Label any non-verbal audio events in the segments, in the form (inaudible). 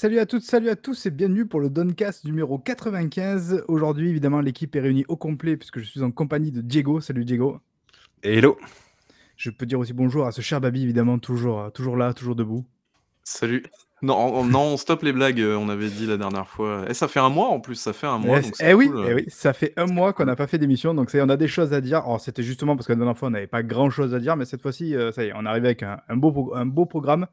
Salut à toutes, salut à tous et bienvenue pour le Doncast numéro 95. Aujourd'hui, évidemment, l'équipe est réunie au complet puisque je suis en compagnie de Diego. Salut Diego. Hello. Je peux dire aussi bonjour à ce cher Babi, évidemment, toujours, toujours là, toujours debout. Salut. Non, on, non, on stoppe les blagues, euh, on avait dit la dernière fois. Et ça fait un mois en plus, ça fait un mois. Eh, donc eh oui, cool, eh oui, ça fait un mois qu'on n'a pas fait d'émission, donc ça y est, on a des choses à dire. Alors c'était justement parce que la dernière fois on n'avait pas grand chose à dire, mais cette fois-ci, euh, ça y est, on arrive avec un, un beau, pro- un beau programme.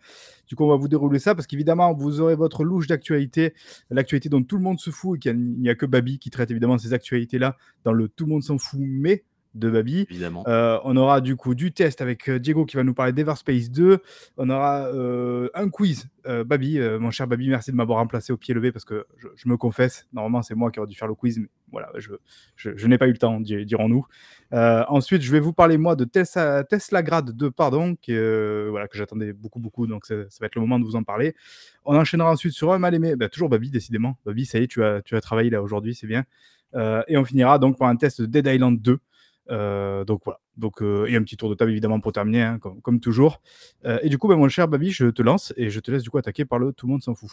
Du coup, on va vous dérouler ça parce qu'évidemment, vous aurez votre louche d'actualité, l'actualité dont tout le monde se fout et qu'il n'y a que Babi qui traite évidemment ces actualités-là dans le tout le monde s'en fout, mais de Babi. Évidemment. Euh, on aura du coup du test avec euh, Diego qui va nous parler d'Everspace 2. On aura euh, un quiz. Euh, Babi, mon cher Babi, merci de m'avoir remplacé au pied levé parce que je, je me confesse, normalement c'est moi qui aurais dû faire le quiz, mais voilà, je, je- je n'ai pas eu le temps, di- dirons-nous. Ensuite, je vais vous parler moi de Tesla, Tesla Grad 2, pardon, qui, voilà, que j'attendais beaucoup, beaucoup, donc ça, ça va être le moment de vous en parler. On enchaînera ensuite sur un mal aimé, bah, toujours Babi, décidément. Babi, ça y est, tu as, tu as travaillé là aujourd'hui, c'est bien. Et on finira donc par un test de Dead Island 2. Euh, donc voilà. Donc, euh, et un petit tour de table évidemment pour terminer, hein, comme, toujours. Euh, et du coup, bah, mon cher Babi, je te lance et je te laisse du coup attaquer par le tout le monde s'en fout.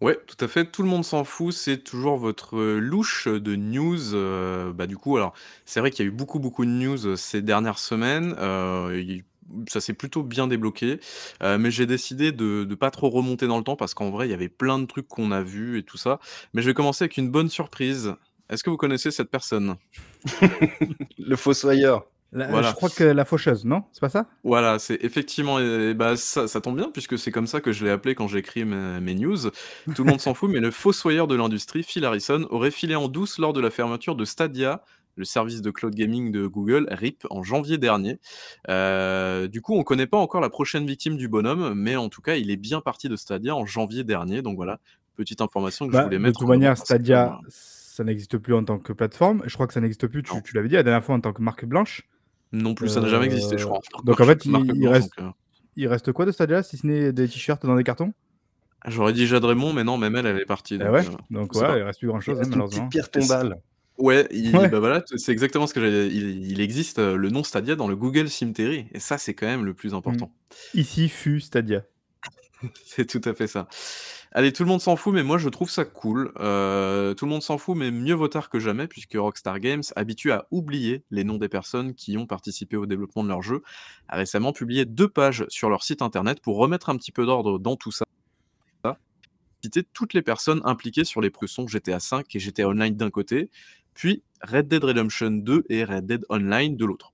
Ouais, tout à fait. Tout le monde s'en fout. C'est toujours votre euh, louche de news. bah, du coup, alors, c'est vrai qu'il y a eu beaucoup, beaucoup de news ces dernières semaines. ça s'est plutôt bien débloqué. Mais j'ai décidé de ne pas trop remonter dans le temps parce qu'en vrai, il y avait plein de trucs qu'on a vus et tout ça. Mais je vais commencer avec une bonne surprise. Est-ce que vous connaissez cette personne? (laughs) Le fossoyeur. Là, Voilà. Je crois que la faucheuse, non? C'est pas ça? Voilà, c'est effectivement, et bah, ça, ça tombe bien puisque c'est comme ça que je l'ai appelé quand j'ai écrit mes, mes news. Tout le monde s'en fout, mais le fossoyeur de l'industrie, Phil Harrison, aurait filé en douce lors de la fermeture de Stadia, le service de cloud gaming de Google, RIP, en janvier dernier. Euh, du coup, on connaît pas encore la prochaine victime du bonhomme, mais en tout cas, il est bien parti de Stadia en janvier dernier. Donc voilà, petite information que je Bah, voulais De mettre. toute en avant manière, Stadia, euh, ça n'existe plus en tant que plateforme. Je crois que ça n'existe plus, tu, l'avais dit la dernière fois, en tant que marque blanche. non plus, ça n'a jamais existé, je crois. Donc en fait, il- reste- donc, euh, Il reste quoi de Stadia si ce n'est des t-shirts dans des cartons? J'aurais dit Jade Raymond, mais non, même elle, elle est partie. Eh donc, ouais, euh, donc ouais, il reste plus grand Il chose, reste une malheureusement. petite pierre tombale. Ouais, il, Ouais. bah voilà, c'est exactement ce que j'allais. Il, il existe euh, le nom Stadia dans le Google Cemetery, et ça, c'est quand même le plus important. Ici fut Stadia. (laughs) C'est tout à fait ça. Allez, tout le monde s'en fout, mais moi je trouve ça cool. Euh, tout le monde s'en fout, mais mieux vaut tard que jamais, puisque Rockstar Games, habitué à oublier les noms des personnes qui ont participé au développement de leur jeu, a récemment publié deux pages sur leur site internet pour remettre un petit peu d'ordre dans tout ça. Citer toutes les personnes impliquées sur les projets GTA V et GTA Online d'un côté, puis Red Dead Redemption 2 et Red Dead Online de l'autre.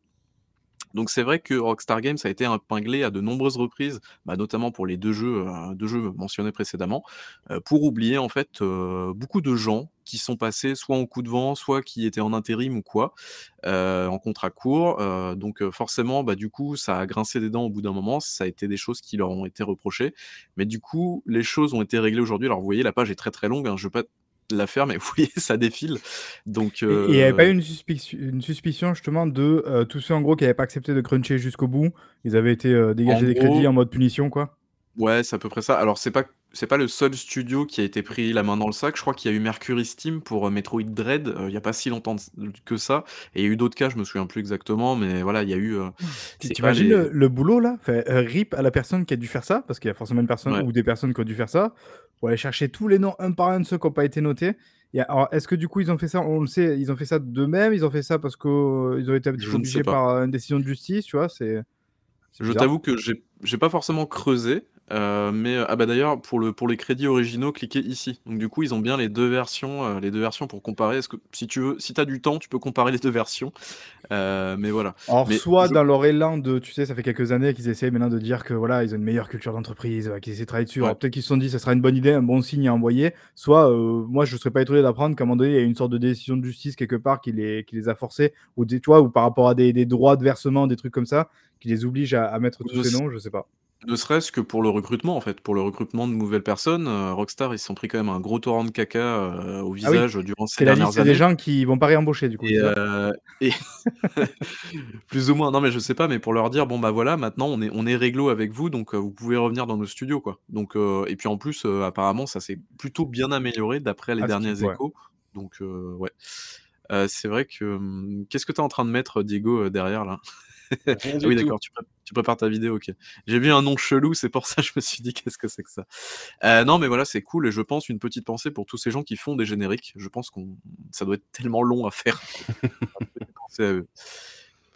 Donc c'est vrai que Rockstar Games a été épinglé à de nombreuses reprises, bah, notamment pour les deux jeux, euh, deux jeux mentionnés précédemment, euh, pour oublier en fait euh, beaucoup de gens qui sont passés soit en coup de vent, soit qui étaient en intérim ou quoi, en contrat court. Donc forcément, bah, du coup, ça a grincé des dents au bout d'un moment. Ça a été des choses qui leur ont été reprochées. Mais du coup, les choses ont été réglées aujourd'hui. Alors vous voyez, la page est très très longue. hein, je ne vais pas la faire, mais (laughs) vous voyez, ça défile. Donc et il n'y avait euh, pas eu une suspicion, une suspicion justement de euh, tous ceux en gros qui n'avaient pas accepté de cruncher jusqu'au bout. Ils avaient été euh, dégagés En des gros- crédits en mode punition, quoi? Ouais, c'est à peu près ça. Alors, c'est pas c'est pas le seul studio qui a été pris la main dans le sac. Je crois qu'il y a eu Mercury Steam pour euh, Metroid Dread, euh, il y a pas si longtemps que ça. Et il y a eu d'autres cas, je me souviens plus exactement, mais voilà, il y a eu. euh, T'imagines le, boulot là? Euh, RIP à la personne qui a dû faire ça, parce qu'il y a forcément une personne ou des personnes qui ont dû faire ça, pour aller chercher tous les noms un par un de ceux qui n'ont pas été notés. Et alors, est-ce que du coup ils ont fait ça? On le sait, ils ont fait ça d'eux-mêmes, ils ont fait ça parce qu'ils ont été obligés par euh, une décision de justice, tu vois C'est. Je t'avoue que j'ai pas forcément creusé, euh, mais ah bah d'ailleurs pour le pour les crédits originaux, cliquez ici. Donc du coup, ils ont bien les deux versions, euh, les deux versions pour comparer. Est-ce que si tu veux, si t'as du temps, tu peux comparer les deux versions. Euh, mais voilà. Alors, Mais soit je- dans leur élan de, tu sais, ça fait quelques années qu'ils essaient maintenant de dire que voilà, ils ont une meilleure culture d'entreprise, euh, qu'ils essaient de travailler dessus. Ouais. Alors, peut-être qu'ils se sont dit, ça sera une bonne idée, un bon signe à envoyer. Soit, euh, moi, je serais pas étonné d'apprendre qu'à un moment donné, il y a une sorte de décision de justice quelque part qui les, qui les a forcés, ou des, tu vois, ou par rapport à des, des droits de versement, des trucs comme ça, qui les obligent à, à mettre tous Je ces sais- noms, je sais pas. Ne serait-ce que pour le recrutement, en fait, pour le recrutement de nouvelles personnes, euh, Rockstar, ils se sont pris quand même un gros torrent de caca euh, au Ah oui, visage durant ces C'est la dernières liste années. des gens qui vont pas réembaucher, du coup. Et, c'est ça? euh, et- (laughs) plus ou moins, non mais je sais pas, mais pour leur dire bon bah voilà, maintenant on est on est réglo avec vous, donc euh, vous pouvez revenir dans nos studios quoi. Donc euh, et puis en plus euh, apparemment ça s'est plutôt bien amélioré d'après les Ah, ce qui- derniers ouais. échos. Donc euh, ouais, Euh, c'est vrai que hum, qu'est-ce que tu es en train de mettre Diego derrière là? Rien (laughs) Ah du oui tout. d'accord, tu, pré- Tu prépares ta vidéo, OK. J'ai vu un nom chelou, c'est pour ça je me suis dit: «Qu'est-ce que c'est que ça?» heu, non, mais voilà, c'est cool et je pense une petite pensée pour tous ces gens qui font des génériques. Je pense qu'on ça doit être tellement long à faire. (laughs) Penser à eux.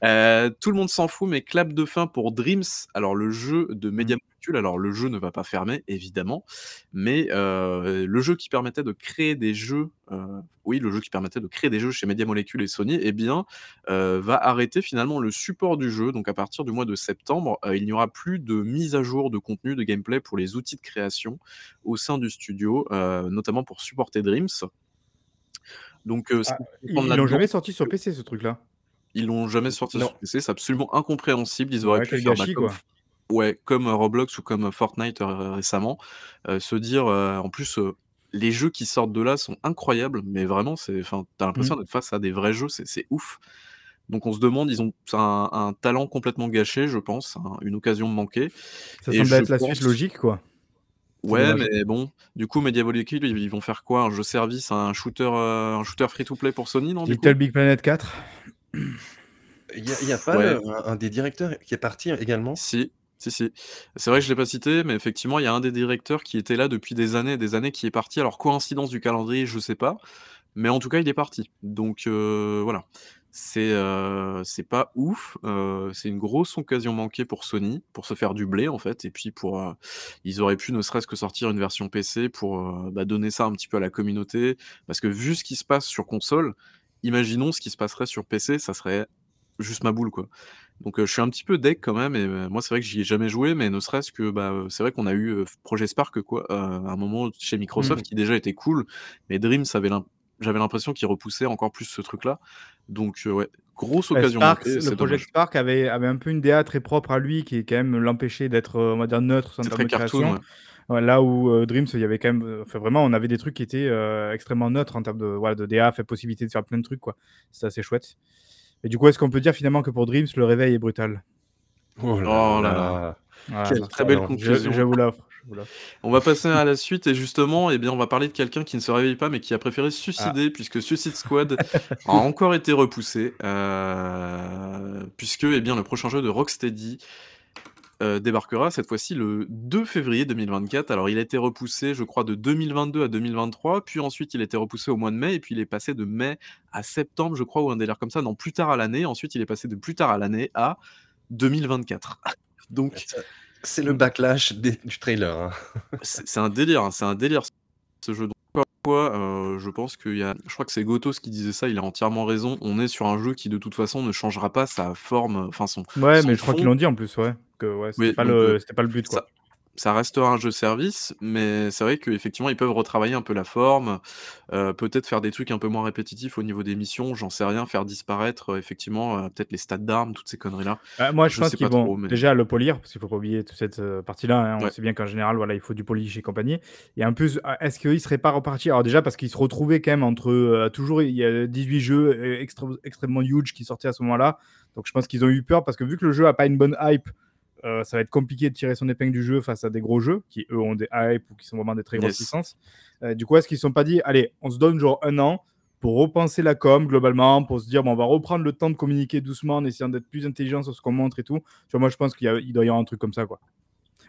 Heu, tout le monde s'en fout, mais clap de fin pour Dreams. Alors le jeu de Mmh. Media Molecule, alors le jeu ne va pas fermer évidemment, mais heu, le jeu qui permettait de créer des jeux, heu, oui, le jeu qui permettait de créer des jeux chez Media Molecule et Sony, eh bien, va arrêter finalement le support du jeu. Donc à partir du mois de septembre, il n'y aura plus de mise à jour de contenu, de gameplay pour les outils de création au sein du studio, notamment pour supporter Dreams. Donc ce Ah, ils l'ont jamais sorti sur PC ce truc-là? Ils l'ont jamais sorti Non. sur PC, c'est absolument incompréhensible. Ils auraient Ouais, pu faire, bah, gâchis, comme quoi. F ouais, comme, heu, Roblox ou comme, heu, Fortnite, heu, récemment, se dire, en plus, les jeux qui sortent de là sont incroyables, mais vraiment, c'est enfin, tu as l'impression Mmh. d'être face à des vrais jeux, c'est ouf. Donc on se demande, ils ont un un talent complètement gâché, je pense, un une occasion manquée Ça semble être la suite logique, quoi. Ouais, mais bon, du coup, Molecule, ils vont faire quoi? Un jeu service, un shooter, un shooter free to play pour Sony, non? Little Big Planet 4? Il y a il y a pas Ouais. le un un des directeurs qui est parti également? Si, si, si. C'est vrai que je l'ai pas cité, mais effectivement, il y a un des directeurs qui était là depuis des années et des années qui est parti. Alors coïncidence du calendrier, je sais pas, mais en tout cas, il est parti. Donc heu, voilà. C'est, heu, c'est pas ouf, heu, c'est une grosse occasion manquée pour Sony, pour se faire du blé, en fait et puis pour, heu, ils auraient pu ne serait-ce que sortir une version PC pour, heu, bah, donner ça un petit peu à la communauté. Parce que vu ce qui se passe sur console, imaginons ce qui se passerait sur PC, ça serait juste ma boule, quoi. Donc heu, je suis un petit peu deg quand même et heu, moi, c'est vrai que j'y ai jamais joué, mais ne serait-ce que, bah, heu, c'est vrai qu'on a eu, Projet Spark, quoi, à un moment chez Microsoft Mmh. qui déjà était cool, mais Dreams avait j'avais l'impression qu'il repoussait encore plus ce truc-là. Donc heu, ouais, grosse occasion Spark, le Project dommage. Spark avait avait un peu une DA très propre à lui qui quand même l'empêchait d'être, on va dire neutre termes très cartoon, ouais. Ouais, là où, heu, Dreams, il y avait quand même, heu, enfin vraiment, on avait des trucs qui étaient, heu, extrêmement neutres en termes de voilà, de DA, enfin possibilité de faire plein de trucs, quoi. C'est assez chouette et du coup, est-ce qu'on peut dire finalement que pour Dreams, le réveil est brutal? Oh là Oh là! Voilà, quelle très belle je conclusion. je vous l'offre. On va passer à la suite et justement, eh bien, on va parler de quelqu'un qui ne se réveille pas, mais qui a préféré se Ah. suicider puisque Suicide Squad (laughs) a encore été repoussé, puisque, eh bien, le prochain jeu de Rocksteady, heu, débarquera cette fois-ci le 2 février 2024. Alors il a été repoussé, je crois, de 2022 à 2023, puis ensuite il a été repoussé au mois de mai et puis il est passé de mai à septembre, je crois, ou un délire comme ça, non, plus tard à l'année. Ensuite, il est passé de plus tard à l'année à 2024. (laughs) Donc c'est le backlash des du trailer, hein. c'est c'est un délire, hein, c'est un délire ce jeu. Donc heu, je pense qu'il y a je crois que c'est Gotos qui disait ça, il a entièrement raison. On est sur un jeu qui de toute façon ne changera pas sa forme, enfin son Ouais, mais je crois qu'ils l'ont dit en plus, ouais, que ouais, c'était pas donc le c'était pas le but, quoi. ça ça restera un jeu service, mais c'est vrai qu'effectivement, ils peuvent retravailler un peu la forme, heu, peut-être faire des trucs un peu moins répétitifs au niveau des missions, j'en sais rien, faire disparaître, heu, effectivement, heu, peut-être les stats d'armes, toutes ces conneries-là. Moi, je Je pense qu'ils vont trop, mais déjà le polir, parce qu'il faut pas oublier toute cette, partie-là, hein. On ouais. sait bien qu'en général, voilà, il faut du polish et compagnie et en plus, est-ce qu'ils seraient pas repartis? Alors déjà parce qu'ils se retrouvaient quand même entre, toujours il y a 18 jeux, extré extrêmement huge qui sortaient à ce moment-là. Donc je pense qu'ils ont eu peur parce que vu que le jeu a pas une bonne hype, heu, ça va être compliqué de tirer son épingle du jeu face à des gros jeux qui, eux, ont des hype ou qui sont vraiment des très grosses Yes. licences. Heu, du coup, est-ce qu'ils se sont pas dit: «Allez, on se donne genre 1 an pour repenser la com globalement, pour se dire: "Bon, on va reprendre le temps de communiquer doucement en essayant d'être plus intelligent sur ce qu'on montre et tout"?» Tu vois, moi, je pense qu'il doit y avoir un truc comme ça, quoi.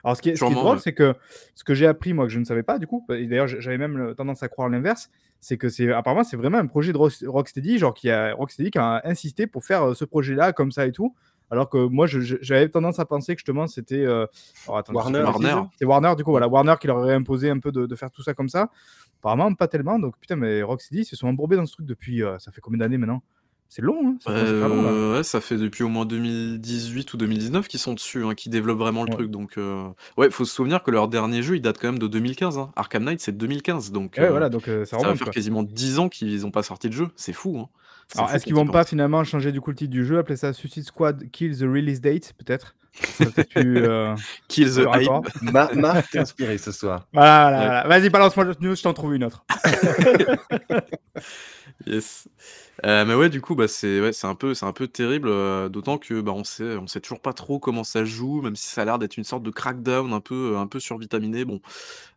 Alors ce qui est ce qui est Sûrement, drôle, ouais. c'est que ce que j'ai appris, moi, que je ne savais pas du coup, et d'ailleurs, j'avais même tendance à croire l'inverse, c'est que c'est apparemment, c'est vraiment un projet de Rock Rocksteady, genre qui a Rocksteady qui a insisté pour faire, heu, ce projet-là comme ça et tout. Alors que moi, j'avais tendance à penser que justement c'était, de Warner. Warner. C'est Warner du coup, voilà, Warner qui leur aurait imposé un peu de de faire tout ça comme ça. Apparemment pas tellement, donc putain, mais Rocksteady, ils se sont embourbés dans ce truc depuis, heu, ça fait combien d'années maintenant? C'est long, hein, ça long là. Heu, ouais, ça fait depuis au moins 2018 ou 2019 qu'ils sont dessus, hein, qu'ils développent vraiment le Ouais. truc donc heu, ouais, faut se souvenir que leur dernier jeu, il date quand même de 2015, hein. Arkham Knight, c'est 2015 donc ouais, heu, voilà, donc heu, ça ça va faire quoi. quasiment 10 ans qu'ils ont pas sorti de jeu. C'est fou, hein. C'est Alors fou est-ce qu'ils vont pas finalement changer du coup le titre du jeu, appeler ça Suicide Squad Kill the Release Date peut-être? Plus, heu, (laughs) Kill the hype. Ma Marc t'es inspiré ce soir. Voilà, voilà, Ouais. voilà. Vas-y, balance-moi l'autre news, je t'en trouve une autre. (laughs) Yes. Heu, mais ouais, du coup, bah, c'est ouais, c'est un peu c'est un peu terrible, heu, d'autant que, bah, on sait on sait toujours pas trop comment ça se joue, même si ça a l'air d'être une sorte de crackdown un peu, un peu survitaminé. Bon,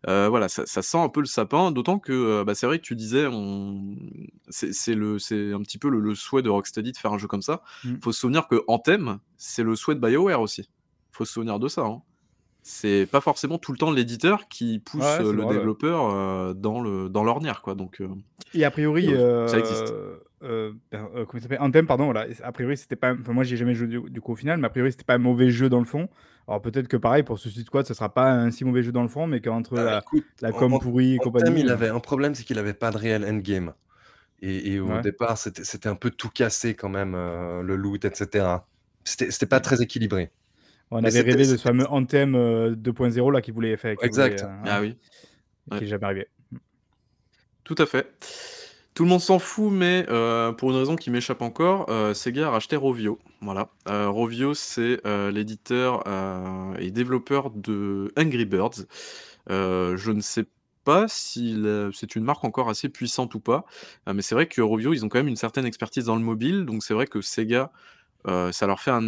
heu, voilà, ça ça sent un peu le sapin, d'autant que, heu, bah, c'est vrai que tu disais on c'est c'est le c'est un petit peu le le souhait de Rocksteady de faire un jeu comme ça. Mmh. Faut se souvenir que Anthem, c'est le souhait de BioWare aussi. faut se souvenir de ça, hein. C'est pas forcément tout le temps l'éditeur qui pousse, Ouais, c'est le vrai, ouais. développeur, heu, dans le dans l'ornière, quoi, donc heu Et a priori, ça existe. ben, comment il s'appelle? Anthem, pardon, voilà, a priori, c'était pas enfin, moi, j'y ai jamais joué du du coup, au final, mais a priori, c'était pas un mauvais jeu dans le fond. Alors peut-être que pareil, pour Suicide Squad, ça sera pas un si mauvais jeu dans le fond, mais qu'entre Bah, la écoute, la com en pourrie et Anthem, compagnie, il heu avait un problème, c'est qu'il avait pas de réel endgame et et au Ouais. départ, c'était c'était un peu tout cassé quand même, le loot et cetera. C'était c'était pas très équilibré. On Mais avait rêvé de ce fameux Anthem, heu, 2.0 là, qui voulait faire voulait, Exact. ouais, Ah oui. qui Ouais. est jamais arrivé. Tout à fait. Tout le monde s'en fout, mais heu, pour une raison qui m'échappe encore, heu, Sega a racheté Rovio. Voilà. Rovio, c'est, l'éditeur, et développeur de Angry Birds. Je ne sais pas si c'est une marque encore assez puissante ou pas, mais c'est vrai que Rovio, ils ont quand même une certaine expertise dans le mobile, donc c'est vrai que Sega, heu, ça leur fait un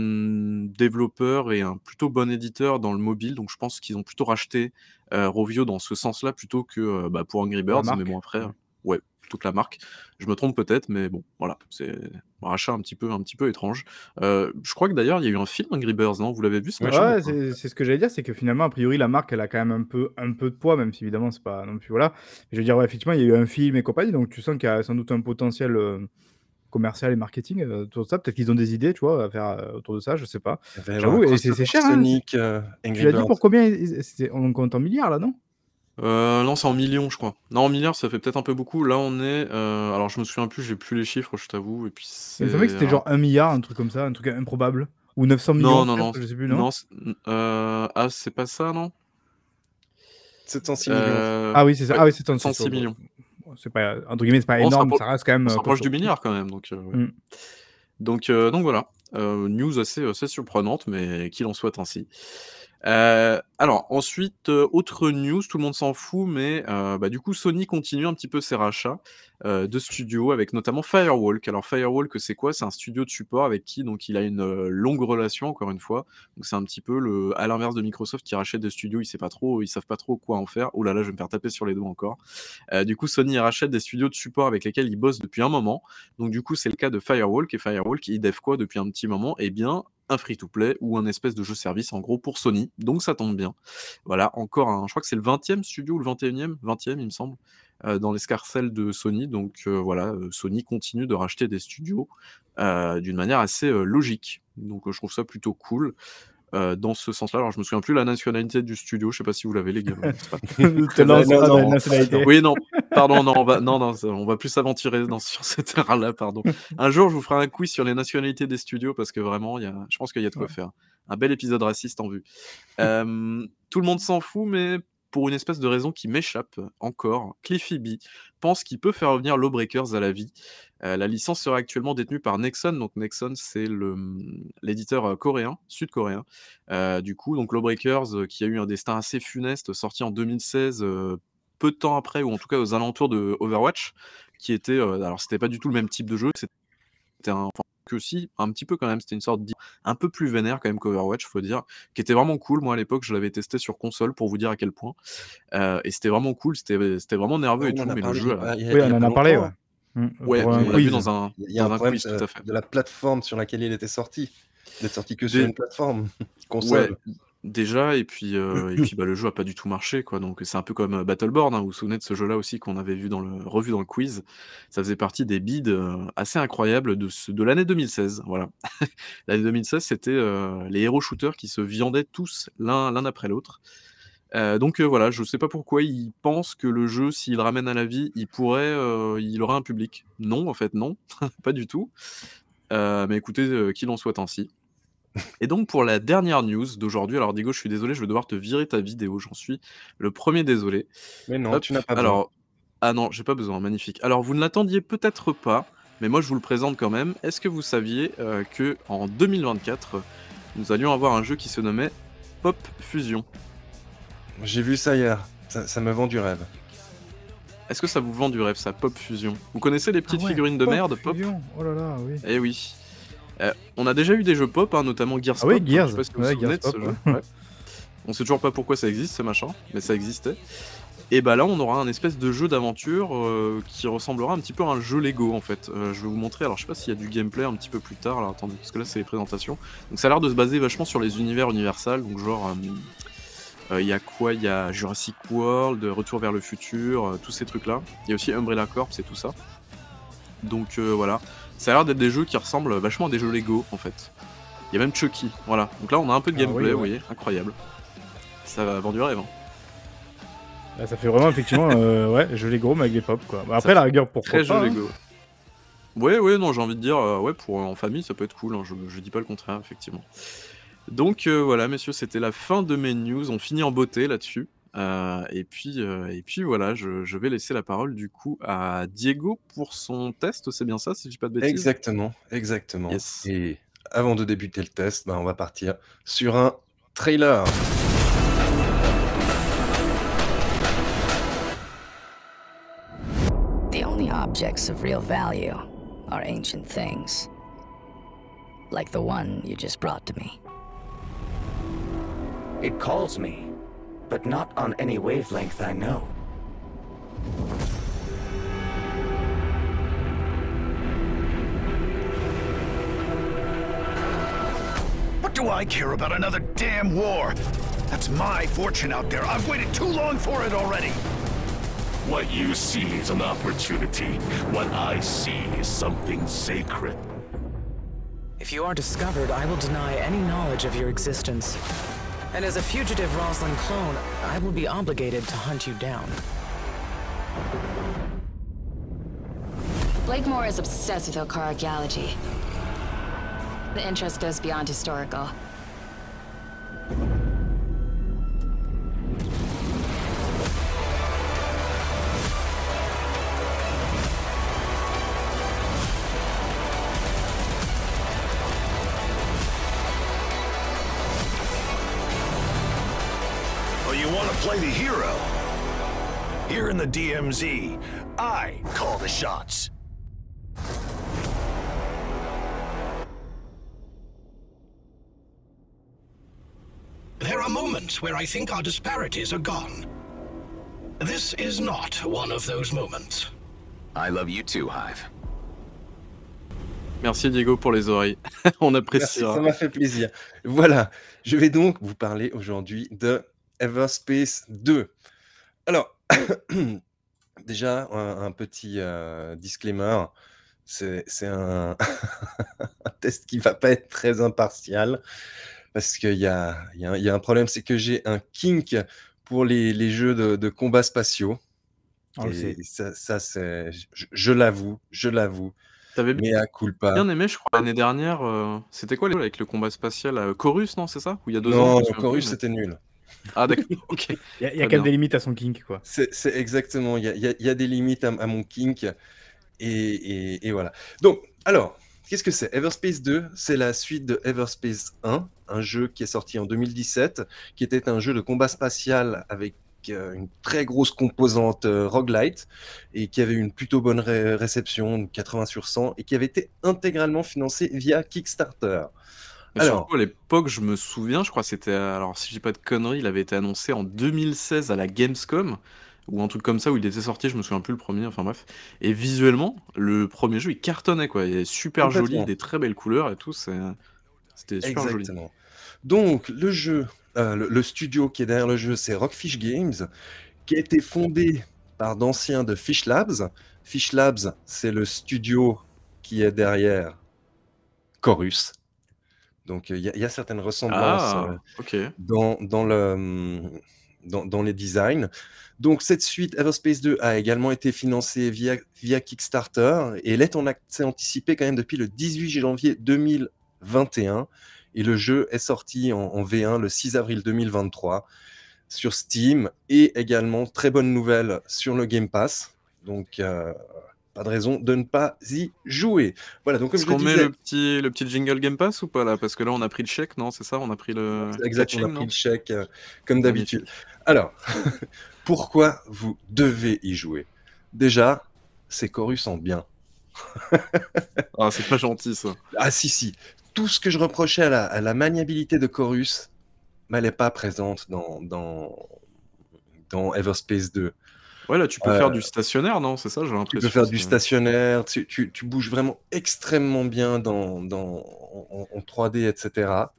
développeur et un plutôt bon éditeur dans le mobile, donc je pense qu'ils ont plutôt racheté, heu, Rovio dans ce sens-là plutôt que, heu, bah, pour Angry Birds, mais bon après, ouais, toute la marque. Je me trompe peut-être, mais bon, voilà, c'est un rachat un petit peu un petit peu étrange. Je crois que d'ailleurs, il y a eu un film Angry Birds, non? Vous l'avez vu ce Ouais, Ouais, c'est ce que j'allais dire, c'est que finalement, a priori, la marque, elle a quand même un peu un peu de poids, même si évidemment, c'est pas non plus voilà. Je veux dire, ouais, effectivement, il y a eu un film et compagnie, donc tu sens qu'il y a sans doute un potentiel, commercial et marketing, autour de ça. Peut-être qu'ils ont des idées, tu vois, à faire, heu, autour de ça, je sais pas. Un J'avoue et c'est c'est cher, hein? C'est Sonic, heu, tu l'as dit pour combien on compte en milliards là, non? Non, c'est en millions, je crois. Non, en milliards, ça fait peut-être un peu beaucoup. Là, on est, alors je me souviens plus, j'ai plus les chiffres, je t'avoue et puis me semblait que c'est c'était genre 1 000 000 un truc comme ça, un truc improbable ou 900 non, 000 000 non, non, peut-être, je sais plus, non? non, ah, c'est pas ça, non? 706 000 000. Heu, Ah oui, c'est ça. ouais, Ah oui, c'est 706 ouais, 000 000 000. bon, c'est pas entre guillemets, «c'est pas On énorme», ça reste quand même, on rapproche costaud. du milliard quand même, donc ouais. Mmh. Donc heu, donc voilà, news assez, assez surprenante, mais qu'il en soit ainsi. Heu, alors ensuite, heu, autre news, tout le monde s'en fout, mais heu, bah, du coup, Sony continue un petit peu ses rachats, de studios avec notamment Firewalk. Alors Firewalk, c'est quoi? C'est un studio de support avec qui donc il a une, longue relation encore une fois. Donc c'est un petit peu le à l'inverse de Microsoft qui rachète des studios, ils sait pas trop ils savent pas trop quoi en faire. Ouh là là, je vais me faire taper sur les doigts encore. Du coup, Sony rachète des studios de support avec lesquels ils bossent depuis un moment. Donc du coup, c'est le cas de Firewalk et Firewalk, ils dev quoi depuis un petit moment? Eh bien, un free-to-play ou un espèce de jeu-service en gros pour Sony, donc ça tombe bien. Voilà, encore un je crois que c'est le 20e studio ou le 21e? 20e il me semble, heu, dans l'escarcelle de Sony, donc heu, voilà, heu, Sony continue de racheter des studios, d'une manière assez, logique. Donc je trouve ça plutôt cool, dans ce sens-là. Alors je me souviens plus la nationalité du studio, je sais pas si vous l'avez les gars? (laughs) Pas non, non, oui, non, pardon, non, on va non, non, on va plus s'aventurer sur ce terrain-là, pardon. Un jour, je vous ferai un quiz sur les nationalités des studios parce que vraiment, y a je pense qu'il y a de quoi Ouais. faire. Un bel épisode raciste en vue. Hem, tout le monde s'en fout, mais pour une espèce de raison qui m'échappe encore, Cliffy B pense qu'il peut faire revenir Lawbreakers à la vie. Heu, la licence serait actuellement détenue par Nexon, donc Nexon, c'est l'éditeur, heu, coréen, sud-coréen. Du coup, donc Lawbreakers, qui a eu un destin assez funeste, sorti en 2016, heu, peu de temps après ou en tout cas aux alentours de Overwatch, qui était, heu, alors c'était pas du tout le même type de jeu, c'était un enfin que si, un petit peu quand même, c'était une sorte un peu plus vénère quand même qu'Overwatch, faut dire, qui était vraiment cool. Moi, à l'époque, je l'avais testé sur console pour vous dire à quel point, heu et c'était vraiment cool, c'était c'était vraiment nerveux Ouais, et on tout, mais le parlé y jeu a Oui, on a en a parlé, longtemps. ouais. Ouais, on l'a vu quiz. dans un Il y a un un problème quiz, tout de à fait. de la plateforme sur laquelle il était sorti. Il est sorti que sur une plateforme, (laughs) Ouais, console. Déjà et puis, heu et puis, bah, le jeu a pas du tout marché, quoi, donc c'est un peu comme, heu, Battleborn, hein. Vous vous souvenez de ce jeu-là aussi qu'on avait vu dans le revu dans le quiz? Ça faisait partie des bids, heu, assez incroyables de ce de l'année 2016, voilà. (laughs) L'année 2016, c'était, les héros shooters qui se viandaient tous l'un l'un après l'autre. Donc voilà, je sais pas pourquoi ils pensent que le jeu, s'ils le ramènent à la vie, il pourrait, il aurait un public. Non, en fait, non, (laughs) pas du tout. Mais écoutez, qu'il en soit ainsi. Et donc pour la dernière news d'aujourd'hui, alors Diego, je suis désolé, je vais devoir te virer ta vidéo, j'en suis le 1er désolé. Mais non, Hop, tu n'as pas besoin. alors ah non, j'ai pas besoin, magnifique. Alors vous ne l'attendiez peut-être pas, mais moi je vous le présente quand même. Est-ce que vous saviez, heu, qu'en 2024, nous allions avoir un jeu qui se nommait Pop Fusion? J'ai vu ça hier, ça ça me vend du rêve. Est-ce que ça vous vend du rêve ça, Pop Fusion? Vous connaissez les Ah petites ouais, figurines de Pop merde, Pop? Oh là là, oui. Eh oui. Heu, on a déjà eu des jeux Pop, hein, notamment Gears Ah oui, Pop, je Gears. sais pas si vous vous Ouais, Gears Pop. Ouais. On sait toujours pas pourquoi ça existe ce machin, mais ça existait. Et bah là, on aura un espèce de jeu d'aventure euh, qui ressemblera un petit peu à un jeu Lego en fait. Euh, je vais vous montrer, alors je sais pas s'il y a du gameplay un petit peu plus tard, alors attendez, parce que là c'est les présentations. Donc ça a l'air de se baser vachement sur les univers Universal, donc genre. euh, Il y a quoi? Il y a Jurassic World, Retour vers le futur, euh, tous ces trucs-là. Il y a aussi Umbrella Corps et tout ça. Donc euh, voilà, ça a l'air d'être des jeux qui ressemblent vachement à des jeux Lego en fait. Il y a même Chucky, voilà. Donc là on a un peu de Ah gameplay, oui, vous voyez, incroyable. Ça va vendre du rêve. hein. Là, ça fait vraiment effectivement euh, (laughs) ouais, jeu Lego mais avec des pop quoi. Bah, après Ça la rigueur pourquoi Très jeu pas, hein. Lego. Ouais, ouais, non, j'ai envie de dire, euh, ouais, pour en famille, ça peut être cool. hein, je, je dis pas le contraire, effectivement. Donc euh, voilà, messieurs, c'était la fin de mes news. On finit en beauté là-dessus. Euh, et puis, euh, et puis voilà, je, je vais laisser la parole du coup à Diego pour son test. C'est bien ça, si je dis pas de bêtises? Exactement, exactement. Yes. Et avant de débuter le test, ben, on va partir sur un trailer. The only objects of real value are ancient things. Like the one you just brought to me. It calls me, but not on any wavelength I know. What do I care about another damn war? That's my fortune out there. I've waited too long for it already. What you see is an opportunity. What I see is something sacred. If you are discovered, I will deny any knowledge of your existence. And as a fugitive Roslyn clone, I will be obligated to hunt you down. Blakemore is obsessed with Okar archaeology. The interest goes beyond historical. Play the hero? Here in the DMZ, I call the shots. There are moments where I think our disparities are gone. This is not one of those moments. I love you too, Hive. Merci Diego pour les oreilles. (laughs) On Merci, apprécie. ça m'a fait plaisir. Voilà, je vais donc vous parler aujourd'hui de Everspace 2. Alors, (coughs) déjà, un, un petit euh, disclaimer. C'est un, (laughs) un test qui va pas être très impartial parce qu'il y a, il y a un- il y a un problème, c'est que j'ai un kink pour les, les jeux de, de combat spatiaux. Et ça, ça, c'est, je, l'avoue, je l'avoue. T'avais Mais à culpa. bien aimé, je crois, l'année dernière. euh, C'était quoi les jeux avec le combat spatial euh, Chorus, non C'est ça? Ou il y a deux ans Non, plus, chorus, mais- c'était nul. Ah d'accord, ok. (laughs) Il y a, y a quand même des limites à son kink quoi. C'est exactement, il y a, il y a- il y a des limites à, à mon kink. Et, et- et voilà. Donc, alors, qu'est-ce que c'est? Everspace 2, c'est la suite de Everspace 1, un jeu qui est sorti en 2017, qui était un jeu de combat spatial avec euh, une très grosse composante euh, roguelite et qui avait une plutôt bonne ré- réception, 80 sur 100, et qui avait été intégralement financé via Kickstarter. Alors. surtout, à l'époque, je me souviens, je crois que c'était. Alors, si j'ai pas de conneries, il avait été annoncé en 2016 à la Gamescom, ou un truc comme ça, où il était sorti, je me souviens plus le premier, enfin bref. Et visuellement, le premier jeu, il cartonnait, quoi. Il est super joli, des très belles couleurs et tout. C'était super joli. Exactement. Donc, le jeu, euh, le, le studio qui est derrière le jeu, c'est Rockfish Games, qui a été fondé par d'anciens de Fish Labs. Fish Labs, c'est le studio qui est derrière Chorus. Donc, euh, il y, a- il y a certaines ressemblances euh, Ah, ok. dans, dans, le, dans, dans les designs. Donc, cette suite Everspace 2 a également été financée via, via Kickstarter et elle est en accès anticipé quand même depuis le 18 janvier 2021. Et le jeu est sorti en, en V1 le 6 avril 2023 sur Steam et également, très bonne nouvelle, sur le Game Pass. Donc, euh, pas de raison de ne pas y jouer. Voilà, donc comme Est-ce qu'on met le petit, le petit jingle Game Pass ou pas là? Parce que là, on a pris le chèque, non? C'est ça? On a pris le. Exact, on a pris le chèque euh, comme d'habitude. Alors, (laughs) pourquoi vous devez y jouer? Déjà, c'est Chorus en bien. (laughs) Ah, c'est pas gentil ça. Ah si, si. Tout ce que je reprochais à la, à la maniabilité de Chorus, mais elle n'est pas présente dans, dans, dans Everspace 2. Ouais, là, tu peux Euh, faire du stationnaire, non? C'est ça, j'ai Tu l'impression. peux faire du stationnaire, tu, tu- tu bouges vraiment extrêmement bien dans, dans, en, en 3D, etc.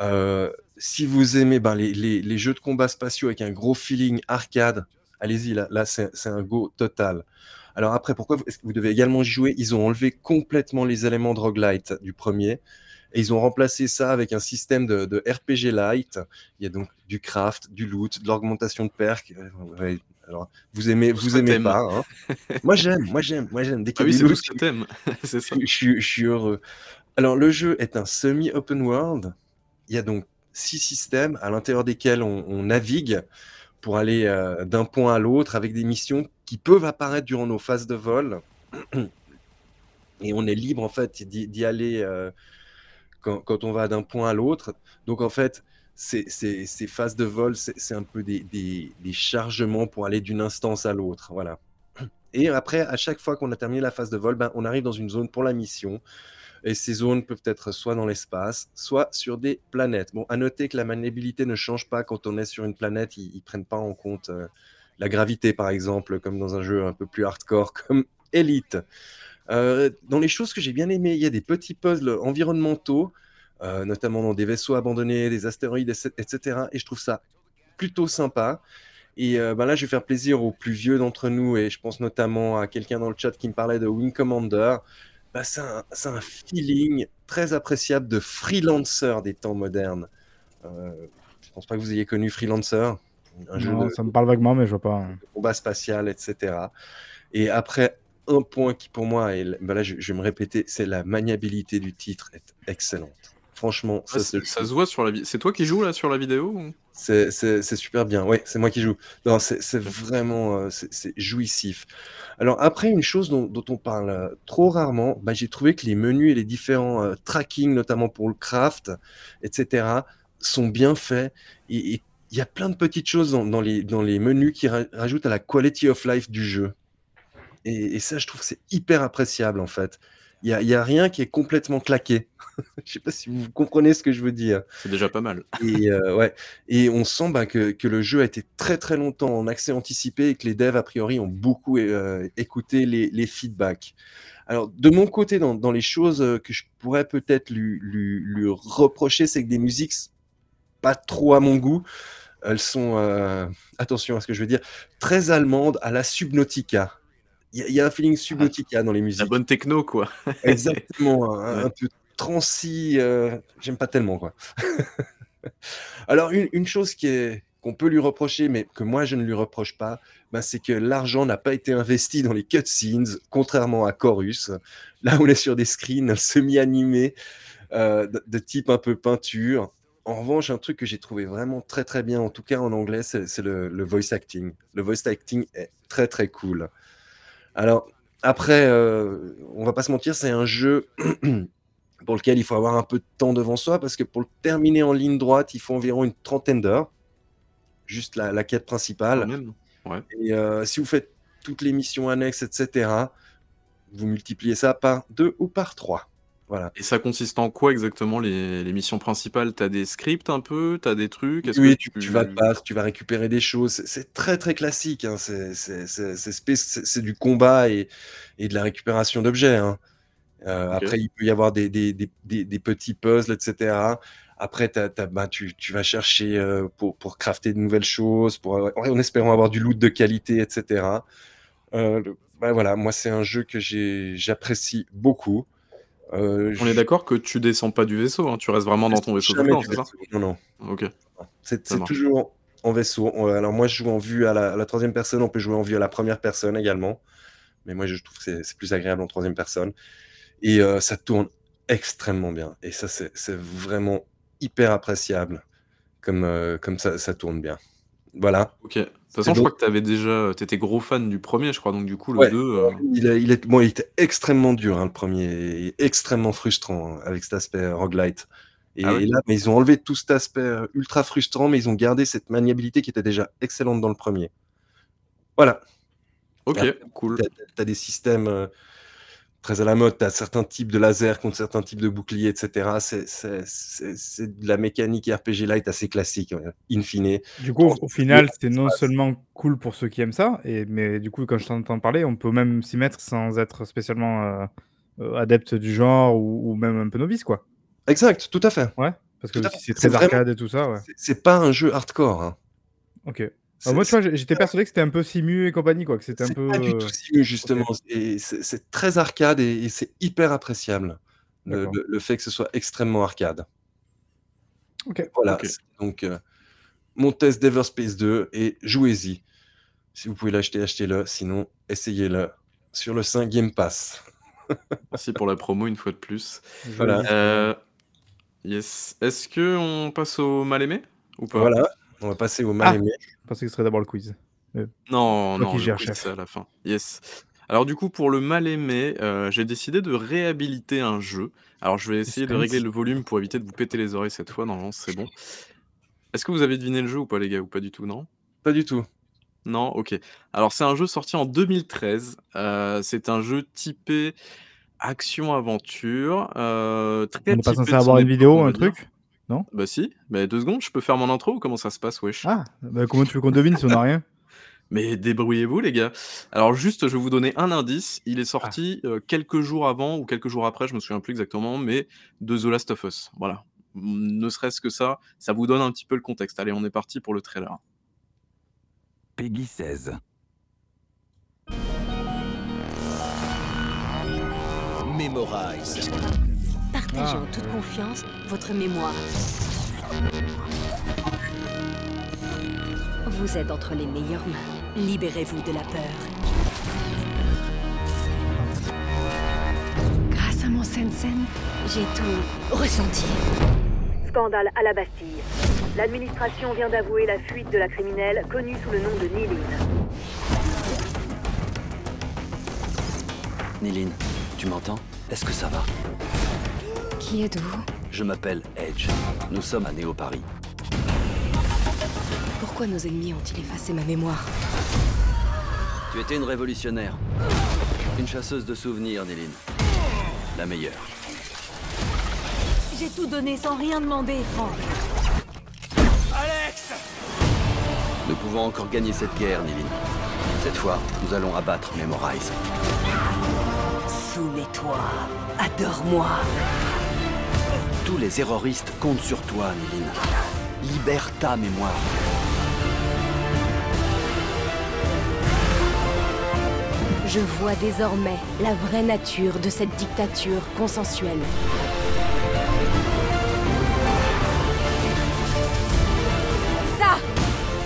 Euh, si vous aimez ben, les, les- les jeux de combat spatiaux avec un gros feeling arcade, allez-y, là, là c'est un go total. Alors après, pourquoi vous, vous devez également jouer? Ils ont enlevé complètement les éléments de roguelite du premier et ils ont remplacé ça avec un système de, de RPG light. Il y a donc du craft, du loot, de l'augmentation de perks. Alors, vous aimez, vous aimez pas. hein. (laughs) moi j'aime, moi j'aime, moi j'aime. Dès Ah qu'il oui, c'est tout loots, ce que t'aimes. c'est ça. je, je suis- heureux. Alors, le jeu est un semi-open world. Il y a donc six systèmes à l'intérieur desquels on, on navigue pour aller euh, d'un point à l'autre avec des missions qui peuvent apparaître durant nos phases de vol. (clears throat) Et on est libre, en fait, d'y d'y aller euh, quand, quand on va d'un point à l'autre. Donc, en fait, ces, ces- phases de vol, c'est un peu des, chargements pour aller d'une instance à l'autre. Voilà. Et après, à chaque fois qu'on a terminé la phase de vol, ben, on arrive dans une zone pour la mission. Et ces zones peuvent être soit dans l'espace, soit sur des planètes. Bon, à noter que la maniabilité ne change pas quand on est sur une planète. Ils, ils prennent pas en compte euh, la gravité, par exemple, comme dans un jeu un peu plus hardcore (laughs) comme Elite. Euh, dans les choses que j'ai bien aimées, il y a des petits puzzles environnementaux, euh, notamment dans des vaisseaux abandonnés, des astéroïdes, etc. Et je trouve ça plutôt sympa. Et euh, ben là, je vais faire plaisir aux plus vieux d'entre nous, et je pense notamment à quelqu'un dans le chat qui me parlait de Wing Commander. Bah, c'est un, feeling très appréciable de freelancer des temps modernes. Euh, je pense pas que vous ayez connu Freelancer, un jeu Non, de, ça me parle vaguement, mais je vois pas. hein. combat spatial, etc. Et après, un point qui pour moi, est, ben là je, je vais me répéter, c'est la maniabilité du titre est excellente. Franchement, ça, se c'est- ça se voit sur la vidéo. C'est toi qui joues là sur la vidéo ou- c'est super bien. Ouais, c'est moi qui joue. Non, c'est vraiment euh, c'est jouissif. Alors après, une chose dont, dont on parle euh, trop rarement, bah, j'ai trouvé que les menus et les différents euh, tracking, notamment pour le craft, etc., sont bien faits. Et il y a plein de petites choses dans, dans les, dans les menus qui ra- rajoutent à la quality of life du jeu. Et, et ça, je trouve que c'est hyper appréciable en fait. Il n'y a, y a rien qui est complètement claqué. (laughs) Je sais pas si vous comprenez ce que je veux dire. C'est déjà pas mal. Et, euh, ouais. et on sent bah, que, que le jeu a été très très longtemps en accès anticipé et que les devs, a priori, ont beaucoup euh, écouté les, les feedbacks. Alors, de mon côté, dans, dans les choses euh, que je pourrais peut-être lui, lui, lui reprocher, c'est que des musiques pas trop à mon goût. Elles sont, euh, attention à ce que je veux dire, très allemandes à la Subnautica. Il y, a- il y a un feeling Subnautica dans les musiques. La bonne techno, quoi. (laughs) Exactement, un, Ouais. un peu transi, euh, j'aime pas tellement quoi. (laughs) Alors une, une chose qui est qu'on peut lui reprocher, mais que moi je ne lui reproche pas, bah, c'est que l'argent n'a pas été investi dans les cutscenes, contrairement à Chorus. Là, on est sur des screens (laughs) semi-animés euh, de, de type un peu peinture. En revanche, un truc que j'ai trouvé vraiment très très bien, en tout cas en anglais, c'est c'est le, le voice acting. Le voice acting est très très cool. Alors, après, euh, on va pas se mentir, c'est un jeu (clears throat) pour lequel il faut avoir un peu de temps devant soi, parce que pour le terminer en ligne droite, il faut environ une trentaine d'heures, juste la, la quête principale. même. Ouais. Et euh, si vous faites toutes les missions annexes, etc., vous multipliez ça par deux ou par trois. Voilà. Et ça consiste en quoi exactement les, les missions principales? T'as des scripts un peu? T'as des trucs? Oui, que tu, tu vas te battre, tu vas récupérer des choses. C'est- très très classique. hein. C'est du combat et, et de la récupération d'objets. hein. Euh. Après, il peut y avoir des, des- des- des- des petits puzzles, etc. Après, bah, tu, tu vas chercher euh, pour, pour crafter de nouvelles choses, pour, en espérant avoir du loot de qualité, etc. Euh, bah, voilà, moi, c'est un jeu que j'apprécie beaucoup. Euh, On est d'accord que tu descends pas du vaisseau, hein, tu restes vraiment dans ton vaisseau ça. Non, non. Ok. C'est toujours en vaisseau. On- Alors moi, je joue en vue à la, à la troisième personne. On peut jouer en vue à la première personne également. Mais moi, je trouve que c'est- plus agréable en troisième personne. Et euh, ça tourne extrêmement bien. Et ça, c'est c'est vraiment hyper appréciable comme, euh, comme ça, ça tourne bien. Voilà. Ok. De toute façon, je crois que t'avais déjà, t'étais gros fan du premier, je crois, donc du coup le Ouais. 2. euh, Il, a- il est, bon, il était extrêmement dur, hein, le premier, et extrêmement frustrant hein, avec cet aspect euh, roguelite. Et, Ah et là, mais ils ont enlevé tout cet aspect euh, ultra frustrant, mais ils ont gardé cette maniabilité qui était déjà excellente dans le premier. Voilà. Ok, cool. T'as as des systèmes euh, très à la mode. Tu as certains types de lasers contre certains types de boucliers, etc. C'est- de la mécanique RPG light assez classique, euh, in fine. Du coup, au, final, c'est non seulement cool pour ceux qui aiment ça, et, mais du coup, quand je t'entends parler, on peut même s'y mettre sans être spécialement euh, euh, adepte du genre ou, ou même un peu novice, quoi. Exact, tout à fait. Ouais, parce que c'est très vraiment- arcade et tout ça, ouais. c'est- C'est pas un jeu hardcore. hein. Ok. Euh, C'est- moi, tu vois, j'étais persuadé que c'était un peu simu et compagnie, quoi, que c'était un C'est peu. pas du euh, tout simu, justement. C'est très arcade et, et c'est hyper appréciable. Le, D'accord. le- le fait que ce soit extrêmement arcade. Ok. Voilà. Ok. c'est Donc, euh, mon test d'Everspace 2 et jouez-y. Si vous pouvez l'acheter, achetez-le. Sinon, essayez-le sur le 5 Game Pass. (laughs) Merci pour la promo une fois de plus. Voilà. Euh, yes. Est-ce que on passe au mal aimé ou pas? Voilà. On va passer au mal Ah aimé. Je pensais que ce serait d'abord le quiz. Mais Non, non, qui le quiz, à la fin. Yes. Alors du coup, pour le mal aimé, euh, j'ai décidé de réhabiliter un jeu. Alors je vais essayer de régler le volume pour éviter de vous péter les oreilles cette fois. Normalement, c'est bon. Est-ce que vous avez deviné le jeu ou pas, les gars, ou pas du tout, non? Pas du tout. Non, ok. Alors c'est un jeu sorti en 2013. Euh, c'est un jeu typé action-aventure. euh, très on n'est pas censé avoir une vidéo, va un dire. truc? Non? Bah si. Bah deux secondes, je peux faire mon intro ou comment ça se passe, wesh? Ah bah, Comment tu veux qu'on devine si on n'a rien? Mais débrouillez-vous, les gars. Alors, juste, je vais vous donner un indice. Il est Ah. sorti euh, quelques jours avant ou quelques jours après, je me souviens plus exactement, mais de The Last of Us. Voilà. Mm, Ne serait-ce que ça, ça vous donne un petit peu le contexte. Allez, on est parti pour le trailer. Peggy 16. Memorize. Partagez Ah, en toute ouais. confiance votre mémoire. Vous êtes entre les meilleures mains. Libérez-vous de la peur. Grâce à mon Sensen, j'ai tout ressenti. Scandale à la Bastille. L'administration vient d'avouer la fuite de la criminelle connue sous le nom de Niline. Néline, tu m'entends? Est-ce que ça va? Qui êtes-vous Je m'appelle Edge. Nous sommes à Néo Paris. Pourquoi nos ennemis ont-ils effacé ma mémoire Tu étais une révolutionnaire. Une chasseuse de souvenirs, Néline. La meilleure. J'ai tout donné sans rien demander, Franck. Nous pouvons encore gagner cette guerre, Néline. Cette fois, nous allons abattre Memorize. Soumets-toi. Adore-moi. Tous les terroristes comptent sur toi, Néline. Libère ta mémoire. Je vois désormais la vraie nature de cette dictature consensuelle. Ça,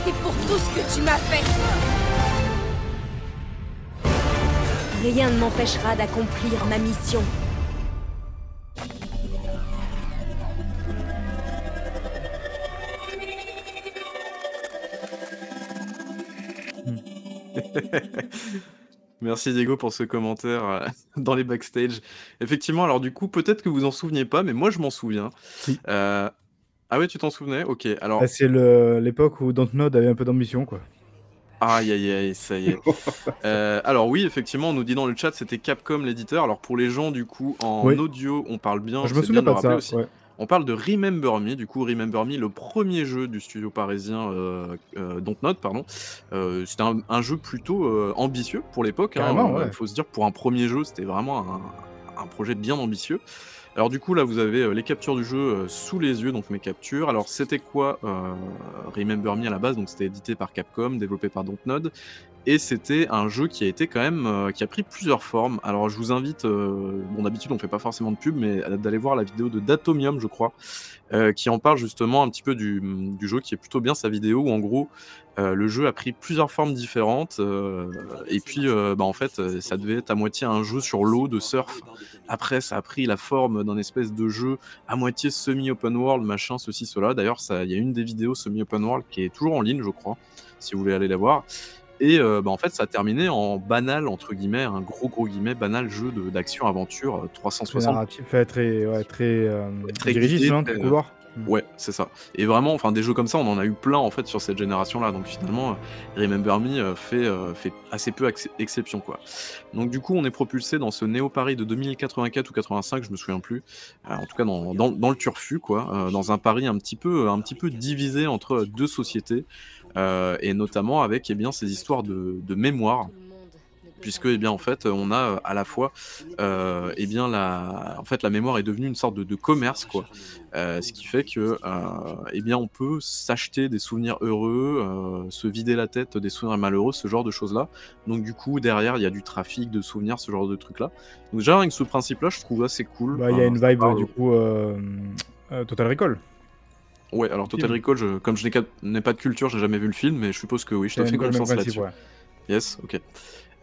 c'est pour tout ce que tu m'as fait. Rien ne m'empêchera d'accomplir ma mission. Merci Diego pour ce commentaire euh, (laughs) dans les backstage. Effectivement, alors du coup, peut-être que vous en souveniez pas, mais moi je m'en souviens. Si. Euh, Ah ouais, tu t'en souvenais? Ok, alors... Ah, C'est le- l'époque où Dontnod avait un peu d'ambition, quoi. Aïe aïe aïe, ça y est. (laughs) Euh, alors oui, effectivement, on nous dit dans le chat, c'était Capcom l'éditeur. Alors pour les gens, du coup, en Oui. audio, on parle bien, Je me c'est souviens pas de rappeler ça, aussi. ouais. On parle de Remember Me, du coup, Remember Me, le premier jeu du studio parisien euh, euh, Dontnod, pardon. Euh, c'était un, un jeu plutôt euh, ambitieux pour l'époque. Il ouais. faut se dire, pour un premier jeu, c'était vraiment un, un projet bien ambitieux. Alors du coup là vous avez euh, les captures du jeu sous les yeux, donc mes captures. Alors c'était quoi Remember Me à la base? Donc c'était édité par Capcom, développé par Dontnod, et c'était un jeu qui a été quand même euh, qui a pris plusieurs formes. Alors je vous invite, euh, bon d'habitude on fait pas forcément de pub, mais d'aller voir la vidéo de Datomium je crois, euh, qui en parle justement un petit peu du, jeu, qui est plutôt bien sa vidéo où en gros le jeu a pris plusieurs formes différentes et puis bah, en fait ça devait être à moitié un jeu sur l'eau de surf. Après ça a pris la forme d'un espèce de jeu à moitié semi-open world, machin, ceci, cela. D'ailleurs il y a une des vidéos semi-open world qui est toujours en ligne je crois, si vous voulez aller la voir. Et euh, bah, en fait ça a terminé en banal entre guillemets, un gros gros guillemets banal jeu d'action-aventure euh, Très 360 narratif, ouais, très, ouais, très, euh, très dirigiste, euh, couloir. Mmh. Ouais, c'est ça et vraiment, enfin, des jeux comme ça, on en a eu plein, en fait, sur cette génération-là, donc finalement, Remember Me, fait, fait assez peu exception, quoi. Donc du coup, on est propulsé dans ce Néo Paris de 2084 ou 85, je me souviens plus, en tout cas dans dans dans le turfu, quoi, dans un Paris un petit peu, un petit peu divisé entre 2 sociétés, heu et notamment avec, eh bien, ces histoires de de mémoire. Puisque, eh bien, en fait, on a, heu, à la fois, heu, eh bien, la en fait, la mémoire est devenue une sorte de de commerce, quoi, heu, ce qui fait que, heu, eh bien, on peut s'acheter des souvenirs heureux, heu, se vider la tête des souvenirs malheureux, ce genre de choses-là. Donc du coup, derrière, il y a du trafic de souvenirs, ce genre de trucs-là. Donc déjà, que ce principe-là, je trouve assez cool, Bah, il y a une vibe, du coup, Total Recall. Ouais, alors Total. Recall, je comme je n'ai pas de culture, j'ai jamais vu le film, mais je suppose que oui, je te fais confiance là-dessus. ouais. Yes, OK.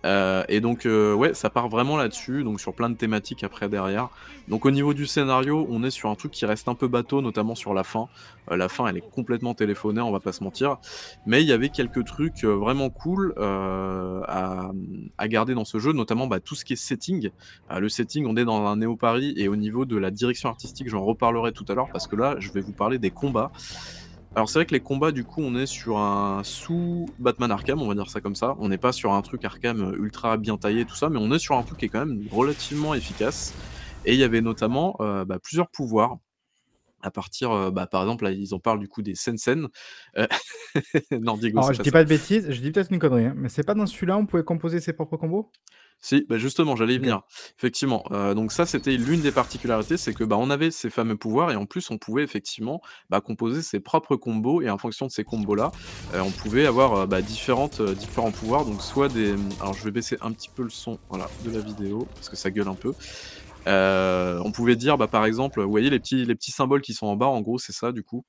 Heu et donc heu, ouais, ça part vraiment là-dessus, donc sur plein de thématiques après derrière. Donc au niveau du scénario, on est sur un truc qui reste un peu bateau, notamment sur la fin. Heu, la fin, elle est complètement téléphonée, on va pas se mentir. Mais il y avait quelques trucs, vraiment cool, à, garder dans ce jeu, notamment, bah, tout ce qui est setting. Le setting, on est dans un Néo Paris et au niveau de la direction artistique, j'en reparlerai tout à l'heure parce que là, je vais vous parler des combats. Alors c'est vrai que les combats, du coup, on est sur un sous Batman Arkham, on va dire ça comme ça. On n'est pas sur un truc Arkham, ultra bien taillé tout ça, mais on est sur un truc qui est quand même relativement efficace et il y avait notamment, heu, bah, plusieurs pouvoirs à partir, heu, bah, par exemple, là, ils en parlent du coup des Sensen. Heu, (laughs) non Diego, Alors c'est je pas dis ça. pas de bêtises, je dis peut-être une connerie, hein, mais c'est pas dans celui-là, on pouvait composer ses propres combos? Si, bah, justement, j'allais y OK. venir. Effectivement, donc ça, c'était l'une des particularités, c'est que, bah, on avait ces fameux pouvoirs et en plus, on pouvait effectivement, bah, composer ses propres combos et en fonction de ces combos-là, on pouvait avoir, bah, différentes, différents pouvoirs, donc soit des, mmh alors je vais baisser un petit peu le son, voilà, de la vidéo parce que ça gueule un peu. On pouvait dire, bah, par exemple, vous voyez les petits les petits symboles qui sont en bas, en gros, c'est ça, du coup?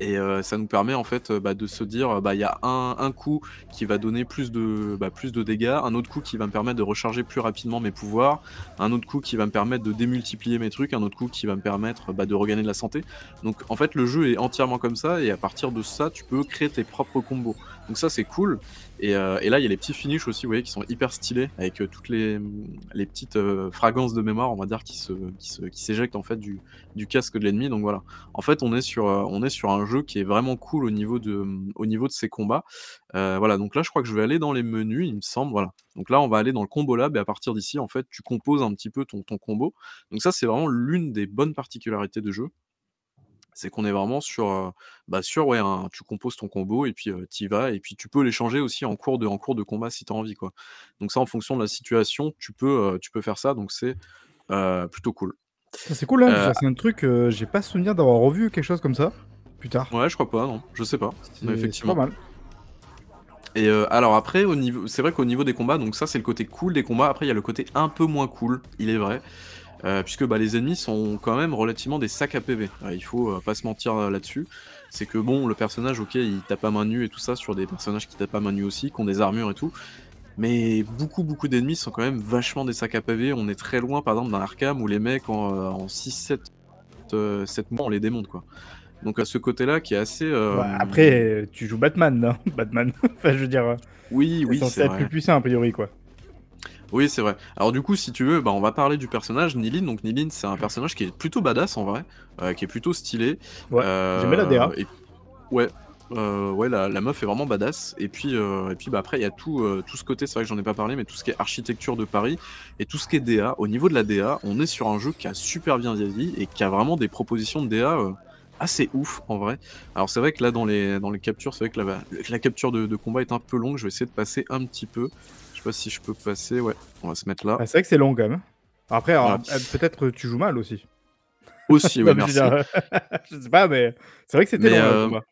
Et heu, ça nous permet en fait, heu, bah, de se dire, bah, il y a un coup qui va donner plus de, bah, plus de dégâts, un autre coup qui va me permettre de recharger plus rapidement mes pouvoirs, un autre coup qui va me permettre de démultiplier mes trucs, un autre coup qui va me permettre, de regagner de la santé. Donc en fait, le jeu est entièrement comme ça et à partir de ça, tu peux créer tes propres combos. Donc ça, c'est cool et heu et là, il y a les petits finishes aussi, vous voyez, qui sont hyper stylés avec, heu, toutes les, petites, heu, fragrances de mémoire, on va dire, qui s'éjectent en fait du casque de l'ennemi, donc voilà. En fait, on est sur, un jeu qui est vraiment cool au niveau de, de ses combats. Voilà, donc là, je crois que je vais aller dans les menus, il me semble, voilà. Donc là, on va aller dans le Combo Lab et à partir d'ici, en fait, tu composes un petit peu ton ton combo. Donc ça, c'est vraiment l'une des bonnes particularités du jeu. C'est qu'on est vraiment sur, bah, sur, ouais, un tu composes ton combo et puis, heu, tu y vas et puis tu peux les changer aussi en cours de en cours de combat si tu as envie, quoi. Donc ça, en fonction de la situation, tu peux, tu peux faire ça, donc c'est, plutôt cool. Ça, c'est cool, hein, c'est un truc, heu, j'ai pas souvenir d'avoir revu quelque chose comme ça, plus tard. Ouais, je crois pas, non, je sais pas, mais C'est c'est pas effectivement. mal. Et alors après au niveau c'est vrai qu'au niveau des combats, donc ça c'est le côté cool des combats, après il y a le côté un peu moins cool, il est vrai, heu, puisque, bah, les ennemis sont quand même relativement des sacs à PV. Heu, il faut, heu, pas se mentir, là-dessus. C'est que bon, le personnage, OK, il tape à main nue et tout ça sur des personnages qui tapent à main nue aussi, qui ont des armures et tout, mais beaucoup, beaucoup d'ennemis sont quand même vachement des sacs à PV. On est très loin, par exemple, d'un Arkham où les mecs en, heu, en 6-7, heu, 7 mois, on les démonte, quoi. Donc à ce côté-là qui est assez, Bah, après, tu joues Batman, non? (laughs) Batman, enfin, je veux dire, Oui, c'est oui, censé c'est être plus puissant a priori, quoi. Oui, c'est vrai. Alors du coup, si tu veux, bah, on va parler du personnage Nilin. Donc Nilin, c'est un personnage qui est plutôt badass en vrai, heu, qui est plutôt stylé, Ouais, j'aime bien la DA. et ouais, heu, ouais, la la meuf est vraiment badass et puis, heu et puis, bah, après il y a tout, tout ce côté, c'est vrai que j'en ai pas parlé, mais tout ce qui est architecture de Paris et tout ce qui est DA. Au niveau de la DA, on est sur un jeu qui a super bien vieilli et qui a vraiment des propositions de DA, assez ouf en vrai. Alors c'est vrai que là dans les dans les captures, c'est vrai que la la capture de de combat est un peu longue, je vais essayer de passer un petit peu. Je pas si je peux passer, ouais, on va se mettre là. Bah, c'est vrai que c'est long quand même, hein. Après, alors, heu, peut-être tu joues mal aussi. Aussi, (laughs) je veux merci. (laughs) je sais pas, mais c'est vrai que c'était long, là, heu, combat.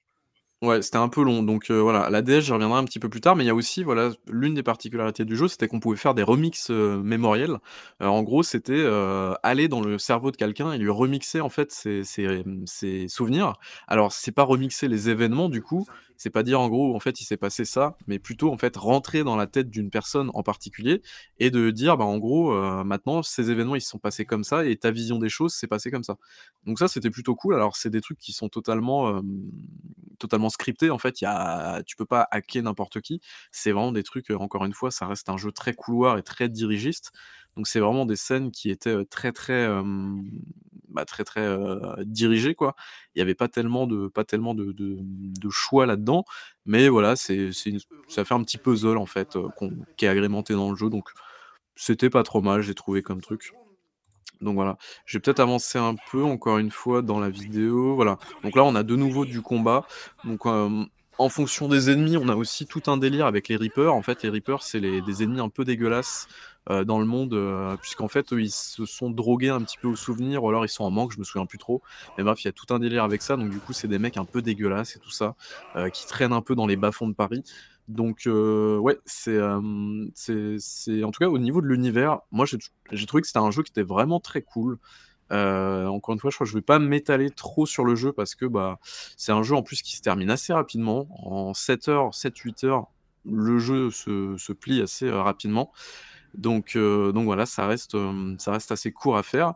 ouais, c'était un peu long, donc heu, voilà. La DS, j'y reviendrai un petit peu plus tard, mais il y a aussi, voilà, l'une des particularités du jeu, c'était qu'on pouvait faire des remixes, mémoriels. En gros, c'était, aller dans le cerveau de quelqu'un et lui remixer, en fait, ses ses, hem, ses souvenirs. Alors, c'est pas remixer les événements, du coup, c'est pas dire, en gros, en fait, il s'est passé ça, mais plutôt, en fait, rentrer dans la tête d'une personne en particulier et de dire, bah, en gros, heu, maintenant, ces événements, ils se sont passés comme ça et ta vision des choses s'est passée comme ça. Donc ça, c'était plutôt cool. Alors, c'est des trucs qui sont totalement, hem, totalement scriptés, en fait, y a tu peux pas hacker n'importe qui. C'est vraiment des trucs, heu, encore une fois, ça reste un jeu très couloir et très dirigiste. Donc c'est vraiment des scènes qui étaient, très, très, bah, très, très, heu, dirigé quoi. Il y avait pas tellement de pas tellement de choix là-dedans, mais voilà, c'est ça fait un petit puzzle en fait, qui est agrémenté dans le jeu, donc c'était pas trop mal, j'ai trouvé comme truc. Donc voilà, je vais peut-être avancer un peu encore une fois dans la vidéo, voilà. Donc là, on a de nouveau du combat, donc hem, en fonction des ennemis, on a aussi tout un délire avec les Reapers. En fait, les Reapers, c'est des ennemis un peu dégueulasses, heu, dans le monde, heu, puisqu'en fait, eux, ils se sont drogués un petit peu aux souvenirs ou alors ils sont en manque, je me souviens plus trop. Mais bref, il y a tout un délire avec ça, donc du coup, c'est des mecs un peu dégueulasses et tout ça, heu, qui traînent un peu dans les bas-fonds de Paris. Donc ouais, c'est, c'est en tout cas au niveau de l'univers, moi j'ai trouvé que c'était un jeu qui était vraiment très cool. Heu, encore une fois, je que je vais pas m'étaler trop sur le jeu parce que, bah, c'est un jeu en plus qui se termine assez rapidement. En 7 heures, 7-8 heures, le jeu se plie assez, heu, rapidement. Donc donc voilà, ça reste, assez court à faire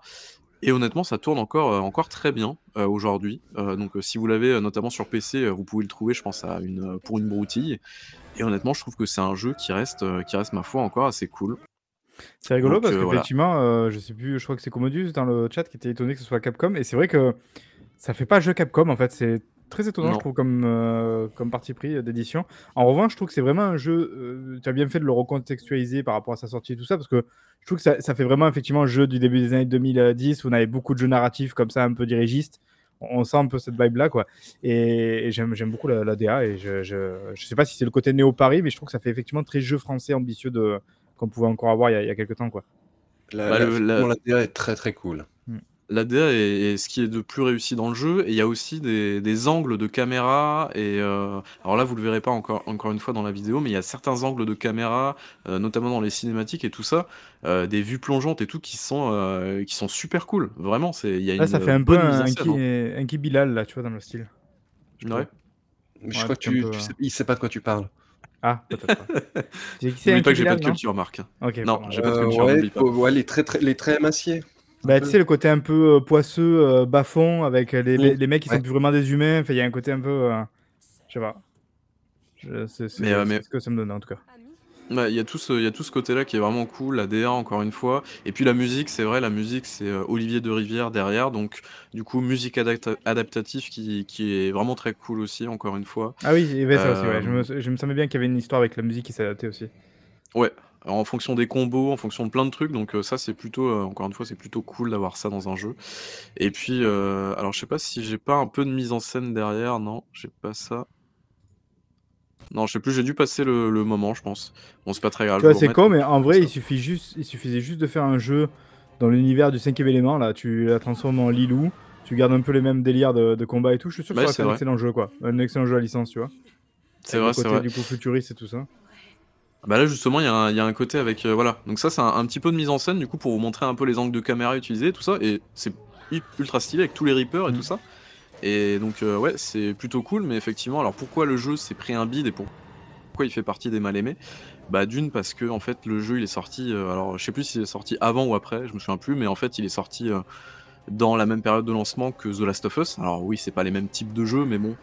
et honnêtement, ça tourne encore, très bien, aujourd'hui. Donc si vous l'avez, notamment sur PC, vous pouvez le trouver, je pense, pour une broutille et honnêtement, je trouve que c'est un jeu qui reste, ma foi, encore assez cool. C'est rigolo Donc parce voilà. qu'effectivement, heu, je sais plus, je crois que c'est Commodus dans le chat qui était étonné que ce soit Capcom et c'est vrai que ça fait pas jeu Capcom en fait, c'est très étonnant je trouve comme, heu, comme parti pris, d'édition. En revanche, je trouve que c'est vraiment un jeu, heu, tu as bien fait de le recontextualiser par rapport à sa sortie et tout ça, parce que je trouve que ça ça fait vraiment effectivement jeu du début des années 2010 où on avait beaucoup de jeux narratifs comme ça, un peu dirigistes. On on sent un peu cette vibe là quoi et et j'aime beaucoup la la DA et je je je sais pas si c'est le côté Néo Paris, mais je trouve que ça fait effectivement très jeu français ambitieux de qu'on pouvait encore avoir il y a il y a quelque temps quoi. La Bah, la le la effectivement, la DA est très, très cool. Mmh. la DA est est ce qui est de plus réussi dans le jeu et il y a aussi des des angles de caméra et heu, alors là, vous le verrez pas encore encore une fois dans la vidéo, mais il y a certains angles de caméra, heu, notamment dans les cinématiques et tout ça, heu, des vues plongeantes et tout qui sont, qui sont super cool. Vraiment, c'est il y a Là, une, ça fait un peu un hein. un là, tu vois, dans le style. Je. Ouais. Mais je Ouais, crois que tu peu, tu heu sais il sait pas de quoi tu parles. Ah, peut-être pas. (laughs) N'oublie pas que j'ai pas de non? culture, Marc. OK, Non, j'ai pas de Heu, culture, ouais, pas. faut ouais, les traits très les traits émaciés, Bah, tu peu. sais, le côté un peu, heu, poisseux, heu, bas-fond avec, les Mmh, les les mecs qui sont plus vraiment des humains, enfin, il y a un côté un peu, je sais pas. Je c'est Mais c'est heu, mais c'est ce que ça me donne en tout cas. Bah, il y a tout ce il y a tout ce côté-là qui est vraiment cool, la DA encore une fois et puis la musique, c'est vrai, la musique, c'est, heu, Olivier Derivière derrière, donc du coup, musique adapta adaptative qui qui est vraiment très cool aussi, encore une fois. Ah oui, il y avait ça aussi, ouais. Je me s je me semblais bien qu'il y avait une histoire avec la musique qui s'adaptait aussi. Ouais, en fonction des combos, en fonction de plein de trucs, donc heu, ça, c'est plutôt, heu, encore une fois, c'est plutôt cool d'avoir ça dans un jeu et puis, heu, alors je sais pas si j'ai pas un peu de mise en scène derrière, non, j'ai pas ça. Non, je sais plus, j'ai dû passer le le moment, je pense. Bon, c'est pas très grave, c'est con, mais en vrai, il suffit juste il suffisait juste de faire un jeu dans l'univers du 5e élément là, tu la transformes en Lilou, tu gardes un peu les mêmes délires de de combat et tout, je suis sûr que c'est un vrai. excellent jeu quoi, un excellent jeu à licence, tu vois? C'est vrai, c'est vrai. du coup futuriste et tout ça. Bah, là, justement, il y a un il y a un côté avec, heu, voilà, donc ça, c'est un un petit peu de mise en scène, du coup, pour vous montrer un peu les angles de caméra utilisés, tout ça et c'est ultra stylé avec tous les Reapers et tout Mmh. ça et donc heu, ouais, c'est plutôt cool, mais effectivement, alors pourquoi le jeu s'est pris un bide et pourquoi il fait partie des mal aimés? Bah, d'une, parce qu'en fait, le jeu, il est sorti, heu, alors je sais plus s'il est sorti avant ou après, je me souviens plus, mais en fait, il est sorti, heu, dans la même période de lancement que The Last of Us. Alors oui, c'est pas les mêmes types de jeux, mais bon,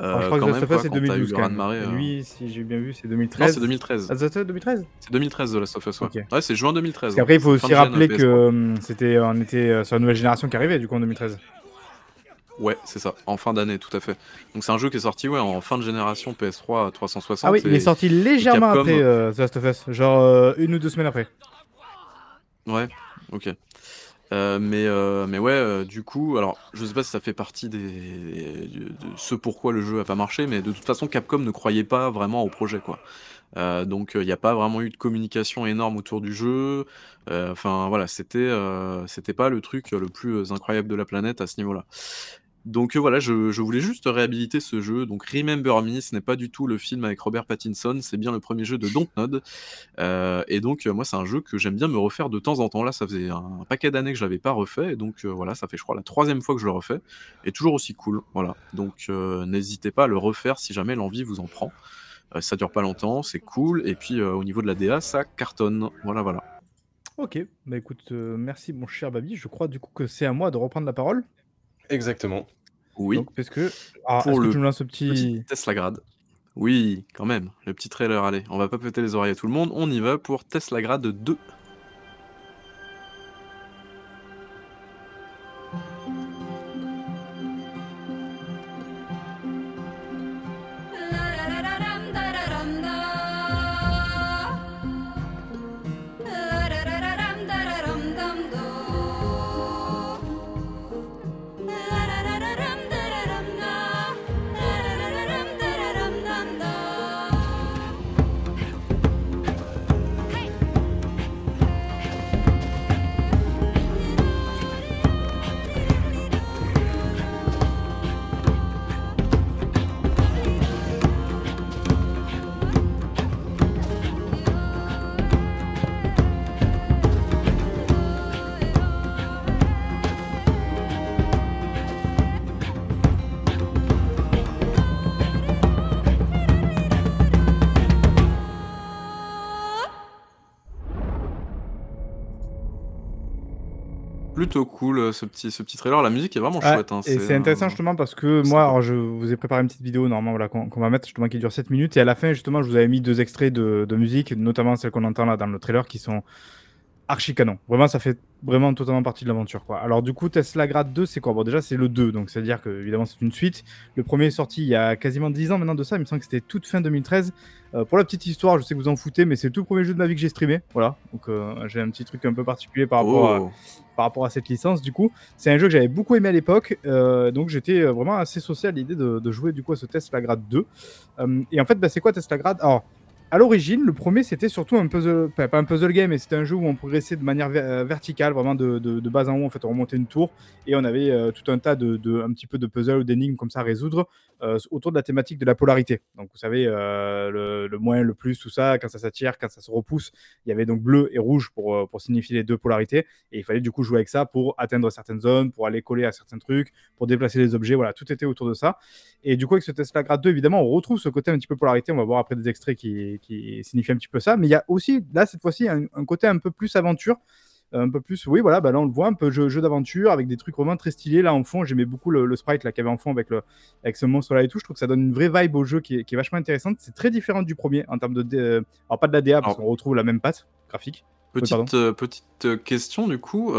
Alors je crois que The Last of Us c'est quand tu as eu 2012 le quand même. raz-de-marée, heu Lui, si j'ai bien vu, c'est Non, c'est 2013. 2013. Ah, The Last of Us 2013? C'est 2013 The Last of Us, ouais. C'est juin Parce 2013, hein, qu'après, il faut aussi rappeler PS3. que, c'était on était, sur la nouvelle génération qui arrivait du coup en 2013. Ouais, c'est ça, en fin d'année, tout à fait. Donc c'est un jeu qui est sorti, ouais, en fin de génération PS3 Ah oui, 360 il est sorti légèrement après, heu, The Last of Us, genre, heu, 1 ou 2 semaines après. Ouais, OK. Heu, mais heu, mais ouais, du coup, alors je sais pas si ça fait partie des de ce pourquoi le jeu a pas marché, mais de toute façon, Capcom ne croyait pas vraiment au projet, quoi. Donc il y a pas vraiment eu de communication énorme autour du jeu, enfin voilà, c'était, c'était pas le truc, le plus, incroyable de la planète à ce niveau-là. Donc heu, voilà, je voulais juste réhabiliter ce jeu, donc Remember Me, ce n'est pas du tout le film avec Robert Pattinson, c'est bien le 1er jeu de Dontnod, heu et donc heu, moi, c'est un jeu que j'aime bien me refaire de temps en temps. Là, ça faisait un paquet d'années que je l'avais pas refait et donc voilà, ça fait, je crois, la 3e fois que je le refais et toujours aussi cool, voilà. Donc n'hésitez pas à le refaire si jamais l'envie vous en prend. Ça dure pas longtemps, c'est cool et puis, au niveau de la DA, ça cartonne. Voilà, voilà. OK, bah, écoute, merci mon cher Babi. Je crois du coup que c'est à moi de reprendre la parole? Exactement. Oui. Donc parce que est-ce Pour que le tu me lances le petit petit Teslagrad. Oui, quand même, le petit trailer, allez, on va pas péter les oreilles à tout le monde, on y va pour Teslagrad 2. Plutôt cool, heu, ce petit ce petit trailer. La musique est vraiment Ah chouette, hein, et c'est euh, intéressant justement parce que moi, alors je vous ai préparé une petite vidéo normalement voilà qu'on va mettre justement qui dure 7 minutes et à la fin justement je vous avais mis 2 extraits de de musique, notamment celles qu'on entend là dans le trailer qui sont archi canon. Vraiment ça fait vraiment totalement partie de l'aventure quoi. Alors du coup Tesla Grad 2 c'est quoi? Bon déjà c'est le 2 donc c'est-à-dire qu'évidemment c'est une suite. Le premier est sorti il y a quasiment 10 ans maintenant de ça, il me semble que c'était toute fin 2013. Heu, pour la petite histoire, je sais que vous en foutez, mais c'est le tout premier jeu de ma vie que j'ai streamé, voilà. Donc heu, j'ai un petit truc un peu particulier par rapport à Oh! par rapport à cette licence du coup. C'est un jeu que j'avais beaucoup aimé à l'époque, heu, donc j'étais, vraiment assez saucé à l'idée de de jouer du coup à ce Tesla Grad 2. Hem et en fait, bah, c'est quoi Tesla Grad? Alors, à l'origine, le premier c'était surtout un puzzle pas un puzzle game, mais c'était un jeu où on progressait de manière heu, verticale, vraiment de de bas en haut en fait, on remontait une tour et on avait, heu, tout un tas de de un petit peu de puzzles ou d'énigmes comme ça à résoudre, heu, s autour de la thématique de la polarité. Donc vous savez, le le moins, le plus, tout ça, quand ça s'attire, quand ça se repousse. Il y avait donc bleu et rouge pour, pour signifier les 2 polarités et il fallait du coup jouer avec ça pour atteindre certaines zones, pour aller coller à certains trucs, pour déplacer les objets, voilà, tout était autour de ça et du coup avec ce Tesla Grad 2 évidemment, on retrouve ce côté un petit peu polarité, on va voir après des extraits qui qui signifient un petit peu ça, mais il y a aussi là cette fois-ci un un côté un peu plus aventure, un peu plus oui voilà, bah, là on le voit un peu jeu jeu d'aventure avec des trucs vraiment très stylés là en fond. J'aimais beaucoup le le sprite qu'il y avait en fond avec le avec ce monstre là et tout. Je trouve que ça donne une vraie vibe au jeu qui est qui est vachement intéressante. C'est très différent du premier en termes de heu, alors pas de la DA parce qu'on retrouve la même patte graphique. Oui. Petite, heu, petite question du coup,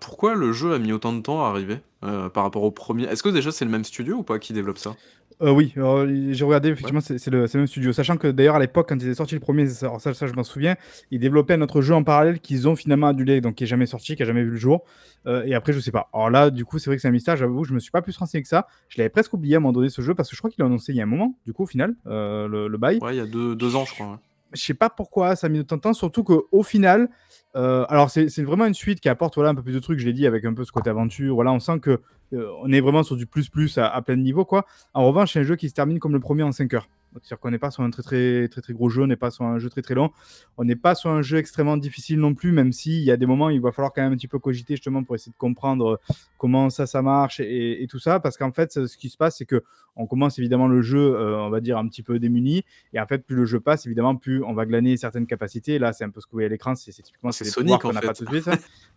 pourquoi le jeu a mis autant de temps à arriver, par rapport au premier? Est-ce que déjà c'est le même studio ou pas qui développe ça? Heu, oui, j'ai regardé effectivement c'est c'est le même studio. Sachant que d'ailleurs à l'époque quand il est sorti le premier, ça alors ça ça je m'en souviens, ils développaient un autre jeu en parallèle qu'ils ont finalement annulé, donc qui est jamais sorti, qui a jamais vu le jour, heu et après je sais pas. Alors là du coup c'est vrai que c'est un mystère, j'avoue, je me suis pas plus renseigné que ça. Je l'avais presque oublié à un moment donné ce jeu parce que je crois qu'ils l'ont annoncé il y a un moment, du coup au final, heu, le le bail. Ouais, il y a 2- 2 ans je crois, ouais. Je sais pas pourquoi ça a mis autant de temps, surtout qu'au final, heu, alors c'est vraiment une suite qui apporte, un peu plus de trucs, je l'ai dit, avec un peu ce côté aventure, voilà, on sent que, heu, on est vraiment sur du plus plus à à plein de niveaux, quoi. En revanche, c'est un jeu qui se termine comme le premier en 5 heures. C'est-à-dire qu'on n'est pas sur un très, très, très, très gros jeu, on n'est pas sur un jeu très, très long. On n'est pas sur un jeu extrêmement difficile non plus, même s'il y a des moments, il va falloir quand même un petit peu cogiter justement pour essayer de comprendre, heu, comment ça, ça marche et et tout ça. Parce qu'en fait, ce qui se passe, c'est qu'on commence évidemment le jeu, heu, on va dire un petit peu démuni et en fait, plus le jeu passe, évidemment, plus on va glaner certaines capacités. Là, c'est un peu ce que vous voyez à l'écran, c'est typiquement C'est c'est Sonic, qu'on n'a pas tout de suite.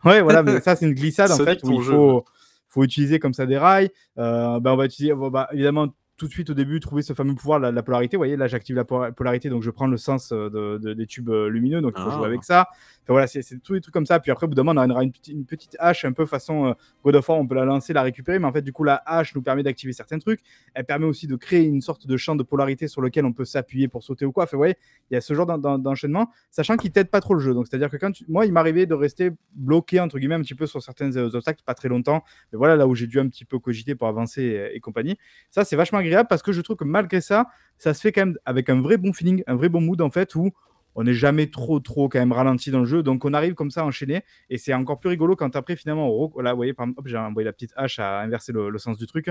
Ouais, voilà, mais ça, c'est une glissade en fait où il faut faut utiliser comme ça des rails. Heu, bah, on va utiliser bah, évidemment tout de suite au début trouver ce fameux pouvoir, la la polarité. Vous voyez là, j'active la pola polarité, donc je prends le sens, de de des tubes, heu, lumineux, donc il faut jouer Ah! avec ça. Voilà, c'est tous des trucs comme ça. Puis après, au bout d'un moment, on aura une petite une petite hache un peu façon, heu, God of War, on peut la lancer, la récupérer, mais en fait, du coup, la hache nous permet d'activer certains trucs. Elle permet aussi de créer une sorte de champ de polarité sur lequel on peut s'appuyer pour sauter ou quoi. Enfin, vous voyez, il y a ce genre d'en d'en d'enchaînement, sachant qu'il t'aide pas trop le jeu. Donc c'est-à-dire que quand moi, il m'arrivait de rester «bloqué» entre guillemets un petit peu sur certains, heu, obstacles, pas très longtemps. Mais voilà, là où j'ai dû un petit peu cogiter pour avancer et et compagnie. Ça, c'est vachement agréable parce que je trouve que malgré ça, ça se fait quand même avec un vrai bon feeling, un vrai bon mood en fait, où on n'est jamais trop, trop quand même ralenti dans le jeu. Donc on arrive comme ça à enchaîner et c'est encore plus rigolo quand après finalement on là, vous voyez, j'ai envoyé la petite hache à inverser le sens du truc.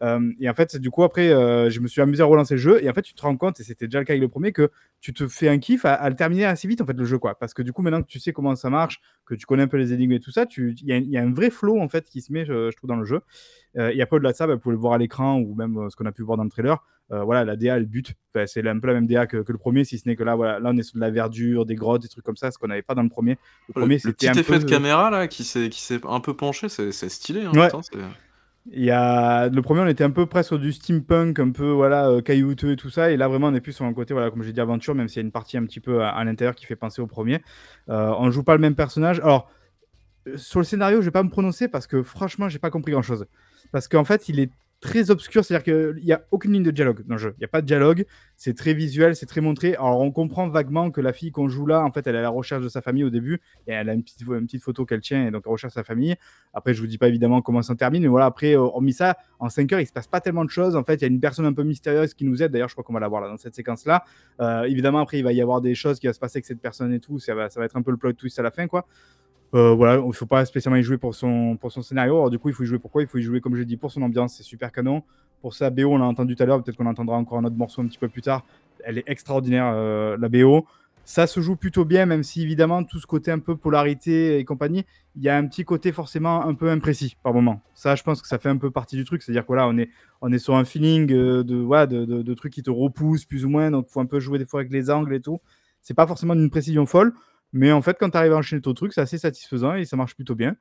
Hem et en fait, du coup après, heu, je me suis amusé à relancer le jeu et en fait, tu te rends compte et c'était déjà le cas avec le premier que tu te fais un kiff à le terminer assez vite en fait le jeu, quoi. Parce que du coup, maintenant que tu sais comment ça marche, que tu connais un peu les énigmes et tout ça, il y a un vrai flow en fait qui se met, je je trouve dans le jeu. Heu et après au-delà de ça, bah, vous pouvez le voir à l'écran ou même, heu, ce qu'on a pu voir dans le trailer, heu, voilà, la DA elle bute. Enfin, c'est un peu la même DA que que le premier, si ce n'est que là, voilà, là on est sur de la verdure, des grottes, des trucs comme ça, ce qu'on n'avait pas dans le premier. Le Le premier le c'était petit un effet peu de caméra là qui s'est un peu penché, c'est stylé, hein, Ouais. putain, c'est Il y a le premier on était un peu presque sur du steampunk, un peu voilà, heu, caillouteux et tout ça et là vraiment on est plus sur un côté, voilà, comme j'ai dit aventure, même s'il y a une partie un petit peu à à l'intérieur qui fait penser au premier. Heu, on joue pas le même personnage. Alors, sur le scénario, je vais pas me prononcer parce que franchement, j'ai pas compris grand chose. Parce qu'en fait, il est très obscur, c'est-à-dire qu'il y a aucune ligne de dialogue dans le jeu. Il y a pas de dialogue, c'est très visuel, c'est très montré. Alors on comprend vaguement que la fille qu'on joue là, en fait, elle est à la recherche de sa famille au début et elle a une petite photo qu'elle tient et donc elle recherche sa famille. Après, je vous dis pas évidemment comment ça termine, mais voilà, après, heu, hormis ça, en 5 heures, il se passe pas tellement de choses. En fait, il y a une personne un peu mystérieuse qui nous aide. D'ailleurs, je crois qu'on va la voir là dans cette séquence-là. Heu, évidemment, après, il va y avoir des choses qui va se passer avec cette personne et tout. Ça va ça va être un peu le plot twist à la fin, quoi. Heu, voilà, il faut pas spécialement y jouer pour son pour son scénario. Alors du coup, il faut y jouer pourquoi? Il faut y jouer, comme je l'ai dit, pour son ambiance, c'est super canon. Pour sa BO, on l'a entendu tout à l'heure, peut-être qu'on entendra encore un autre morceau un petit peu plus tard. Elle est extraordinaire, heu, la BO. Ça se joue plutôt bien, même si évidemment tout ce côté un peu polarité et compagnie, il y a un petit côté forcément un peu imprécis par moment. Ça, je pense que ça fait un peu partie du truc. C'est-à-dire que voilà, est on est sur un feeling, heu, de voilà, de de trucs qui te repoussent plus ou moins, donc il faut un peu jouer des fois avec les angles et tout. C'est pas forcément d'une précision folle, mais en fait, quand tu arrives à enchaîner ton truc, c'est assez satisfaisant et ça marche plutôt bien.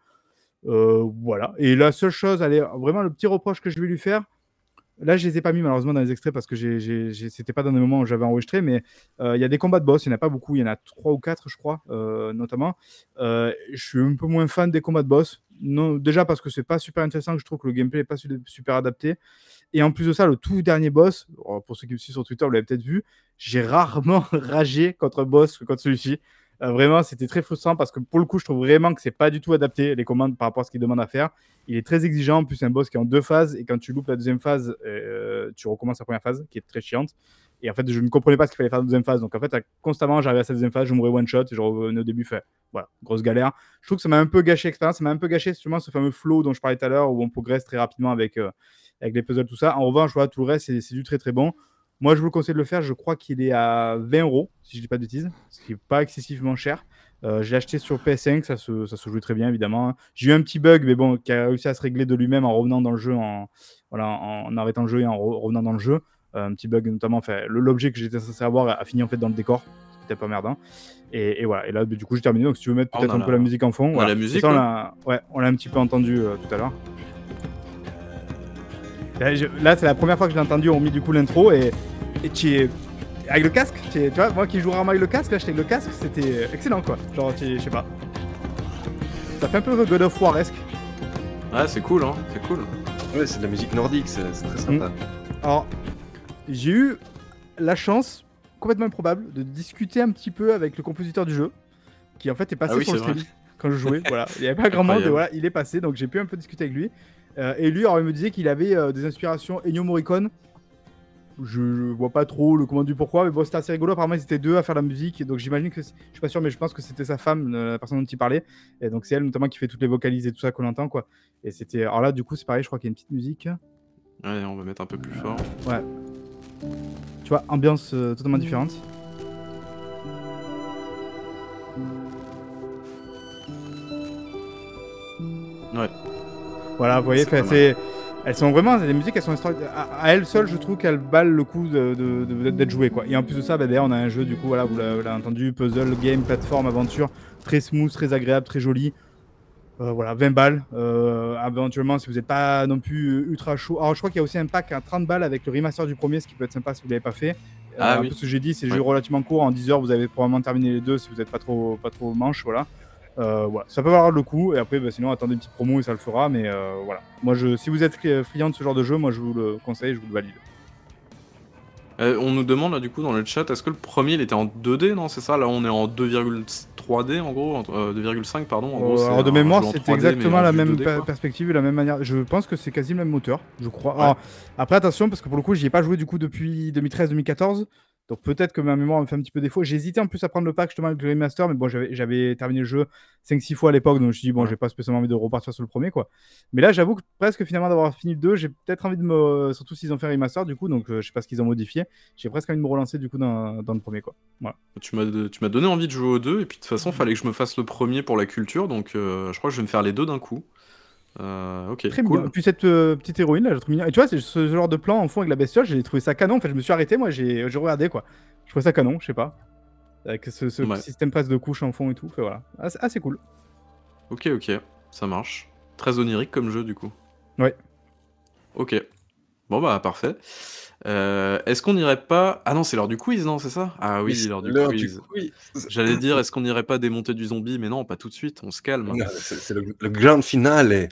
Euh, voilà. Et la seule chose, allez, vraiment le petit reproche que je vais lui faire, là je les ai pas mis malheureusement dans les extraits parce que c'était pas dans les moments où j'avais enregistré, mais euh, il y a des combats de boss, il n'y en a pas beaucoup, il y en a trois ou quatre je crois, euh, notamment. Je suis un peu moins fan des combats de boss. Non, déjà parce que c'est pas super intéressant, que je trouve que le gameplay est pas su- super adapté. Et en plus de ça, le tout dernier boss, oh, pour ceux qui me suivent sur Twitter, vous l'avez peut-être vu, j'ai rarement (laughs) ragé contre un boss que contre celui-ci. Euh, vraiment, c'était très frustrant parce que pour le coup, je trouve vraiment que c'est pas du tout adapté les commandes par rapport à ce qu'il demande à faire. Il est très exigeant. En plus, c'est un boss qui est en deux phases et quand tu loupes la deuxième phase, euh, tu recommences la première phase qui est très chiante. Et en fait, je ne comprenais pas ce qu'il fallait faire dans la deuxième phase. Donc en fait, constamment, j'arrivais à cette deuxième phase, je mourrais one shot et je revenais au début. Fait voilà, grosse galère. Je trouve que ça m'a un peu gâché l'expérience. Ça m'a un peu gâché justement ce fameux flow dont je parlais tout à l'heure où on progresse très rapidement avec, euh, avec les puzzles, tout ça. En revanche, voilà, tout le reste, c'est du très très bon. Moi, je vous conseille de le faire. Je crois qu'il est à 20 euros, si je dis pas de bêtises, ce qui n'est pas excessivement cher. Euh, je l'ai acheté sur PS5, ça se, ça se joue très bien évidemment. J'ai eu un petit bug, mais bon, qui a réussi à se régler de lui-même en revenant dans le jeu, en, voilà, en, arrêtant le jeu et en re- revenant dans le jeu. Euh, un petit bug notamment, enfin, le- l'objet que j'étais censé avoir a, fini en fait dans le décor, ce qui était pas merdant. Et, et voilà, et là du coup j'ai terminé, donc si tu veux mettre on peut-être un peu la- musique en fond. voilà. la musique, Ça, on ouais. l'a- ouais, on l'a un petit peu entendu euh, tout à l'heure. Là, je- là, c'est la première fois que j'ai entendu, on mis du coup l'intro et, et tu es avec le casque, tu, es- tu vois, moi qui joue rarement avec le casque, là j'étais avec le casque, c'était excellent quoi. Genre, tu- je sais pas. Ça fait un peu God of War-esque. Ouais, c'est cool, hein, c'est cool. Ouais, c'est de la musique nordique, c'est très sympa. Alors, j'ai eu la chance, complètement improbable, de discuter un petit peu avec le compositeur du jeu, qui en fait est passé Ah oui, sur le stream quand je jouais. voilà, il n'y avait pas (laughs) grand monde, Incroyable. et voilà, il est passé, donc j'ai pu un peu discuter avec lui. Euh, et lui, alors, il me disait qu'il avait euh, des inspirations Ennio Morricone. Je, je vois pas trop le comment du pourquoi, mais bon, c'était assez rigolo. Apparemment, ils étaient deux à faire la musique, donc j'imagine que, je suis pas sûr, mais je pense que c'était sa femme, euh, la personne dont il parlait. Et donc c'est elle notamment qui fait toutes les vocalises et tout ça qu'on entend, quoi. Et c'était, alors là, du coup, c'est pareil, je crois qu'il y a une petite musique. Ouais, on va mettre un peu plus fort. Ouais. Tu vois, ambiance euh, totalement différente. Ouais. Voilà, vous voyez, C'est elles sont vraiment, les musiques, elles sont à, à elles seules, je trouve qu'elles valent le coup de- de- de- d'être jouées, quoi. Et en plus de ça, bah, d'ailleurs, on a un jeu, du coup, voilà, vous l'avez entendu, puzzle, game, plateforme, aventure, très smooth, très agréable, très joli. Euh, voilà, 20 balles. Euh, éventuellement, si vous n'êtes pas non plus ultra chaud. Alors, je crois qu'il y a aussi un pack à 30 balles avec le remaster du premier, ce qui peut être sympa si vous ne l'avez pas fait. Euh, Ah un peu ce que j'ai dit, c'est le Ouais. jeu relativement court. En 10 heures, vous avez probablement terminé les deux si vous n'êtes pas trop, pas trop manche. Voilà. Euh, voilà. Ça peut valoir le coup. Et après, bah, sinon, attendez une petite promo et ça le fera. Mais euh, voilà. Moi, je, si vous êtes euh, friand de ce genre de jeu, moi, je vous le conseille, je vous le valide. Euh, on nous demande là du coup dans le chat, est-ce que le premier il était en 2D Non, c'est ça? Là, on est en 2,3D en gros, entre- euh, 2,5 pardon. En gros, alors de mémoire, c'était 3D, mais exactement en la même 2D, per- quoi. perspective et la même manière. Je pense que c'est quasi le même moteur, je crois. Ouais. Alors, après, attention, parce que pour le coup, j'y ai pas joué du coup depuis 2013-2014. Donc peut-être que ma mémoire me fait un petit peu défaut. J'ai hésité en plus à prendre le pack justement avec le remaster, mais bon, j'avais terminé le jeu 5-6 fois à l'époque, donc je me suis dit, bon, j'ai pas spécialement envie de repartir sur le premier, quoi. Mais là, j'avoue que presque finalement d'avoir fini le 2, j'ai peut-être envie de me. Surtout s'ils ont fait un remaster, du coup, donc euh, je sais pas ce qu'ils ont modifié. J'ai presque envie de me relancer du coup dans, dans le premier, quoi. Voilà. Tu m'as tu m'as donné envie de jouer aux deux, et puis de toute façon, fallait que je me fasse le premier pour la culture, donc euh, je crois que je vais me faire les deux d'un coup. Euh, ok, Très cool. bien. Puis cette euh, petite héroïne là, je trouve mignon. Et tu vois, c'est ce genre de plan en fond avec la bestiole, j'ai trouvé ça canon. En fait, je me suis arrêté, moi, j'ai regardé quoi. Je trouvais ça canon, je sais pas. Avec ce, ce Ouais. système presque de couches en fond et tout. Fait, voilà. Assez, assez cool. Ok, ok, ça marche. Très onirique comme jeu du coup. Ouais. Ok. Bon bah parfait. Euh, est-ce qu'on irait pas... Ah non, c'est l'heure du quiz, non, c'est ça? Ah oui, Oui, c'est l'heure du l'heure du quiz. quiz. J'allais dire, est-ce qu'on irait pas démonter du zombie? Mais non, pas tout de suite, on se calme. Non, C'est c'est le, le grand finale.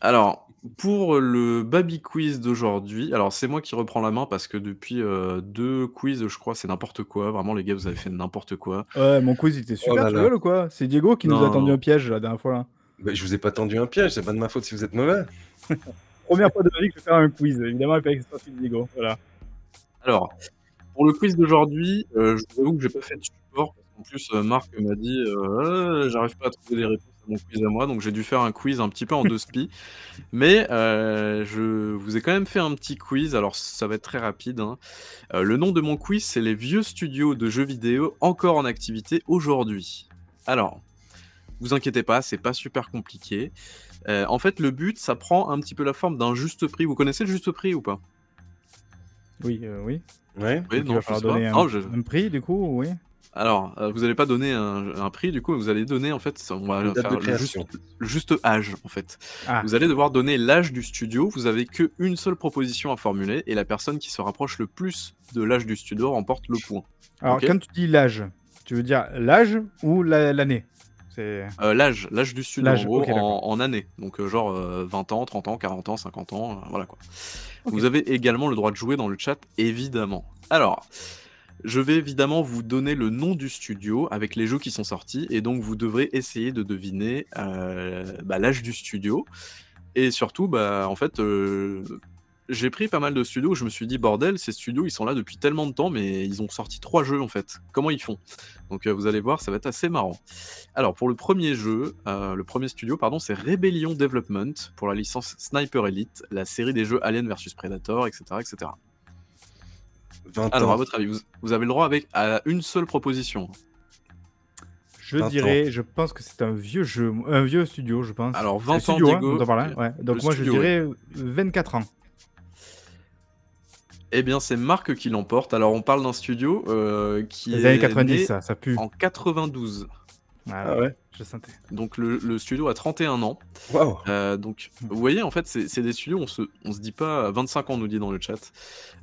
Alors, pour le Baby Quiz d'aujourd'hui, alors c'est moi qui reprends la main parce que depuis euh, deux quiz, je crois, c'est n'importe quoi. Vraiment, les gars, vous avez fait n'importe quoi. Ouais, mon quiz il était super, Oh là tu là. rigoles ou quoi? C'est Diego qui nous a tendu non. un piège la dernière fois là. Bah, je vous ai pas tendu un piège, c'est pas de ma faute si vous êtes mauvais. (laughs) Première fois de ma vie que je vais faire un quiz. Évidemment, avec Diego. Voilà. Alors, pour le quiz d'aujourd'hui, euh, je vous avoue que j'ai pas fait de support parce qu'en plus, euh, Marc m'a dit euh, Euh, j'arrive pas à trouver des réponses à mon quiz à moi, donc j'ai dû faire un quiz un petit peu en deux spi. (laughs) Mais je vous ai quand même fait un petit quiz, alors ça va être très rapide. hein. Le nom de mon quiz, c'est les vieux studios de jeux vidéo encore en activité aujourd'hui. Alors, vous inquiétez pas, c'est pas super compliqué. Euh, en fait, le but, ça prend un petit peu la forme d'un juste prix. Vous connaissez le juste prix ou pas? Oui, euh, oui. Ouais. Oui, il va falloir donner un, Oh, je- un prix du coup, oui. Alors, euh, vous allez pas donner un, un prix, du coup, vous allez donner, en fait, on va faire de le juste, création. le juste âge, en fait. Ah. Vous allez devoir donner l'âge du studio. Vous avez que une seule proposition à formuler, et la personne qui se rapproche le plus de l'âge du studio remporte le point. Alors, quand tu dis l'âge, tu veux dire l'âge ou la- l'année? C'est. Euh, l'âge, l'âge du studio, en L'âge, gros, en, en années. Donc, euh, genre euh, 20 ans, 30 ans, 40 ans, 50 ans, euh, voilà quoi. Vous avez également le droit de jouer dans le chat, évidemment. Alors, je vais évidemment vous donner le nom du studio avec les jeux qui sont sortis, et donc vous devrez essayer de deviner euh, bah, l'âge du studio. Et surtout, bah, en fait, euh, j'ai pris pas mal de studios où je me suis dit, bordel, ces studios, ils sont là depuis tellement de temps, mais ils ont sorti trois jeux en fait. Comment ils font? Donc euh, vous allez voir, ça va être assez marrant. Alors pour le premier jeu, euh, le premier studio, pardon, c'est Rebellion Development pour la licence Sniper Elite, la série des jeux Alien vs Predator, etc. etc. 20 Alors ans. à votre avis, vous, vous avez le droit avec à une seule proposition. Je 20 ans. dirais, je pense que c'est un vieux jeu, un vieux studio, je pense. Alors, C'est 20 le ans, studio, hein, Diego. on ouais. Donc moi studio, je dirais 24 ans. Eh bien, c'est Marc qui l'emporte. Alors, on parle d'un studio euh, qui Les est années 90, né ça, ça pue. en 92. Ah ouais, je sentais. Donc le, le studio a 31 ans. Waouh. Euh, donc vous voyez en fait c'est des studios on se on se dit pas 25 ans on nous dit dans le chat.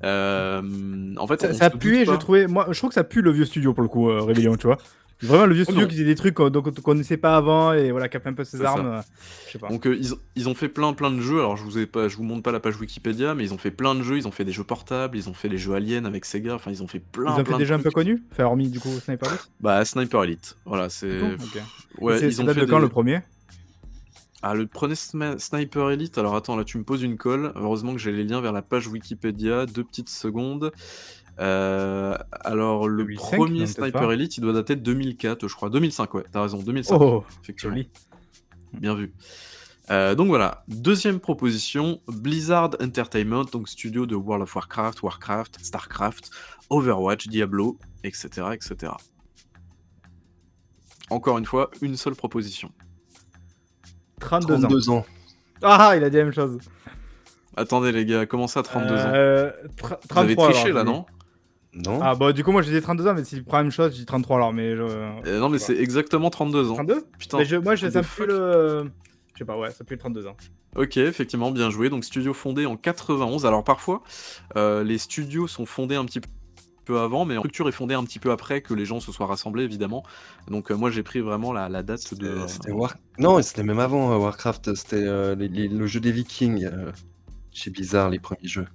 Euh, en fait Ça, ça puait, je trouvais. Moi, je trouve que ça pue le vieux studio pour le coup, euh, Rebellion, tu vois. Vraiment le vieux studio qui faisait des trucs qu'on qu'on connaissait pas avant et voilà, qui a fait un peu ses armes. euh, je sais pas. Donc euh, ils, ils ont fait plein plein de jeux. Alors je vous ai pas, je vous montre pas la page Wikipédia, mais ils ont fait plein de jeux. Ils ont fait des jeux portables, ils ont fait les jeux Alien avec Sega. Enfin ils ont fait plein. Ils ont fait plein des de jeux un peu connus Enfin, hormis du coup Sniper Elite Bah Sniper Elite. Voilà c'est. Ouais c'est- ils ont fait de quand des- le premier? Ah, le premier sma- Sniper Elite, alors attends, là tu me poses une colle. Heureusement que j'ai les liens vers la page Wikipédia. Deux petites secondes. Euh, alors, le 2005, premier Sniper. Elite, il doit dater de 2004, je crois. 2005, ouais, t'as raison, 2005. Oh, effectivement. joli. Bien vu. Euh, donc voilà, deuxième proposition, Blizzard Entertainment, donc studio de World of Warcraft, Warcraft, Starcraft, Overwatch, Diablo, etc. etc. Encore une fois, une seule proposition. 32, 32 ans. Ah, il a dit la même chose. Attendez les gars, comment ça 32 ans? Euh, tra- Vous avez 33, triché alors, là, non? Non. Ah bah du coup moi je disais 32 ans mais s'il prend la même chose je dis 33 alors mais je... Euh, Non mais c'est exactement 32 ans. 32 Putain. Mais je, moi je, ça the me pue le... Je sais pas ouais ça pue le 32 ans. Ok, effectivement, bien joué. Donc studio fondé en 91. Alors parfois, euh, les studios sont fondés un petit peu avant, mais en structure est fondée un petit peu après que les gens se soient rassemblés, évidemment. Donc euh, moi j'ai pris vraiment la, la date de... C'était War... Non, c'était même avant euh, Warcraft. C'était euh, le jeu des Vikings euh, chez Blizzard, les premiers jeux.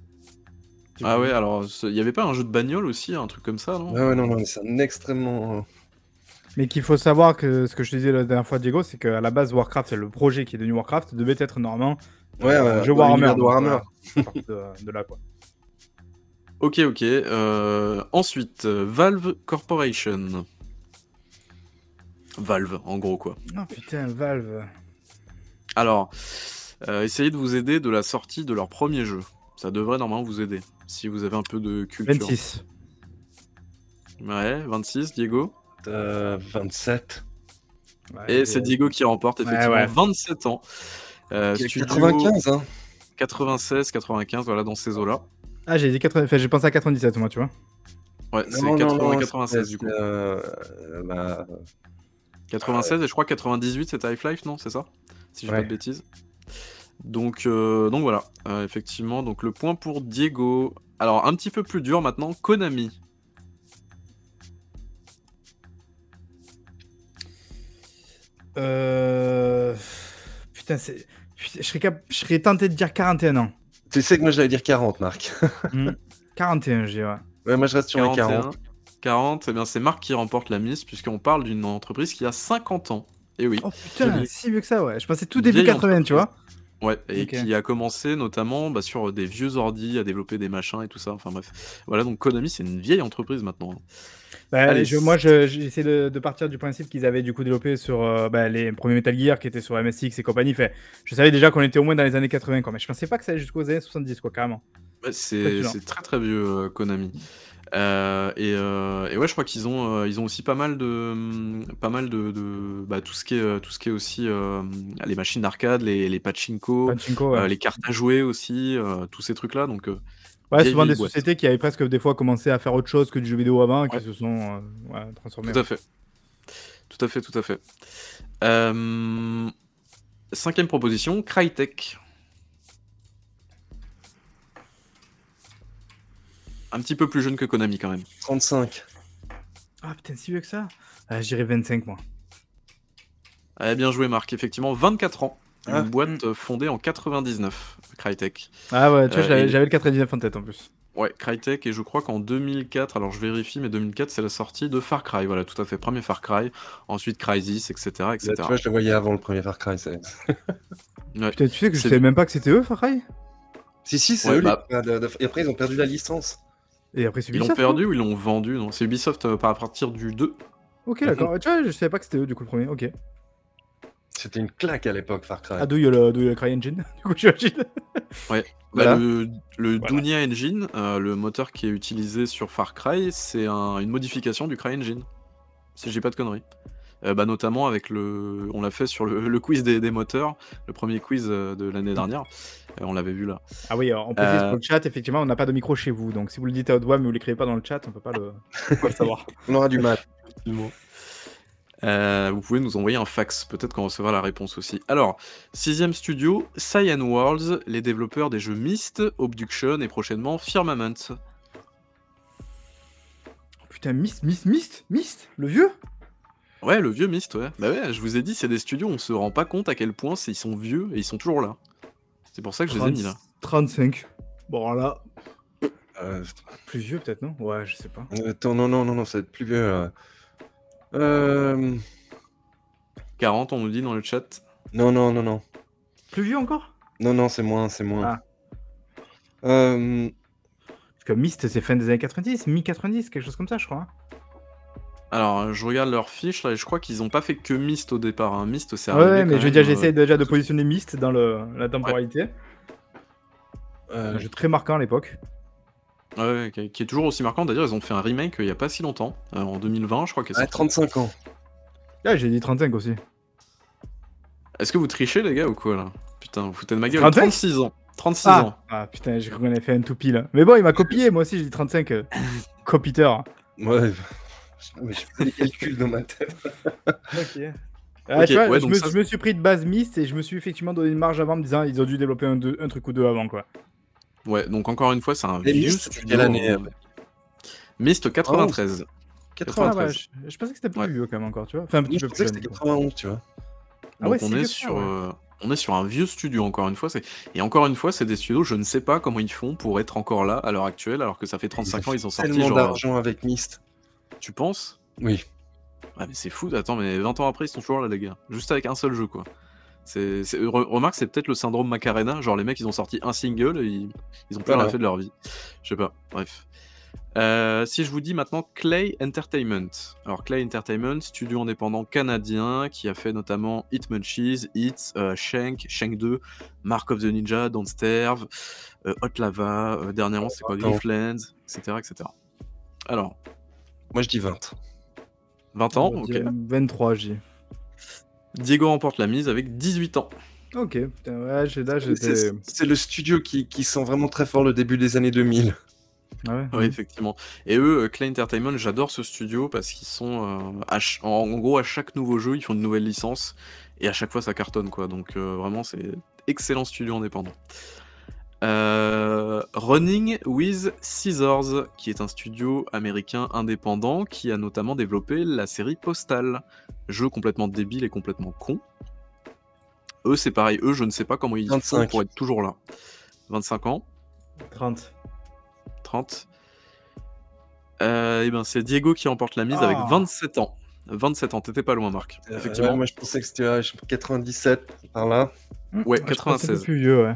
Ah ouais, alors il y avait pas un jeu de bagnole aussi, un truc comme ça, non Ouais, ouais, non, non, mais c'est un extrêmement. euh, Mais qu'il faut savoir que ce que je te disais la dernière fois Diego c'est qu'à la base Warcraft c'est le projet qui est devenu Warcraft devait être normalement Ouais, euh, jeu dans Warhammer. de Warhammer. parti de, de là quoi. Ok, ok. euh, ensuite, euh, Valve Corporation. Valve, en gros, quoi. Oh putain Valve. Alors, euh, essayez de vous aider de la sortie de leur premier jeu. Ça devrait normalement vous aider, si vous avez un peu de culture. 26. Ouais, 26, Diego. euh, 27. Et c'est Diego qui remporte, effectivement, ouais. 27 ans. Euh, Qui a studio 95, hein. 96, 95, voilà, dans ces eaux-là. Ah j'ai dit 80... enfin, j'ai pensé à 97 moi tu vois. Ouais, c'est non, 80, non, 96 c'était, du coup. euh, bah, 96 et je crois 98 c'était Half-Life, non C'est ça? Si je dis Ouais. pas de bêtises. Donc, euh, donc voilà, Euh, effectivement, donc le point pour Diego. Alors un petit peu plus dur maintenant, Konami. Euh... Putain c'est... putain, Je serais, cap- je serais tenté de dire 41 ans. Tu sais que moi j'allais dire 40, Marc. (laughs) Hmm. 41 je dirais. ouais, moi je reste sur les 41, 40. 40, eh bien c'est Marc qui remporte la mise puisqu'on parle d'une entreprise qui a 50 ans. Et oui. Oh putain, si vieux que ça ouais. Je pensais tout début Vieille 80 tu vois. Ouais, et Ok. qui a commencé notamment bah, sur des vieux ordi à développer des machins et tout ça. Enfin bref. Voilà, donc Konami, c'est une vieille entreprise maintenant. Bah, Allez, je- moi, je- j'essaie de, de partir du principe qu'ils avaient du coup développé sur euh, bah, les premiers Metal Gear qui étaient sur MSX et compagnie. Fait, je savais déjà qu'on était au moins dans les années 80, quoi, mais je pensais pas que ça allait jusqu'aux années 70, quoi, carrément. Ouais, c'est Spectacular. c'est très très vieux euh, Konami. Euh, et, euh, et ouais, je crois qu'ils ont, euh, ils ont aussi pas mal de, hum, pas mal de, de- bah, tout ce qui est, tout ce qui est aussi les machines d'arcade, les, les pachinko, Pachinko, ouais. les cartes à jouer aussi, tous ces trucs-là. Donc euh, Ouais, souvent des boîte. sociétés qui avaient presque des fois commencé à faire autre chose que du jeu vidéo avant et qui se sont ouais, transformées. Tout à fait. Tout à fait, tout à fait. Cinquième proposition, Crytek. Un petit peu plus jeune que Konami quand même. 35. Ah putain, si vieux que ça ah, Je dirais 25 moi. Eh bien joué Marc, effectivement 24 ans. Une Ah. boîte euh, fondée en 99, Crytek. Ah ouais, tu vois, Euh, j'avais et- le 99 en tête en plus. Ouais, Crytek, et je crois qu'en 2004, alors je vérifie, mais 2004 c'est la sortie de Far Cry, voilà, tout à fait, premier Far Cry, ensuite Crysis, etc. Là, etc. tu vois, je le voyais avant le premier Far Cry. c'est- Ouais. Putain, tu sais que je savais même pas que c'était eux, Far Cry? Si, si, c'est Ouais, eux. bah- Et après, ils ont perdu la licence. Et après, c'est Ils l'ont Ubisoft, perdu ou ils l'ont vendu? Non C'est Ubisoft euh, à partir du 2. Ok, d'accord. Tu vois, je savais pas que c'était eux du coup le premier. Ok. C'était une claque à l'époque, Far Cry. Ah, d'où il y a le, d'où il y a le Cry Engine (laughs) Du coup, j'imagine. Ouais. Voilà. Bah, le le Voilà. Dunia Engine, euh, le moteur qui est utilisé sur Far Cry, c'est un- une modification du Cry Engine. Si dis pas de conneries. Euh, bah, notamment avec le. On l'a fait sur le, le quiz des, des moteurs, le premier quiz euh, de l'année dernière. Euh, on l'avait vu là. Ah oui, alors, on Euh, pour le chat, effectivement, on n'a pas de micro chez vous. Donc si vous le dites à haute voix, mais vous l'écrivez pas dans le chat, on peut pas le, on peut pas le savoir. (laughs) On aura du mal. Euh, vous pouvez nous envoyer un fax, peut-être qu'on recevra la réponse aussi. Alors, sixième studio, Cyan Worlds, les développeurs des jeux Myst, Obduction et prochainement Firmament. Putain, Myst, Myst, Myst, Myst, le vieux? Ouais, le vieux Myst, ouais. Bah ouais, je vous ai dit, c'est des studios, on se rend pas compte à quel point c'est- ils sont vieux et ils sont toujours là. C'est pour ça que je les ai mis là. 35. Bon, là, Euh, plus vieux peut-être, non? Ouais, je sais pas. Attends, non, non, non, non, ça va être plus vieux. euh. Euh, 40, on nous dit dans le chat. Non, non, non, non. Plus vieux encore? Non, non, c'est moins, c'est moins. Ah. Euh, Parce que Myst, c'est fin des années 90, mi-90, quelque chose comme ça, je crois. hein. Alors, euh, je regarde leur fiche là et je crois qu'ils ont pas fait que Myst au départ. Hein. Myst, c'est Ouais, arrivé. ouais, quand mais je veux même, dire, euh, j'essaie déjà de positionner Myst dans le, la temporalité. euh, Un jeu très marquant à l'époque. Ouais, qui, qui est toujours aussi marquant. D'ailleurs, ils ont fait un remake euh, il y a pas si longtemps, euh, en 2020, je crois. Qui est ouais, sorti. 35 ans. Ah, j'ai dit 35 aussi. Est-ce que vous trichez, les gars, ou quoi là? Putain, vous foutez de ma gueule. 35? 36 ans. 36 Ah, ans. ah putain, j'ai cru qu'on avait fait un toupie là. Mais bon, il m'a copié, moi aussi j'ai dit 35. Euh, copiteur. Ouais. Mais je fais des calculs dans ma tête. Ok. Ah, Ok, tu vois, ouais, je, me, ça, je me suis pris de base Myst et je me suis effectivement donné une marge avant en me disant ils ont dû développer un, deux- un truc ou deux avant quoi. Ouais, donc encore une fois, c'est un Et vieux Myst, studio. quelle année, euh, euh Myst 93. Ah 93. ouais, je, je pensais que c'était plus vieux quand même encore, tu vois. Enfin, un petit je peu pensais plus que c'était quoi. 91, tu vois. Ah Donc ouais, on est sur, ouais. euh, on est sur un vieux studio encore une fois. c'est- Et encore une fois, c'est des studios, je ne sais pas comment ils font pour être encore là à l'heure actuelle, alors que ça fait 35 ans, ils ont sorti Tellement genre. d'argent avec Myst. Tu penses? Oui. Ah mais c'est fou, attends, mais 20 ans après, ils sont toujours là, les gars. Juste avec un seul jeu, quoi. C'est, c'est- re- remarque, c'est peut-être le syndrome Macarena. Genre, les mecs, ils ont sorti un single et ils, ils ont plus Voilà. rien fait de leur vie. Je sais pas, bref. Euh, si je vous dis maintenant Clay Entertainment. Alors, Clay Entertainment, studio indépendant canadien qui a fait notamment Hitmunchies, Hits, euh, Shank, Shank 2, Mark of the Ninja, Don't Starve, euh, Hot Lava, euh, dernièrement, c'est quoi, Attends. Grifflands, etc., etc. Alors, Moi, je dis 20. 20 ans, On va ok. dire 23, j'ai. Diego remporte la mise avec 18 ans. Ok, ouais, j'ai- là C'est j'étais. c'est le studio qui, qui sent vraiment très fort le début des années 2000. Ah ouais Oui, effectivement. Et eux, euh, Clay Entertainment, j'adore ce studio parce qu'ils sont. euh, à ch- en, en gros, à chaque nouveau jeu, ils font une nouvelle licence et à chaque fois, ça cartonne, quoi. Donc, euh, vraiment, c'est excellent studio indépendant. Euh, Running with Scissors, qui est un studio américain indépendant qui a notamment développé la série Postal, jeu complètement débile et complètement con. Eux, c'est pareil. Eux, je ne sais pas comment ils font 25. pour être toujours là. 25 ans. 30. 30. Euh, et ben c'est Diego qui remporte la mise avec Ah. 27 ans. 27 ans, t'étais pas loin, Marc. Euh, Effectivement. ouais, moi, je pensais que c'était ouais, 97 par là. Ouais, Ah, peu 96. plus vieux, ouais.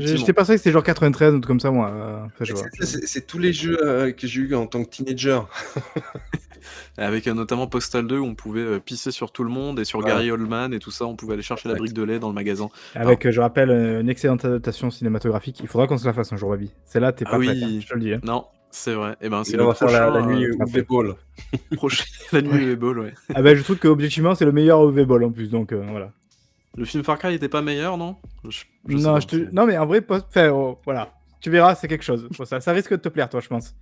J'étais persuadé que c'était genre 93 ou un truc comme ça, moi. euh, c'est- C'est c'est tous les jeux euh, que j'ai eu en tant que teenager. (laughs) Avec euh, notamment Postal 2 où on pouvait euh, pisser sur tout le monde et sur Ouais. Gary Oldman et tout ça, on pouvait aller chercher la brique de lait dans le magasin. Avec, euh, je rappelle, une excellente adaptation cinématographique. Il faudra qu'on se la fasse un jour, Babi. Celle-là, t'es Ah pas prête, oui. hein, je te le dis. hein. Non, c'est vrai. Et ben c'est le on va faire prochain, la, la nuit euh, au Ball. (laughs) prochain- la nuit au ball, ouais. Ah bah, je trouve que objectivement, c'est le meilleur OV Ball en plus, donc euh, voilà. Le film Far Cry était pas meilleur, non? Je- je sais non, pas, je te- c'est- non, mais en vrai, post... enfin, oh, voilà. Tu verras, c'est quelque chose. Ça, ça risque de te plaire, toi, je pense.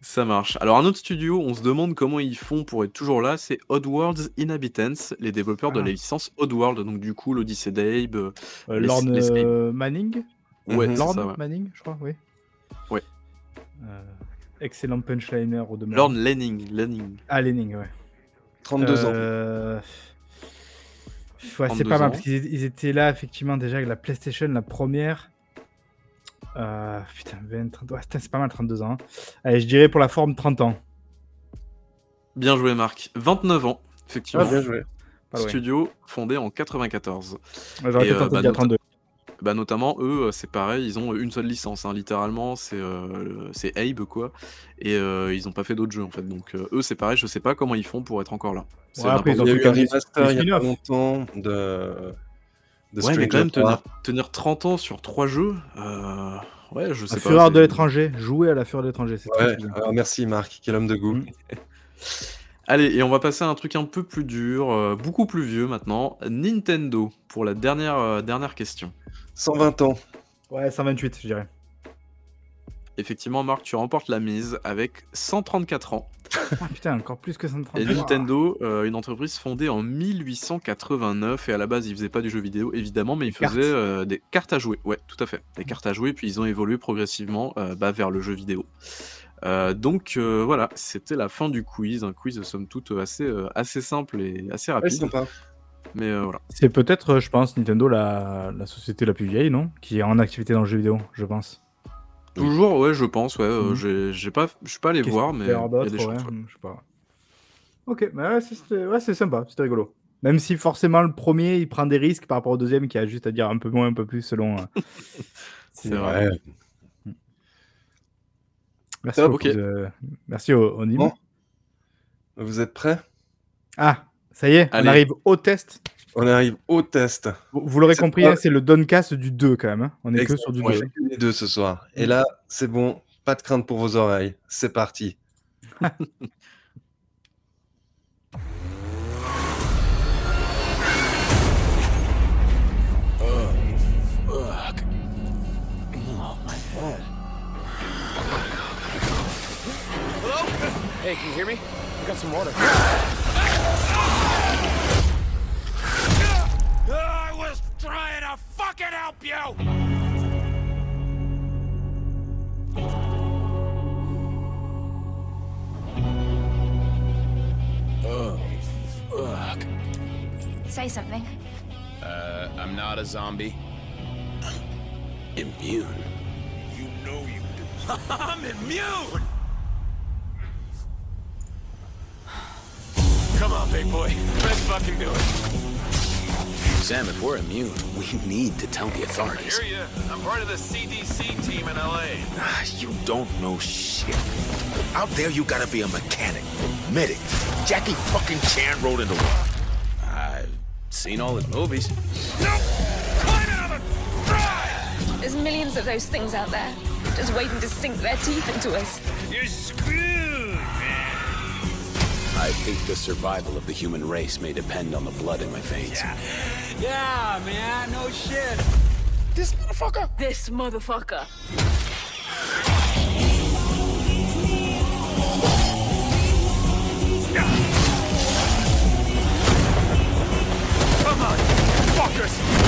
Ça marche. Alors, un autre studio, on se demande comment ils font pour être toujours là, c'est Oddworld's Inhabitants, les développeurs de Ah. la licence Oddworld, donc du coup, l'Odyssée d'Abe, euh, Euh, les- Lorne euh, Manning Ouais, c'est Lorne ça, ouais. Manning, je crois, oui. Ouais. Euh, excellent punchliner au demeurant. Lorne Lanning, Lanning. Ah, Lenning, ouais. 32 ans. Ouais, c'est 32 pas mal, parce qu'ils ils étaient là, effectivement, déjà avec la PlayStation, la première. Euh, putain, 20, 30... ouais, c'est pas mal, 32 ans. hein. Allez, je dirais pour la forme 30 ans. Bien joué, Marc. 29 ans, effectivement. Ah, bien joué. Pas loin. Studio fondé en 94. Ouais, j'aurais peut-être tenté de dire nota- 32. Bah, notamment, eux, euh, c'est pareil, ils ont une seule licence, hein, littéralement, c'est euh, c'est Abe, quoi. Et euh, ils ont pas fait d'autres jeux, en fait. Donc, euh, eux, c'est pareil, je sais pas comment ils font pour être encore là. C'est Ouais, après, ils ont Il y a fait eu un remaster il y a pas longtemps de, de Ouais, mais quand même, tenir, Things. tenir 30 ans sur 3 jeux, euh, ouais, je sais La pas. fureur c'est- de l'étranger. Jouer à la fureur de l'étranger, c'est très, Ouais, très bien. alors merci Marc, quel homme de goût. Mm. Allez, et on va passer à un truc un peu plus dur, euh, beaucoup plus vieux maintenant. Nintendo, pour la dernière, euh, dernière question. 120 ans. Ouais, 128, je dirais. Effectivement, Marc, tu remportes la mise avec 134 ans. Ah, putain, encore plus que 130. Et. Nintendo, euh, une entreprise fondée en 1889, et à la base, ils faisaient pas du jeu vidéo, évidemment, mais ils cartes. faisaient euh, des cartes à jouer. Ouais, tout à fait. Des cartes à jouer, puis ils ont évolué progressivement euh, bah, vers le jeu vidéo. Euh, donc euh, voilà, c'était la fin du quiz, un quiz somme toute assez, euh, assez simple et assez Ouais, rapide. sympa. Mais euh, voilà. C'est peut-être, euh, je pense, Nintendo, la... la société la plus vieille, non? Qui est en activité dans le jeu vidéo, je pense. Toujours, ouais, je pense, ouais. euh, Mhm. j'ai- pas, je suis pas allé voir, mais il y a des choses. ouais, ouais. Je sais pas. Ok, mais ouais, c'est- c'était- ouais, c'est sympa, c'était rigolo. Même si forcément le premier il prend des risques par rapport au deuxième qui a juste à dire un peu moins, un peu plus selon. euh, (laughs) C'est vrai. Merci Top, beaucoup. de- Merci au, au Nîmes. Bon. Vous êtes prêts? Ah, ça y est, Allez. on arrive au test. On arrive au test. Vous, vous l'aurez compris, pas- hein, c'est le Doncast du 2 quand même. hein. On est que sur du on 2. fait que les deux ce soir. Et là, c'est bon, pas de crainte pour vos oreilles. C'est parti. Fuck. Oh, my head. Hello? Hey, can you hear me? I got some water. Fucking help you! Oh, fuck. Say something. Uh, I'm not a zombie. I'm (clears throat) immune. You know you do. (laughs) I'm immune! Come on, big boy. Let's fucking do it. Sam, if we're immune, we need to tell the authorities. Hear ya. I'm part of the CDC team in LA. Ah, You don't know shit. Out there, you gotta be a mechanic, medic. Jackie fucking Chan rode into one. I've seen all his movies. Nope! Find out! There's millions of those things out there, just waiting to sink their teeth into us. You're screwed, man. I think the survival of the human race may depend on the blood in my veins. Yeah, yeah man, no shit. This motherfucker. This motherfucker. Come on, fuckers.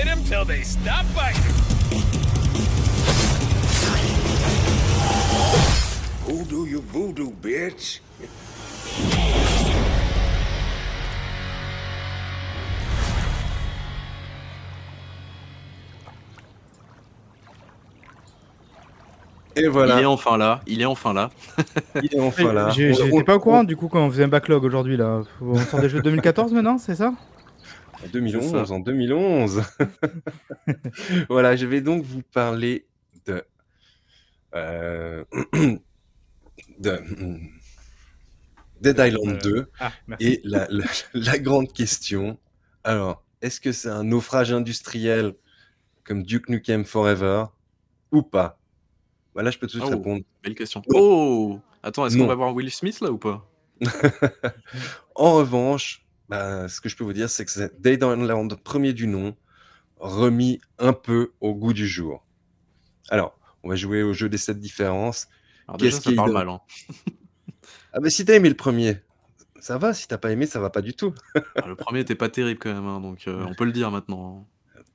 Hit them till they stop biting. Voodoo you voodoo, bitch. Et voilà. Il est enfin là, il est enfin là. (laughs) Il est enfin là. J'étais pas au courant du coup quand on faisait un backlog aujourd'hui là. On sort des jeux de (laughs) 2014 maintenant, c'est ça? En 2011, C'est ça. en 2011. (laughs) voilà, je vais donc vous parler de. euh, (clears throat) de. Dead Island Euh, 2. ah, merci. et la, la- la grande question. Alors, est-ce que c'est un naufrage industriel comme Duke Nukem Forever ou pas? Voilà, je peux tout de suite Oh, répondre. belle question. Oh Attends, est-ce qu'on va voir Will Smith là ou pas? (laughs) En revanche, bah, ce que je peux vous dire, c'est que c'est Dead Island, premier du nom, remis un peu au goût du jour. Alors, on va jouer au jeu des 7 différences. Alors déjà, Qu'est-ce ça qui parle mal, hein. Ah, mais si tu as aimé le premier, ça va. Si tu pas aimé, ça va pas du tout. Ah, le premier était pas terrible quand même, hein, donc heu, on peut le dire maintenant, hein.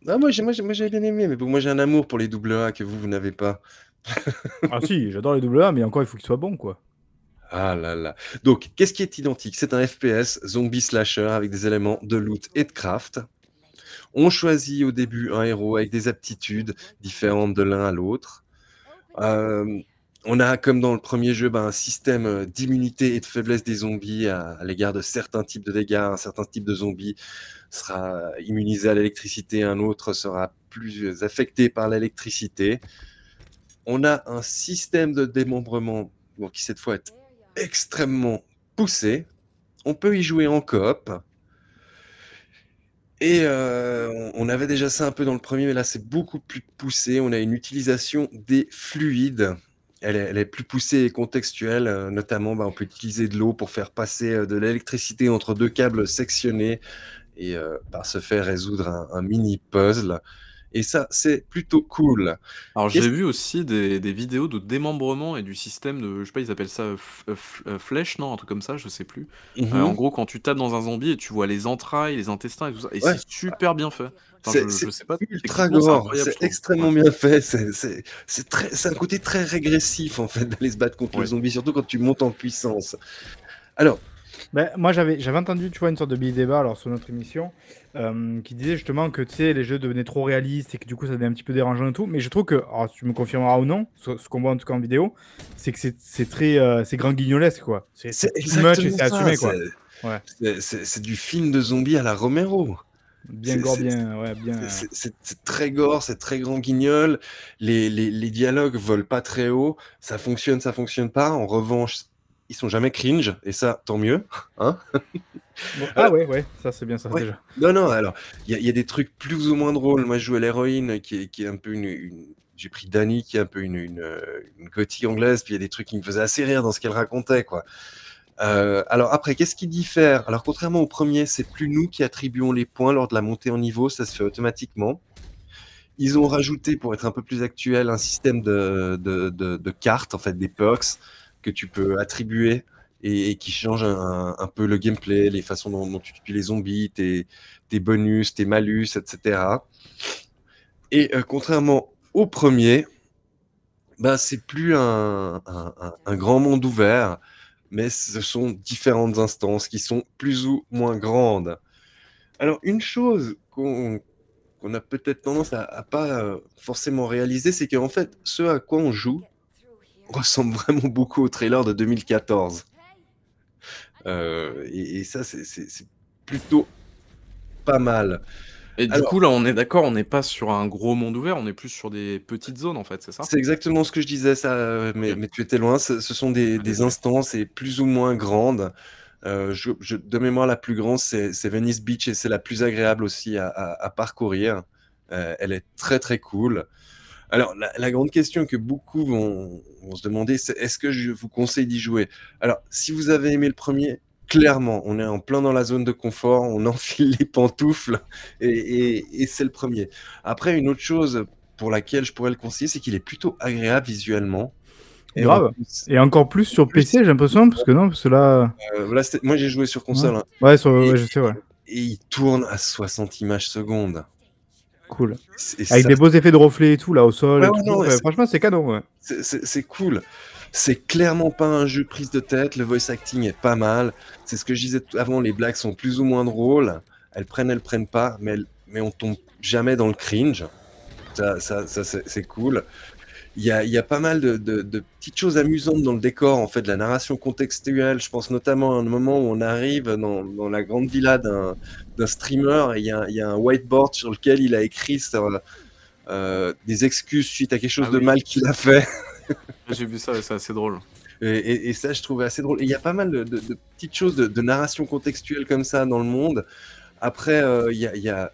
Ah, moi, j'ai moi j'ai moi, j'avais bien aimé, mais bon, moi, j'ai un amour pour les double A que vous, vous n'avez pas. Ah si, j'adore les double A, mais encore, il faut qu'ils soient bons, quoi. Ah là là. Donc, qu'est-ce qui est identique? C'est un FPS zombie slasher avec des éléments de loot et de craft. On choisit au début un héros avec des aptitudes différentes de l'un à l'autre. Hem, on a, comme dans le premier jeu, ben, un système, d'immunité et de faiblesse des zombies à l'égard de certains types de dégâts. Un certain type de zombie sera immunisé à l'électricité, un autre sera plus affecté par l'électricité. On a un système de démembrement, qui cette fois est extrêmement poussé. On peut y jouer en coop. Et heu, on avait déjà ça un peu dans le premier, mais là, c'est beaucoup plus poussé. On a une utilisation des fluides. Elle est plus poussée et contextuelle, heu, notamment, bah, on peut utiliser de l'eau pour faire passer, heu, de l'électricité entre 2 câbles sectionnés et par ce fait résoudre un un mini puzzle et ça, c'est plutôt cool. Alors Qu'est-ce j'ai vu aussi des des vidéos de démembrement et du système de je sais pas, ils appellent ça, f heu, f heu, flèche, non? Un truc comme ça, je sais plus. Heu, en gros, quand tu tapes dans un zombie et tu vois les entrailles, les intestins et tout ça et Ouais. c'est super bien fait. Enfin, C'est je c'est je sais pas, ultra techniquement, c'est gore, incroyable, je c'est trouve. extrêmement bien fait, c'est c'est c'est très c'est un côté très régressif, en fait, d'aller se battre contre le Ouais. zombie, surtout quand tu montes en puissance. Alors Bah, moi, j'avais j'avais entendu, tu vois, une sorte de billet débat, alors sur notre émission, hem, qui disait justement que, tu sais, les jeux devenaient trop réalistes et que du coup, ça devenait un petit peu dérangeant et tout. Mais je trouve que, alors tu me confirmeras ou non, ce ce qu'on voit en tout cas en vidéo, c'est que c'est c'est très, heu, c'est grand guignolesque, quoi. C'est C'est c'est too much et exactement c'est ça, assumé, quoi. c'est Ouais. c'est c'est c'est du film de zombie à la Romero. Bien C'est gore, bien ouais, bien, c'est très gore, c'est très grand guignol. Les les les dialogues volent pas très haut. Ça fonctionne, ça fonctionne pas. En revanche, ils sont jamais cringe et ça, tant mieux, hein? Bon ah Alors ouais, ouais, ça, c'est bien ça, ouais. déjà. Non, non, alors, il y a il y a des trucs plus ou moins drôles. Moi, je jouais l'héroïne qui est qui est un peu une une j'ai pris Dani qui est un peu une une, heu, une gothique anglaise, puis il y a des trucs qui me faisaient assez rire dans ce qu'elle racontait, quoi. Heu, alors après, qu'est-ce qui diffère? Alors contrairement au premier, c'est plus nous qui attribuons les points lors de la montée en niveau, ça se fait automatiquement. Ils ont rajouté, pour être un peu plus actuel, un système de de de de cartes, en fait, des perks que tu peux attribuer et qui changent un peu le gameplay, les façons dont tu tues les zombies, tes bonus, tes malus et cetera et heu, contrairement au premier, bah, c'est plus un grand monde ouvert, mais ce sont différentes instances qui sont plus ou moins grandes. Alors une chose qu'on a peut-être tendance à à pas, heu, forcément réaliser, c'est qu'en fait, ce à quoi on joue ressemble vraiment beaucoup au trailer de 2014. Heu et et ça, c'est plutôt pas mal. Et du coup, là, on est d'accord, on n'est pas sur un gros monde ouvert, on est plus sur des petites zones, en fait, c'est ça? C'est exactement ce que je disais, ça, mais mais tu étais loin. Ce ce sont des des instances et plus ou moins grandes. Je je de mémoire, la plus grande, c'est Venice Beach et c'est la plus agréable aussi à à à parcourir. Heu, elle est très, très cool. Alors la la grande question que beaucoup vont vont se demander, c'est: «Est-ce que je vous conseille d'y jouer?» alors, si vous avez aimé le premier, clairement, on est en plein dans la zone de confort, on (laughs) enfile les pantoufles et et et c'est le premier. Après, une autre chose pour laquelle je pourrais le conseiller, c'est qu'il est plutôt agréable visuellement et en Grave plus et encore plus sur PC, j'ai l'impression, parce que non, parce que là c'était moi, j'ai joué sur ouais. console, hein Ouais, sur et ouais, je sais, ouais. et il tourne à 60 images secondes. Cool. Avec ça des beaux effets de reflets et tout, là, au sol Ouais, non, ouais, franchement, c'est canon, c'est cool. C'est clairement pas un jeu prise de tête, le voice acting est pas mal. C'est ce que je disais avant, les blagues sont plus ou moins drôles. Elles prennent, elles prennent pas, mais elles mais on tombe jamais dans le cringe. Ça ça ça, c'est c'est cool. Il y a il y a pas mal de de de petites choses amusantes dans le décor, en fait, de la narration contextuelle. Je pense notamment à un moment où on arrive dans dans la grande villa d'un streamer et il y a un il y a un whiteboard sur lequel il a écrit sur, heu, des excuses suite à quelque chose Ah de oui. mal qu'il a fait. J'ai vu ça, c'est assez drôle. Et et et ça, je trouvais assez drôle il y a pas mal de de de petites choses de de narration contextuelle comme ça dans le monde. Après, heu, il y a il y a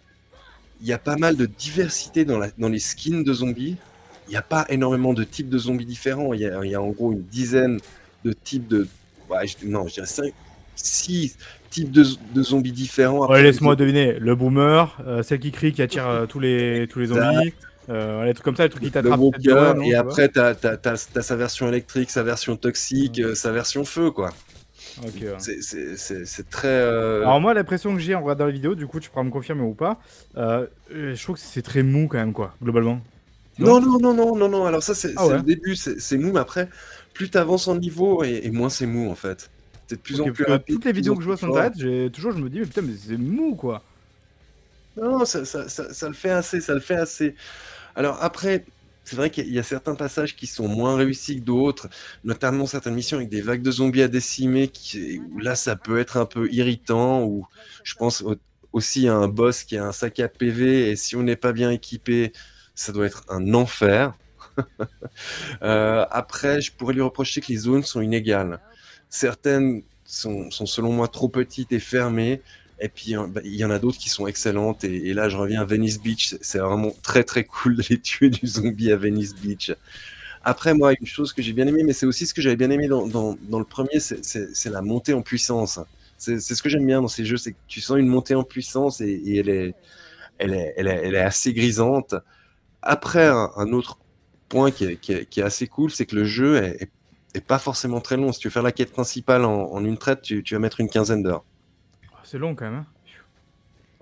il y a pas mal de diversité dans la dans les skins de zombies. Il y a pas énormément de types de zombies différents. Il y a il y a en gros une dizaine de types de ouais, je non, je dirais 5 six types de, de zombies différents. Ouais, laisse-moi deviner. Le boomer, euh, celle qui crie, qui attire euh, tous les tous les zombies, euh, les trucs comme ça, les trucs qui t'attrapent. et après, t'as as, sa version électrique, sa version toxique, sa version feu, quoi. Ok, ouais. C'est- très. euh, Alors moi, l'impression que j'ai en regardant la vidéo, du coup, tu pourras me confirmer ou pas, euh, je trouve que c'est très mou quand même, quoi, globalement. Non, non, non, non, non, non. Alors ça, c'est Ah ouais. le début, c'est mou, mais après, plus t'avances en niveau et, et moins c'est mou, en fait. C'est de plus en plus rapide. toutes les vidéos que je vois sur internet, toujours, je me dis, mais putain, mais c'est mou, quoi. Non, ça, ça, ça, ça le fait assez, ça le fait assez. Alors après, c'est vrai qu'il y a certains passages qui sont moins réussis que d'autres, notamment certaines missions avec des vagues de zombies à décimer, qui, où là ça peut être un peu irritant, ou je pense au- aussi à un boss qui a un sac à PV, et si on n'est pas bien équipé, ça doit être un enfer. (laughs) Euh, après, je pourrais lui reprocher que les zones sont inégales. Certaines sont, selon moi trop petites et fermées, et puis hein, bah, il y en a d'autres qui sont excellentes. Et, là, je reviens à Venice Beach. C'est- vraiment très très cool (laughs) d'aller tuer du zombie à Venice Beach. Après, moi, une chose que j'ai bien aimé, mais c'est aussi ce que j'avais bien aimé dans, dans, le premier, c'est- la montée en puissance. C'est ce que j'aime bien dans ces jeux, c'est que tu sens une montée en puissance et, elle, est, elle, est, elle est assez grisante. Après, un, un autre point qui est, qui est- qui est assez cool, c'est que le jeu est, est- est pas forcément très long. Si tu veux faire la quête principale en, en une traite, tu, tu vas mettre une quinzaine d'heures. C'est long quand même. hein.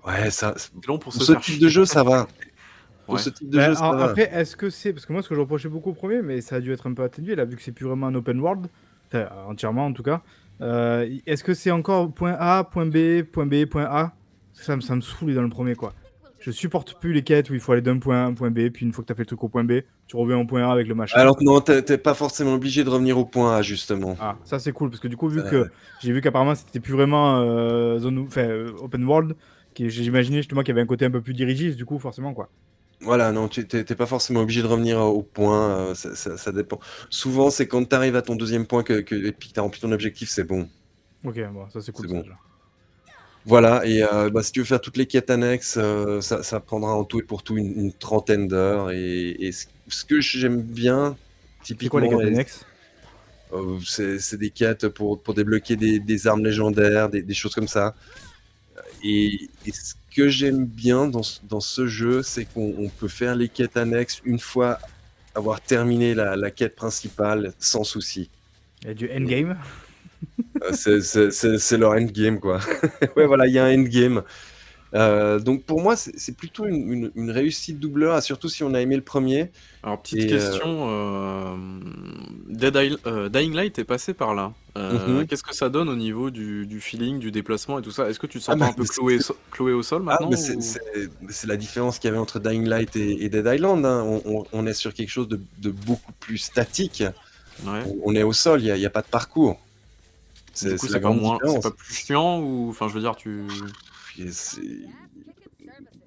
Ouais, ça, long pour se ce type de jeu, ça va. (laughs) Pour Ouais. ce type de jeu, ça alors, va. après, est-ce que c'est. Parce que moi, ce que je reprochais beaucoup au premier, mais ça a dû être un peu atténué là, vu que c'est plus vraiment un open world, enfin, entièrement en tout cas. Euh, est-ce que c'est encore point A, point B, point B, point A? Ça, me- ça me saoulait dans le premier, quoi. Je supporte plus les quêtes où il faut aller d'un point A à un point B, puis une fois que t'as fait le truc au point B, tu reviens au point A avec le machin. Alors non, t'es pas forcément obligé de revenir au point A, justement. Ah, ça c'est cool, parce que du coup, vu que j'ai vu qu'apparemment c'était plus vraiment euh, zone, euh, open world, j'imaginais justement qu'il y avait un côté un peu plus dirigiste, du coup, forcément, quoi. Voilà, non, tu t'es t'es pas forcément obligé de revenir au point, euh, ça, ça- ça dépend. Souvent, c'est quand tu arrives à ton deuxième point que, que- et puis que tu as rempli ton objectif, c'est bon. Ok, bon, ça c'est cool. C'est ça, bon. déjà. Voilà, et euh, bah, si tu veux faire toutes les quêtes annexes, euh, ça, ça prendra en tout et pour tout une, une trentaine d'heures. Et, et ce, ce que j'aime bien, C'est quoi les typiquement, quêtes annexes? Euh, c'est c'est des quêtes pour, pour débloquer des, des armes légendaires, des, des choses comme ça. Et, et ce que j'aime bien dans, ce- dans ce jeu, c'est qu'on on peut faire les quêtes annexes une fois avoir terminé la, la quête principale sans souci. Il y a du endgame? Euh, c'est- leur endgame, quoi. (laughs) ouais, voilà, il y a un endgame. Euh, donc pour moi, c'est plutôt une, une- une réussite doubleur, et surtout si on a aimé le premier. Alors, petite Et, euh, question, euh, Dead Isle- euh, Dying Light est passé par là. Mhm. Qu'est-ce que ça donne au niveau du, du feeling, du déplacement et tout ça? Est-ce que tu te sens Ah, pas un peu cloué, so- cloué au sol Ah, maintenant c'est- ou- c'est c'est la différence qu'il y avait entre Dying Light et, et Dead Island. hein. On, on- on est sur quelque chose de, de beaucoup plus statique. Ouais. On, on est au sol, il n'y a, a pas de parcours. Du coup, la c'est pas, moins- pas plus chiant ou. Enfin, je veux dire, tu.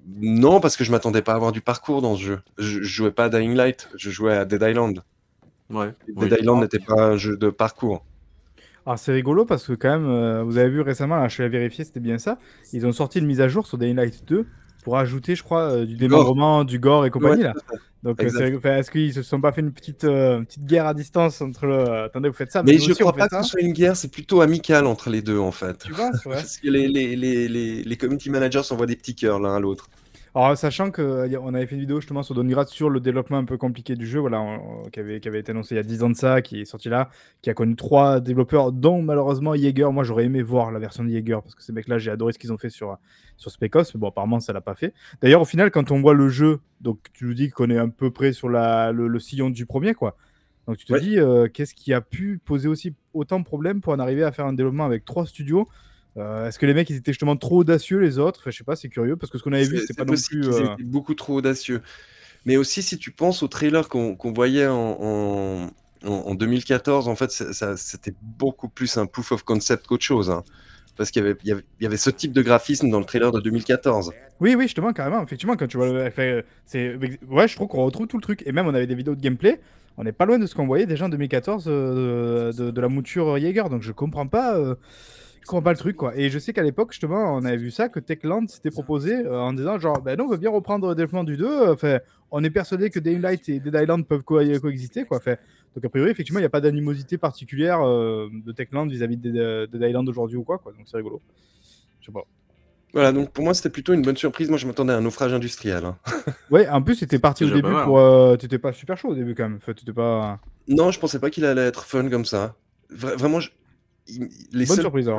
Non, parce que je m'attendais pas à avoir du parcours dans ce jeu. Je, je jouais pas à Dying Light, je jouais à Dead Island. Ouais. Oui. Dead Island n'était pas un jeu de parcours. Alors c'est rigolo parce que quand même, euh, vous avez vu récemment, là, je suis allé vérifier, c'était bien ça. Ils ont sorti une mise à jour sur Dying Light 2 pour ajouter, je crois, euh, du démembrement, du gore et compagnie Ouais, là. Donc euh, est-ce qu'ils se sont pas fait une petite, euh, petite guerre à distance entre le... Attendez, vous faites ça, Mais je aussi, crois pas que ce soit une guerre, c'est plutôt amical entre les deux en fait. Tu ouais. (laughs) Parce que les, les, les, les, les community managers s'envoient des petits cœurs l'un à l'autre. Alors, sachant qu'on avait fait une vidéo justement sur Downgrade sur le développement un peu compliqué du jeu, voilà, on- on- qui, avait, qui avait été annoncé il y a 10 ans de ça, qui est sorti là, qui a connu trois développeurs, dont malheureusement Jaeger. Moi, j'aurais aimé voir la version de Jaeger, parce que ces mecs-là, j'ai adoré ce qu'ils ont fait sur, sur Spec Ops, mais bon, apparemment, ça l'a pas fait. D'ailleurs, au final, quand on voit le jeu, donc tu nous dis qu'on est à peu près sur la, le, le sillon du premier, quoi. Donc tu te Ouais. dis, euh, qu'est-ce qui a pu poser aussi autant de problèmes pour en arriver à faire un développement avec trois studios Euh, Est-ce que les mecs ils étaient justement trop audacieux les autres? Enfin, je sais pas, c'est curieux parce que ce qu'on avait vu c'était pas non plus. euh, étaient beaucoup trop audacieux. Mais aussi, si tu penses au trailer qu'on voyait en, en, en- en 2014, en fait, c'était beaucoup plus un proof of concept qu'autre chose. hein. Parce qu'il y avait, il y, ce type de graphisme dans le trailer de 2014. Oui, oui, justement, carrément. Effectivement, quand tu vois le. enfin, c'est... Ouais, je trouve qu'on retrouve tout le truc. Et même, on avait des vidéos de gameplay. On n'est pas loin de ce qu'on voyait déjà en 2014 euh, de, de la mouture Jaeger. Donc, je comprends pas. euh, Je comprends pas le truc, quoi. Et je sais qu'à l'époque, justement, on avait vu ça, que Techland s'était proposé euh, en disant, genre, ben non, on veut bien reprendre le développement du 2. euh, Enfin, on est persuadé que Daylight et Dead Island peuvent co- coexister, quoi. Fait, donc, a priori, effectivement, il n'y a pas d'animosité particulière euh, de Techland vis-à-vis de Dead, Island aujourd'hui ou quoi, quoi. Donc, c'est rigolo. Je sais pas. Voilà, donc pour moi, c'était plutôt une bonne surprise. Moi, je m'attendais à un naufrage industriel. hein. (laughs) Ouais, en plus, c'était parti au début mal. pour. euh, T'étais pas super chaud au début, quand même. Enfin, t'étais pas. Non, je pensais pas qu'il allait être fun comme ça. Vra- vraiment, je- les Bonne seules surprise,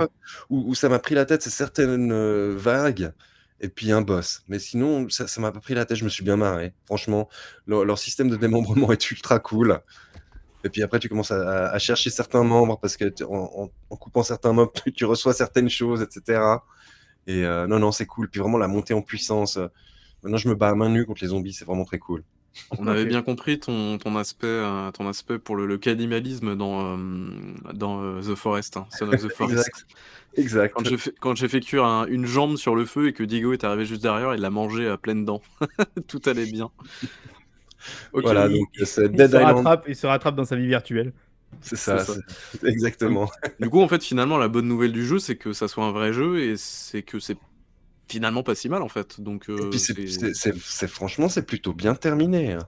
où, où ça m'a pris la tête, c'est certaines euh, vagues et puis un boss. Mais sinon, ça m'a pas pris la tête. Je me suis bien marré. Franchement, leur, leur système de démembrement (laughs) est ultra cool. Et puis après, tu commences à, à chercher certains membres parce que en, en- en coupant certains membres, tu, (laughs) tu reçois certaines choses, etc. Et euh, non, non, c'est cool. Puis vraiment, la montée en puissance. euh, maintenant, je me bats à main nue contre les zombies. C'est vraiment très cool. On avait bien compris ton, ton aspect, euh, ton aspect pour le, le cannibalisme dans, euh, dans euh, The Forest, hein, Son of the (laughs) Forest. Exact. Exact. Quand j'ai fait, quand j'ai fait cuire un- une jambe sur le feu et que Diego est arrivé juste derrière, il l'a mangé à pleines dents. (laughs) Tout allait bien. Voilà, donc Il se, rattrape, il se rattrape dans sa vie virtuelle. C'est ça, ça. (laughs) exactement. Du coup, en fait, finalement, la bonne nouvelle du jeu, c'est que ça soit un vrai jeu et c'est que c'est finalement pas si mal, en fait. Donc, Et euh, puis c'est, franchement, c'est plutôt bien terminé. hein.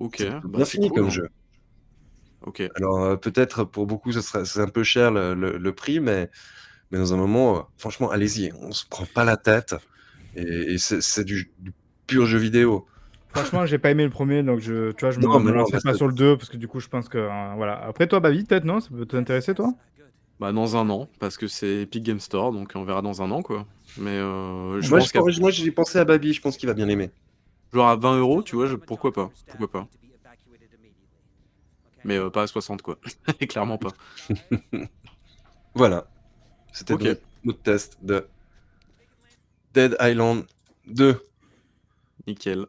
Ok, bah, bien fini cool, comme hein. jeu. Ok. Alors euh, peut-être pour beaucoup, ce sera, c'est un peu cher le, le- le prix, mais, mais dans un moment, euh, franchement, allez-y, on se prend pas la tête. Et, et c'est, du, du pur jeu vidéo. Franchement, j'ai pas aimé le premier, donc je, tu vois, je me, Non, me bah, pas sur le 2 parce que du coup, je pense que euh, voilà. Après, toi, Babi, peut-être non, ça peut t'intéresser, toi? Bah, dans un an, parce que c'est Epic Game Store, donc on verra dans un an, quoi. Mais euh, je moi, pense je, qu'à pense- moi, j'ai pensé à Babi, je pense qu'il va bien aimer. genre à 20 euros, tu vois, je- pourquoi pas Pourquoi pas Mais euh, pas à 60, quoi. (laughs) Clairement pas. (laughs) Voilà. C'était Ok. donc notre test de Dead Island 2. Nickel.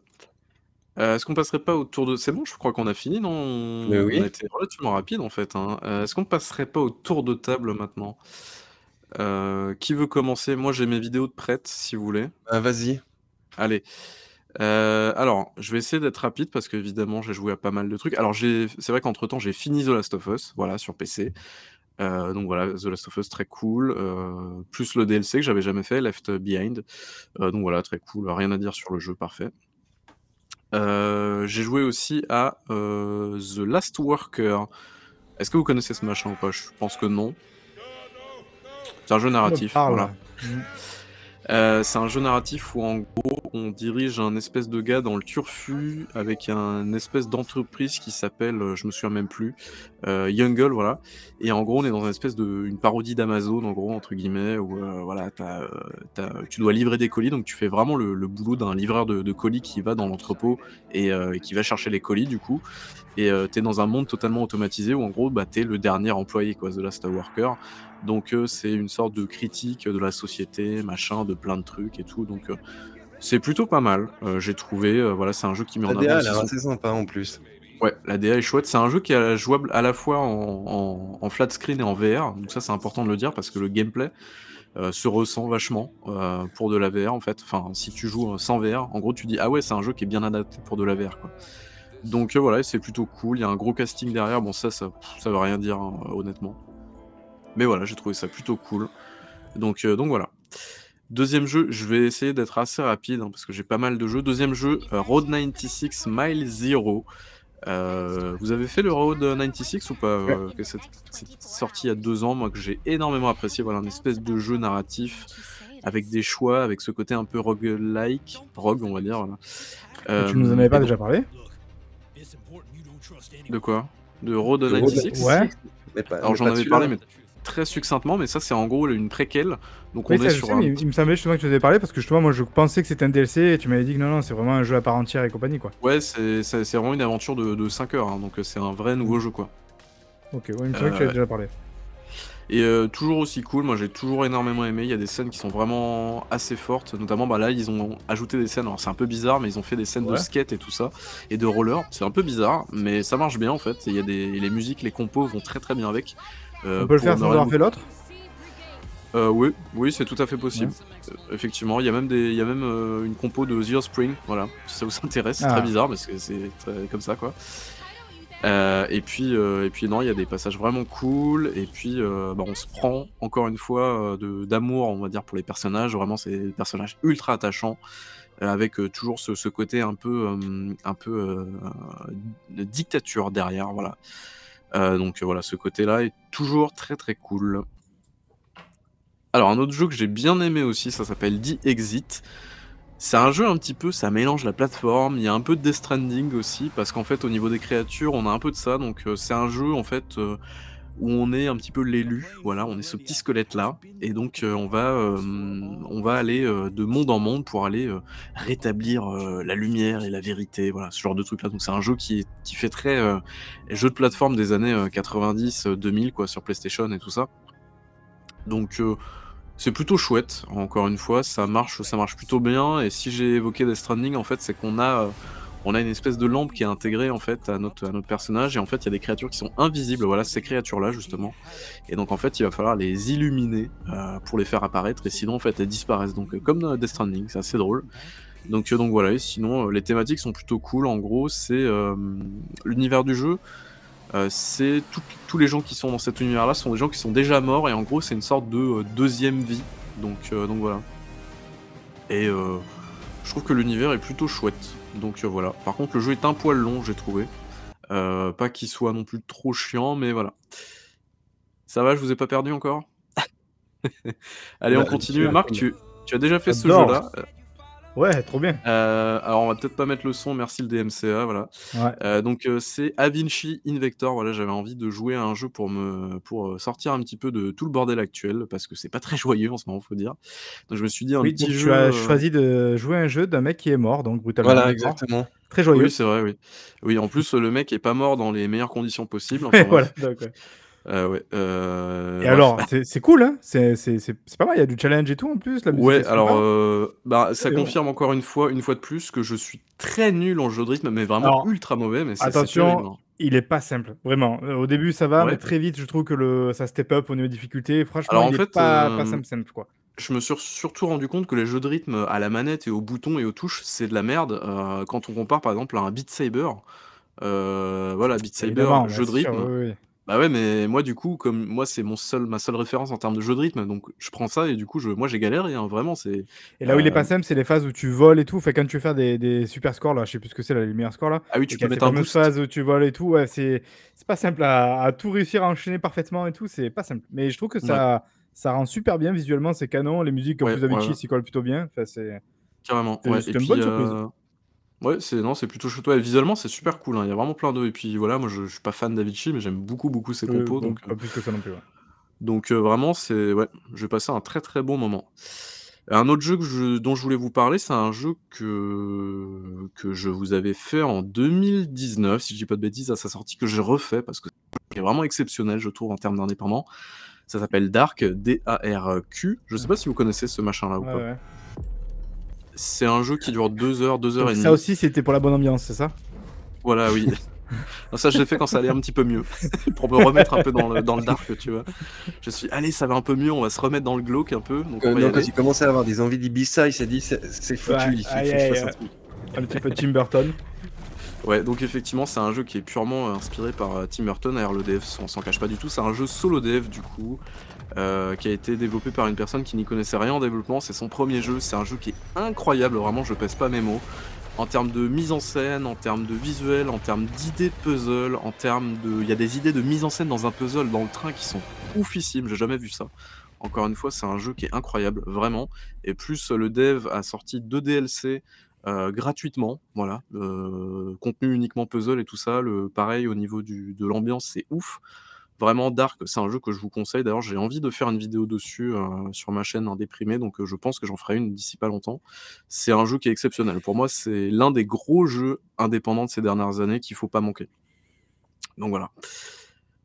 Euh, Est-ce qu'on passerait pas au tour de... C'est bon, je crois qu'on a fini, non? On... Mais oui. on a été relativement rapide, en fait. hein. Est-ce qu'on passerait pas au tour de table maintenant? Euh, Qui veut commencer? Moi, j'ai mes vidéos de prêtes, si vous voulez. Ah, vas-y. Allez. Euh, alors, je vais essayer d'être rapide parce qu'évidemment, j'ai joué à pas mal de trucs. Alors, j'ai, c'est vrai qu'entre-temps, j'ai fini The Last of Us, voilà, sur PC. Euh, donc voilà, The Last of Us, très cool. Euh, plus le DLC que j'avais jamais fait, Left Behind. Donc voilà, très cool. Rien à dire sur le jeu, parfait. J'ai joué aussi à The Last Worker. Est-ce que vous connaissez ce machin ou pas? Je pense que non. C'est un jeu narratif. parle. Voilà. Mm. Euh, c'est un jeu narratif où en gros on dirige un espèce de gars dans le turfu avec un espèce d'entreprise qui s'appelle, euh, je me souviens même plus, euh, Youngle, voilà. Et en gros on est dans une espèce de une parodie d'Amazon en gros entre guillemets où euh, voilà t'as, t'as- tu dois livrer des colis donc tu fais vraiment le, le boulot d'un livreur de, de colis qui va dans l'entrepôt et, et qui va chercher les colis du coup. Et t'es dans un monde totalement automatisé où en gros bah, t'es le dernier employé quoi, The Last Worker. Donc euh, c'est une sorte de critique de la société, machin, de plein de trucs et tout. Donc euh, c'est plutôt pas mal. Euh, J'ai trouvé, voilà, c'est un jeu qui met La DA son- assez sympa en plus. Ouais, la DA est chouette. C'est un jeu qui est jouable à la fois en, en- en flat screen et en VR. Donc ça, c'est important de le dire parce que le gameplay euh, se ressent vachement euh, pour de la VR en fait. Enfin, si tu joues sans VR, en gros, tu dis ah ouais, c'est un jeu qui est bien adapté pour de la VR quoi. Donc euh, voilà, c'est plutôt cool. Il y a un gros casting derrière. Bon, ça, ça, ça veut rien dire hein, honnêtement. Mais voilà, j'ai trouvé ça plutôt cool. Donc, euh, donc voilà. Deuxième jeu, je vais essayer d'être assez rapide hein, parce que j'ai pas mal de jeux. Deuxième jeu, euh, Road 96 Mile Zero. Euh, vous avez fait le Road 96 ou pas euh, c'est, c'est sorti il y a deux ans, moi que j'ai énormément apprécié. Voilà, un espèce de jeu narratif avec des choix, avec ce côté un peu roguelike, rogue on va dire. Voilà. Tu nous en avais pas déjà parlé? De quoi? De Road De Road 96 Ouais. Mais pas- Alors j'en avais parlé, mais très succinctement, mais ça c'est en gros une préquelle. Donc on est sur sais, un mais il me semblait justement que tu avais parlé parce que justement, moi je pensais que c'était un DLC et tu m'avais dit que non, non, c'est vraiment un jeu à part entière et compagnie quoi. Ouais, c'est c'est- c'est vraiment une aventure de, de 5 heures, hein, donc euh, c'est un vrai nouveau jeu quoi. Ok, ouais, il me semblait que tu avais Euh, déjà parlé. Et euh, toujours aussi cool, moi j'ai toujours énormément aimé, il y a des scènes qui sont vraiment assez fortes, notamment bah là ils ont ajouté des scènes, alors c'est un peu bizarre mais ils ont fait des scènes de skate et tout ça, et de roller, c'est un peu bizarre, mais ça marche bien en fait, et il y a des les musiques, les compos vont très très bien avec. Euh, On peut le faire sans avoir fait l'autre Euh, oui, oui, c'est tout à fait possible. Euh, effectivement, il y a même, des, y a même euh, une compo de The Spring, voilà, si ça vous (laughs) intéresse, c'est Ah. très bizarre parce que c'est comme ça quoi. Et puis, et puis non, il y a des passages vraiment cool. Et puis, bah, on se prend encore une fois de d'amour, on va dire, pour les personnages. Vraiment, c'est des personnages ultra attachants, avec toujours ce, ce côté un peu, un peu de dictature derrière. Voilà. Euh, donc euh, voilà, ce côté-là est toujours très très cool. Alors, un autre jeu que j'ai bien aimé aussi, ça s'appelle The Exit. C'est un jeu un petit peu, ça mélange la plateforme, il y a un peu de Death Stranding aussi, parce qu'en fait, au niveau des créatures, on a un peu de ça. Donc, euh, c'est un jeu en fait où on est un petit peu l'élu. Voilà, on est ce petit squelette là, et donc euh, on va, euh, on va aller euh, de monde en monde pour aller rétablir la lumière et la vérité. Voilà, ce genre de truc là. Donc, c'est un jeu qui, qui fait très jeu de plateforme des années 90-2000 quoi, sur PlayStation et tout ça. Donc c'est plutôt chouette, encore une fois, ça marche, ça marche plutôt bien. Et si j'ai évoqué Death Stranding, en fait, c'est qu'on a, on a une espèce de lampe qui est intégrée en fait à notre, à notre personnage. Et en fait, il y a des créatures qui sont invisibles. Voilà, ces créatures-là justement. Et donc en fait, il va falloir les illuminer euh, pour les faire apparaître. Et sinon, en fait, elles disparaissent. Donc euh, comme dans Death Stranding, c'est assez drôle. Donc, euh, donc voilà. Et sinon, euh, les thématiques sont plutôt cool. En gros, c'est l'univers du jeu. Euh, c'est tous les gens qui sont dans cet univers-là sont des gens qui sont déjà morts et en gros c'est une sorte de deuxième vie. Donc, euh, donc voilà. Et je trouve que l'univers est plutôt chouette. Donc euh, voilà. Par contre le jeu est un poil long j'ai trouvé. Euh, pas qu'il soit non plus trop chiant mais voilà. Ça va, je vous ai pas perdu encore? (laughs) Allez on Bah, continue. Marc, tu, tu as déjà fait ce jeu-là Euh, Ouais, trop bien. euh, alors on va peut-être pas mettre le son, merci le DMCA, voilà. Ouais. Euh, donc euh, c'est Avinci Invector, voilà, j'avais envie de jouer à un jeu pour me pour euh, sortir un petit peu de tout le bordel actuel parce que c'est pas très joyeux en ce moment, faut dire. Donc je me suis dit un Oui, petit donc jeu. tu as euh, choisi de jouer un jeu d'un mec qui est mort, donc brutalement. Voilà, mort. exactement. Très joyeux. Oui, c'est vrai, oui. Oui, en plus le mec est pas mort dans les meilleures conditions possibles. (laughs) Ouais, Enfin, bref. voilà, donc, ouais. Euh, ouais, euh, Et bref. alors, c'est cool, hein c'est pas mal, il y a du challenge et tout en plus. La musique Ouais, est alors euh, bah, ça confirme encore une fois, une fois de plus, que je suis très nul en jeu de rythme, mais vraiment Alors, ultra mauvais. Mais Attention, hein. il est pas simple, vraiment. Au début, ça va, Ouais. mais très vite, je trouve que le, ça step up au niveau de difficulté. Franchement, Alors en il est fait, pas, euh, pas simple, simple, quoi. je me suis surtout rendu compte que les jeux de rythme à la manette et aux boutons et aux touches, c'est de la merde. euh, quand on compare par exemple à un Beat Saber, euh, voilà, Beat Saber, jeu de sûr, rythme. oui, oui. Bah ouais, mais moi du coup, comme moi c'est mon seul, ma seule référence en termes de jeu de rythme, donc je prends ça et du coup, je, moi j'ai galéré, hein, vraiment. C'est. Et là où il est euh, pas simple, c'est les phases où tu voles et tout. Fait quand tu faire des, des super scores, là, je sais plus ce que c'est, là, les meilleurs scores là. Ah oui, tu peux mettre un boost. phases où tu voles et tout. Ouais, c'est c'est pas simple à, à tout réussir à enchaîner parfaitement et tout. C'est pas simple. Mais je trouve que ça, ça rend super bien visuellement, c'est canon. Les musiques, en Ouais, plus, Avicii ouais. s'y collent plutôt bien. Enfin, c'est Carrément, c'est- ouais. c'est une puis, bonne surprise. euh, ouais, c'est non, c'est plutôt chouette. Ouais, visuellement, c'est super cool. hein, Il y a vraiment plein d'eux. Et puis voilà, moi je, je suis pas fan d'Avicii, mais j'aime beaucoup, beaucoup ses Euh, compos. donc, pas plus que ça non plus. ouais. Donc euh, vraiment, c'est ouais, je vais passer un très très bon moment. Un autre jeu que je- dont je voulais vous parler, c'est un jeu que, que je vous avais fait en 2019, si je dis pas de bêtises, à sa sortie, que j'ai refait parce que c'est vraiment exceptionnel, je trouve, en termes d'indépendant. Ça s'appelle Dark, D-A-R-Q. Je sais pas si vous connaissez ce machin-là ou Ouais, pas. ouais. C'est un jeu qui dure 2 heures, 2 heures Donc et demie. ça aussi, c'était pour la bonne ambiance, c'est ça Voilà, oui. Non, (laughs) ça, je l'ai fait quand ça allait un petit peu mieux. (laughs) pour me remettre un peu dans le, dans le dark, tu vois. Je suis, allez, ça va un peu mieux, on va se remettre dans le glauque un peu. Donc on Euh, va y non, quand aller. il commençait à avoir des envies d'Ibiza, il s'est dit c'est foutu, Ouais, il faut, aïe, faut que je aïe, fasse un aïe. truc. Un petit peu Tim Burton. Ouais, donc effectivement, c'est un jeu qui est purement euh, inspiré par euh, Tim Burton. D'ailleurs, le dev, on s'en cache pas du tout. C'est un jeu solo dev, du coup, euh, qui a été développé par une personne qui n'y connaissait rien en développement. C'est son premier jeu. C'est un jeu qui est incroyable. Vraiment, je pèse pas mes mots. En termes de mise en scène, en termes de visuel, en termes d'idées de puzzle, en termes de. Il y a des idées de mise en scène dans un puzzle dans le train qui sont oufissimes. J'ai jamais vu ça. Encore une fois, c'est un jeu qui est incroyable, vraiment. Et plus, euh, le dev a sorti deux DLC euh, gratuitement, voilà. Contenu uniquement puzzle et tout ça. Le, pareil, au niveau de l'ambiance, c'est ouf. Vraiment, Dark, c'est un jeu que je vous conseille. D'ailleurs, j'ai envie de faire une vidéo dessus euh, sur ma chaîne Indéprimé, donc euh, je pense que j'en ferai une d'ici pas longtemps. C'est un jeu qui est exceptionnel. Pour moi, c'est l'un des gros jeux indépendants de ces dernières années qu'il faut pas manquer. Donc voilà.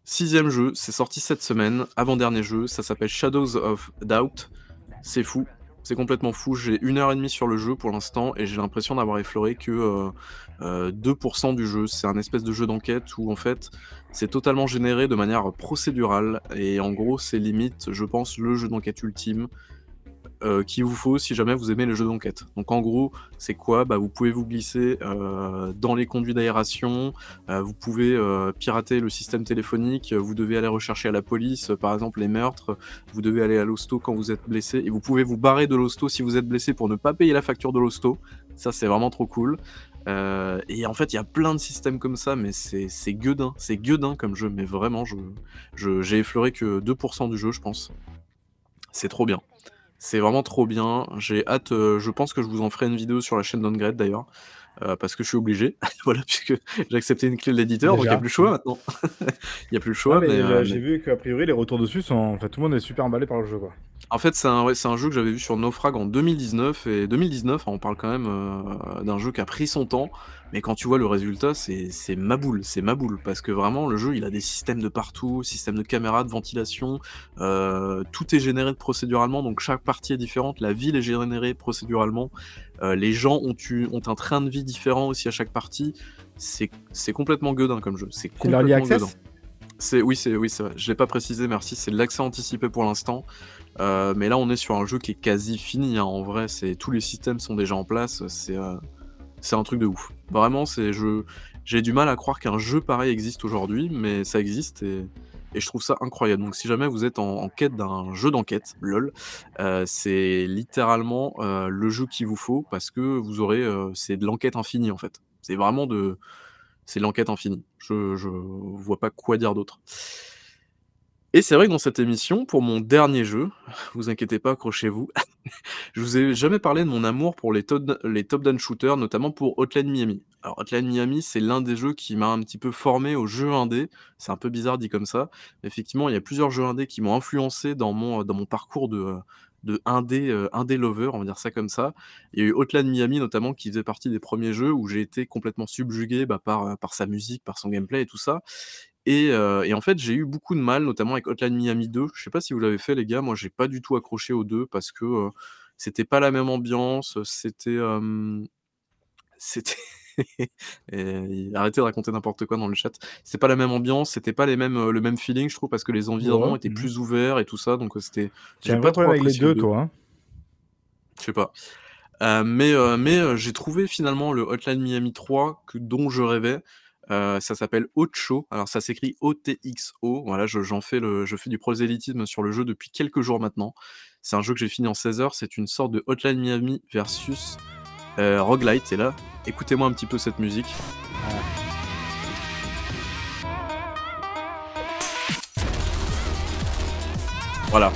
Sixième jeu, c'est sorti cette semaine, avant-dernier jeu, ça s'appelle Shadows of Doubt. C'est fou, c'est complètement fou. J'ai une heure et demie sur le jeu pour l'instant et j'ai l'impression d'avoir effleuré que euh, euh, 2% du jeu. C'est un espèce de jeu d'enquête où en fait c'est totalement généré de manière procédurale et en gros c'est limite, je pense, le jeu d'enquête ultime. Euh, qu'il vous faut si jamais vous aimez les jeux d'enquête. Donc en gros, c'est quoi? Bah, Vous pouvez vous glisser euh, dans les conduits d'aération, euh, vous pouvez pirater le système téléphonique, vous devez aller rechercher à la police, par exemple les meurtres, vous devez aller à l'hosto quand vous êtes blessé, et vous pouvez vous barrer de l'hosto si vous êtes blessé pour ne pas payer la facture de l'hosto. Ça, c'est vraiment trop cool. Et en fait, il y a plein de systèmes comme ça, mais c'est gueudin, c'est gueudin comme jeu, mais vraiment, j'ai effleuré que 2% du jeu, je pense. C'est trop bien. C'est vraiment trop bien. J'ai hâte, euh, je pense que je vous en ferai une vidéo sur la chaîne Downgrade d'ailleurs, euh, parce que je suis obligé. (laughs) voilà, puisque j'ai accepté une clé de l'éditeur, donc il n'y a Déjà. plus le choix maintenant. (laughs) Il n'y a plus le choix, Ah, mais, mais, euh, j'ai vu qu'a priori les retours dessus sont. Enfin, tout le monde est super emballé par le jeu quoi. En fait, c'est un, ouais, c'est un jeu que j'avais vu sur Naufrag en 2019. Et 2019, on parle quand même euh, d'un jeu qui a pris son temps. Mais quand tu vois le résultat, c'est c'est ma boule. C'est ma boule. Parce que vraiment, le jeu, il a des systèmes de partout, système de caméra, de ventilation. euh, tout est généré procéduralement. Donc chaque partie est différente. La ville est générée procéduralement. euh, les gens ont, eu, ont un train de vie différent aussi à chaque partie. C'est c'est complètement gueudin comme jeu. C'est C'est l'early complètement access gueudin. C'est oui, c'est oui, vrai. Je l'ai pas précisé, merci. C'est l'accès anticipé pour l'instant, Euh, mais là on est sur un jeu qui est quasi fini. hein. En vrai, c'est tous les systèmes sont déjà en place. C'est euh, c'est un truc de ouf. Vraiment, c'est je j'ai du mal à croire qu'un jeu pareil existe aujourd'hui, mais ça existe et, et je trouve ça incroyable. Donc si jamais vous êtes en, quête d'un jeu d'enquête, lol, euh, c'est littéralement le jeu qu'il vous faut parce que vous aurez c'est de l'enquête infinie en fait. C'est vraiment de c'est l'enquête infinie. Je, je vois pas quoi dire d'autre. Et c'est vrai que dans cette émission, pour mon dernier jeu, (laughs) vous inquiétez pas, accrochez-vous, (laughs) je vous ai jamais parlé de mon amour pour les top, top-down shooters, notamment pour Hotline Miami. Alors Hotline Miami, c'est l'un des jeux qui m'a un petit peu formé au jeu indé. C'est un peu bizarre dit comme ça. Effectivement, il y a plusieurs jeux indés qui m'ont influencé dans mon parcours de, de indé, euh, lover, on va dire ça comme ça. Il y a eu Hotline Miami notamment qui faisait partie des premiers jeux où j'ai été complètement subjugué bah, par, par sa musique, par son gameplay et tout ça. Et, euh, et en fait, j'ai eu beaucoup de mal, notamment avec Hotline Miami 2. Je sais pas si vous l'avez fait, les gars. Moi, j'ai pas du tout accroché aux deux parce que euh, c'était pas la même ambiance. C'était. euh, c'était. (laughs) Et arrêtez de raconter n'importe quoi dans le chat. C'était pas la même ambiance, c'était pas les mêmes, euh, le même feeling, je trouve, parce que les environnements Ouais, étaient mhm. plus ouverts et tout ça. Donc, euh, c'était. J'ai pas trop avec les deux, 2. toi. Hein. Je sais pas. Euh, mais euh, mais euh, j'ai trouvé finalement le Hotline Miami 3 que, dont je rêvais. Ça s'appelle Ocho. Alors ça s'écrit O-T-X-O. Voilà, je, j'en fais le, je fais du prosélytisme sur le jeu depuis quelques jours maintenant. C'est un jeu que j'ai fini en 16 heures. C'est une sorte de Hotline Miami versus euh, Roguelite. Et là, écoutez-moi un petit peu cette musique. Voilà.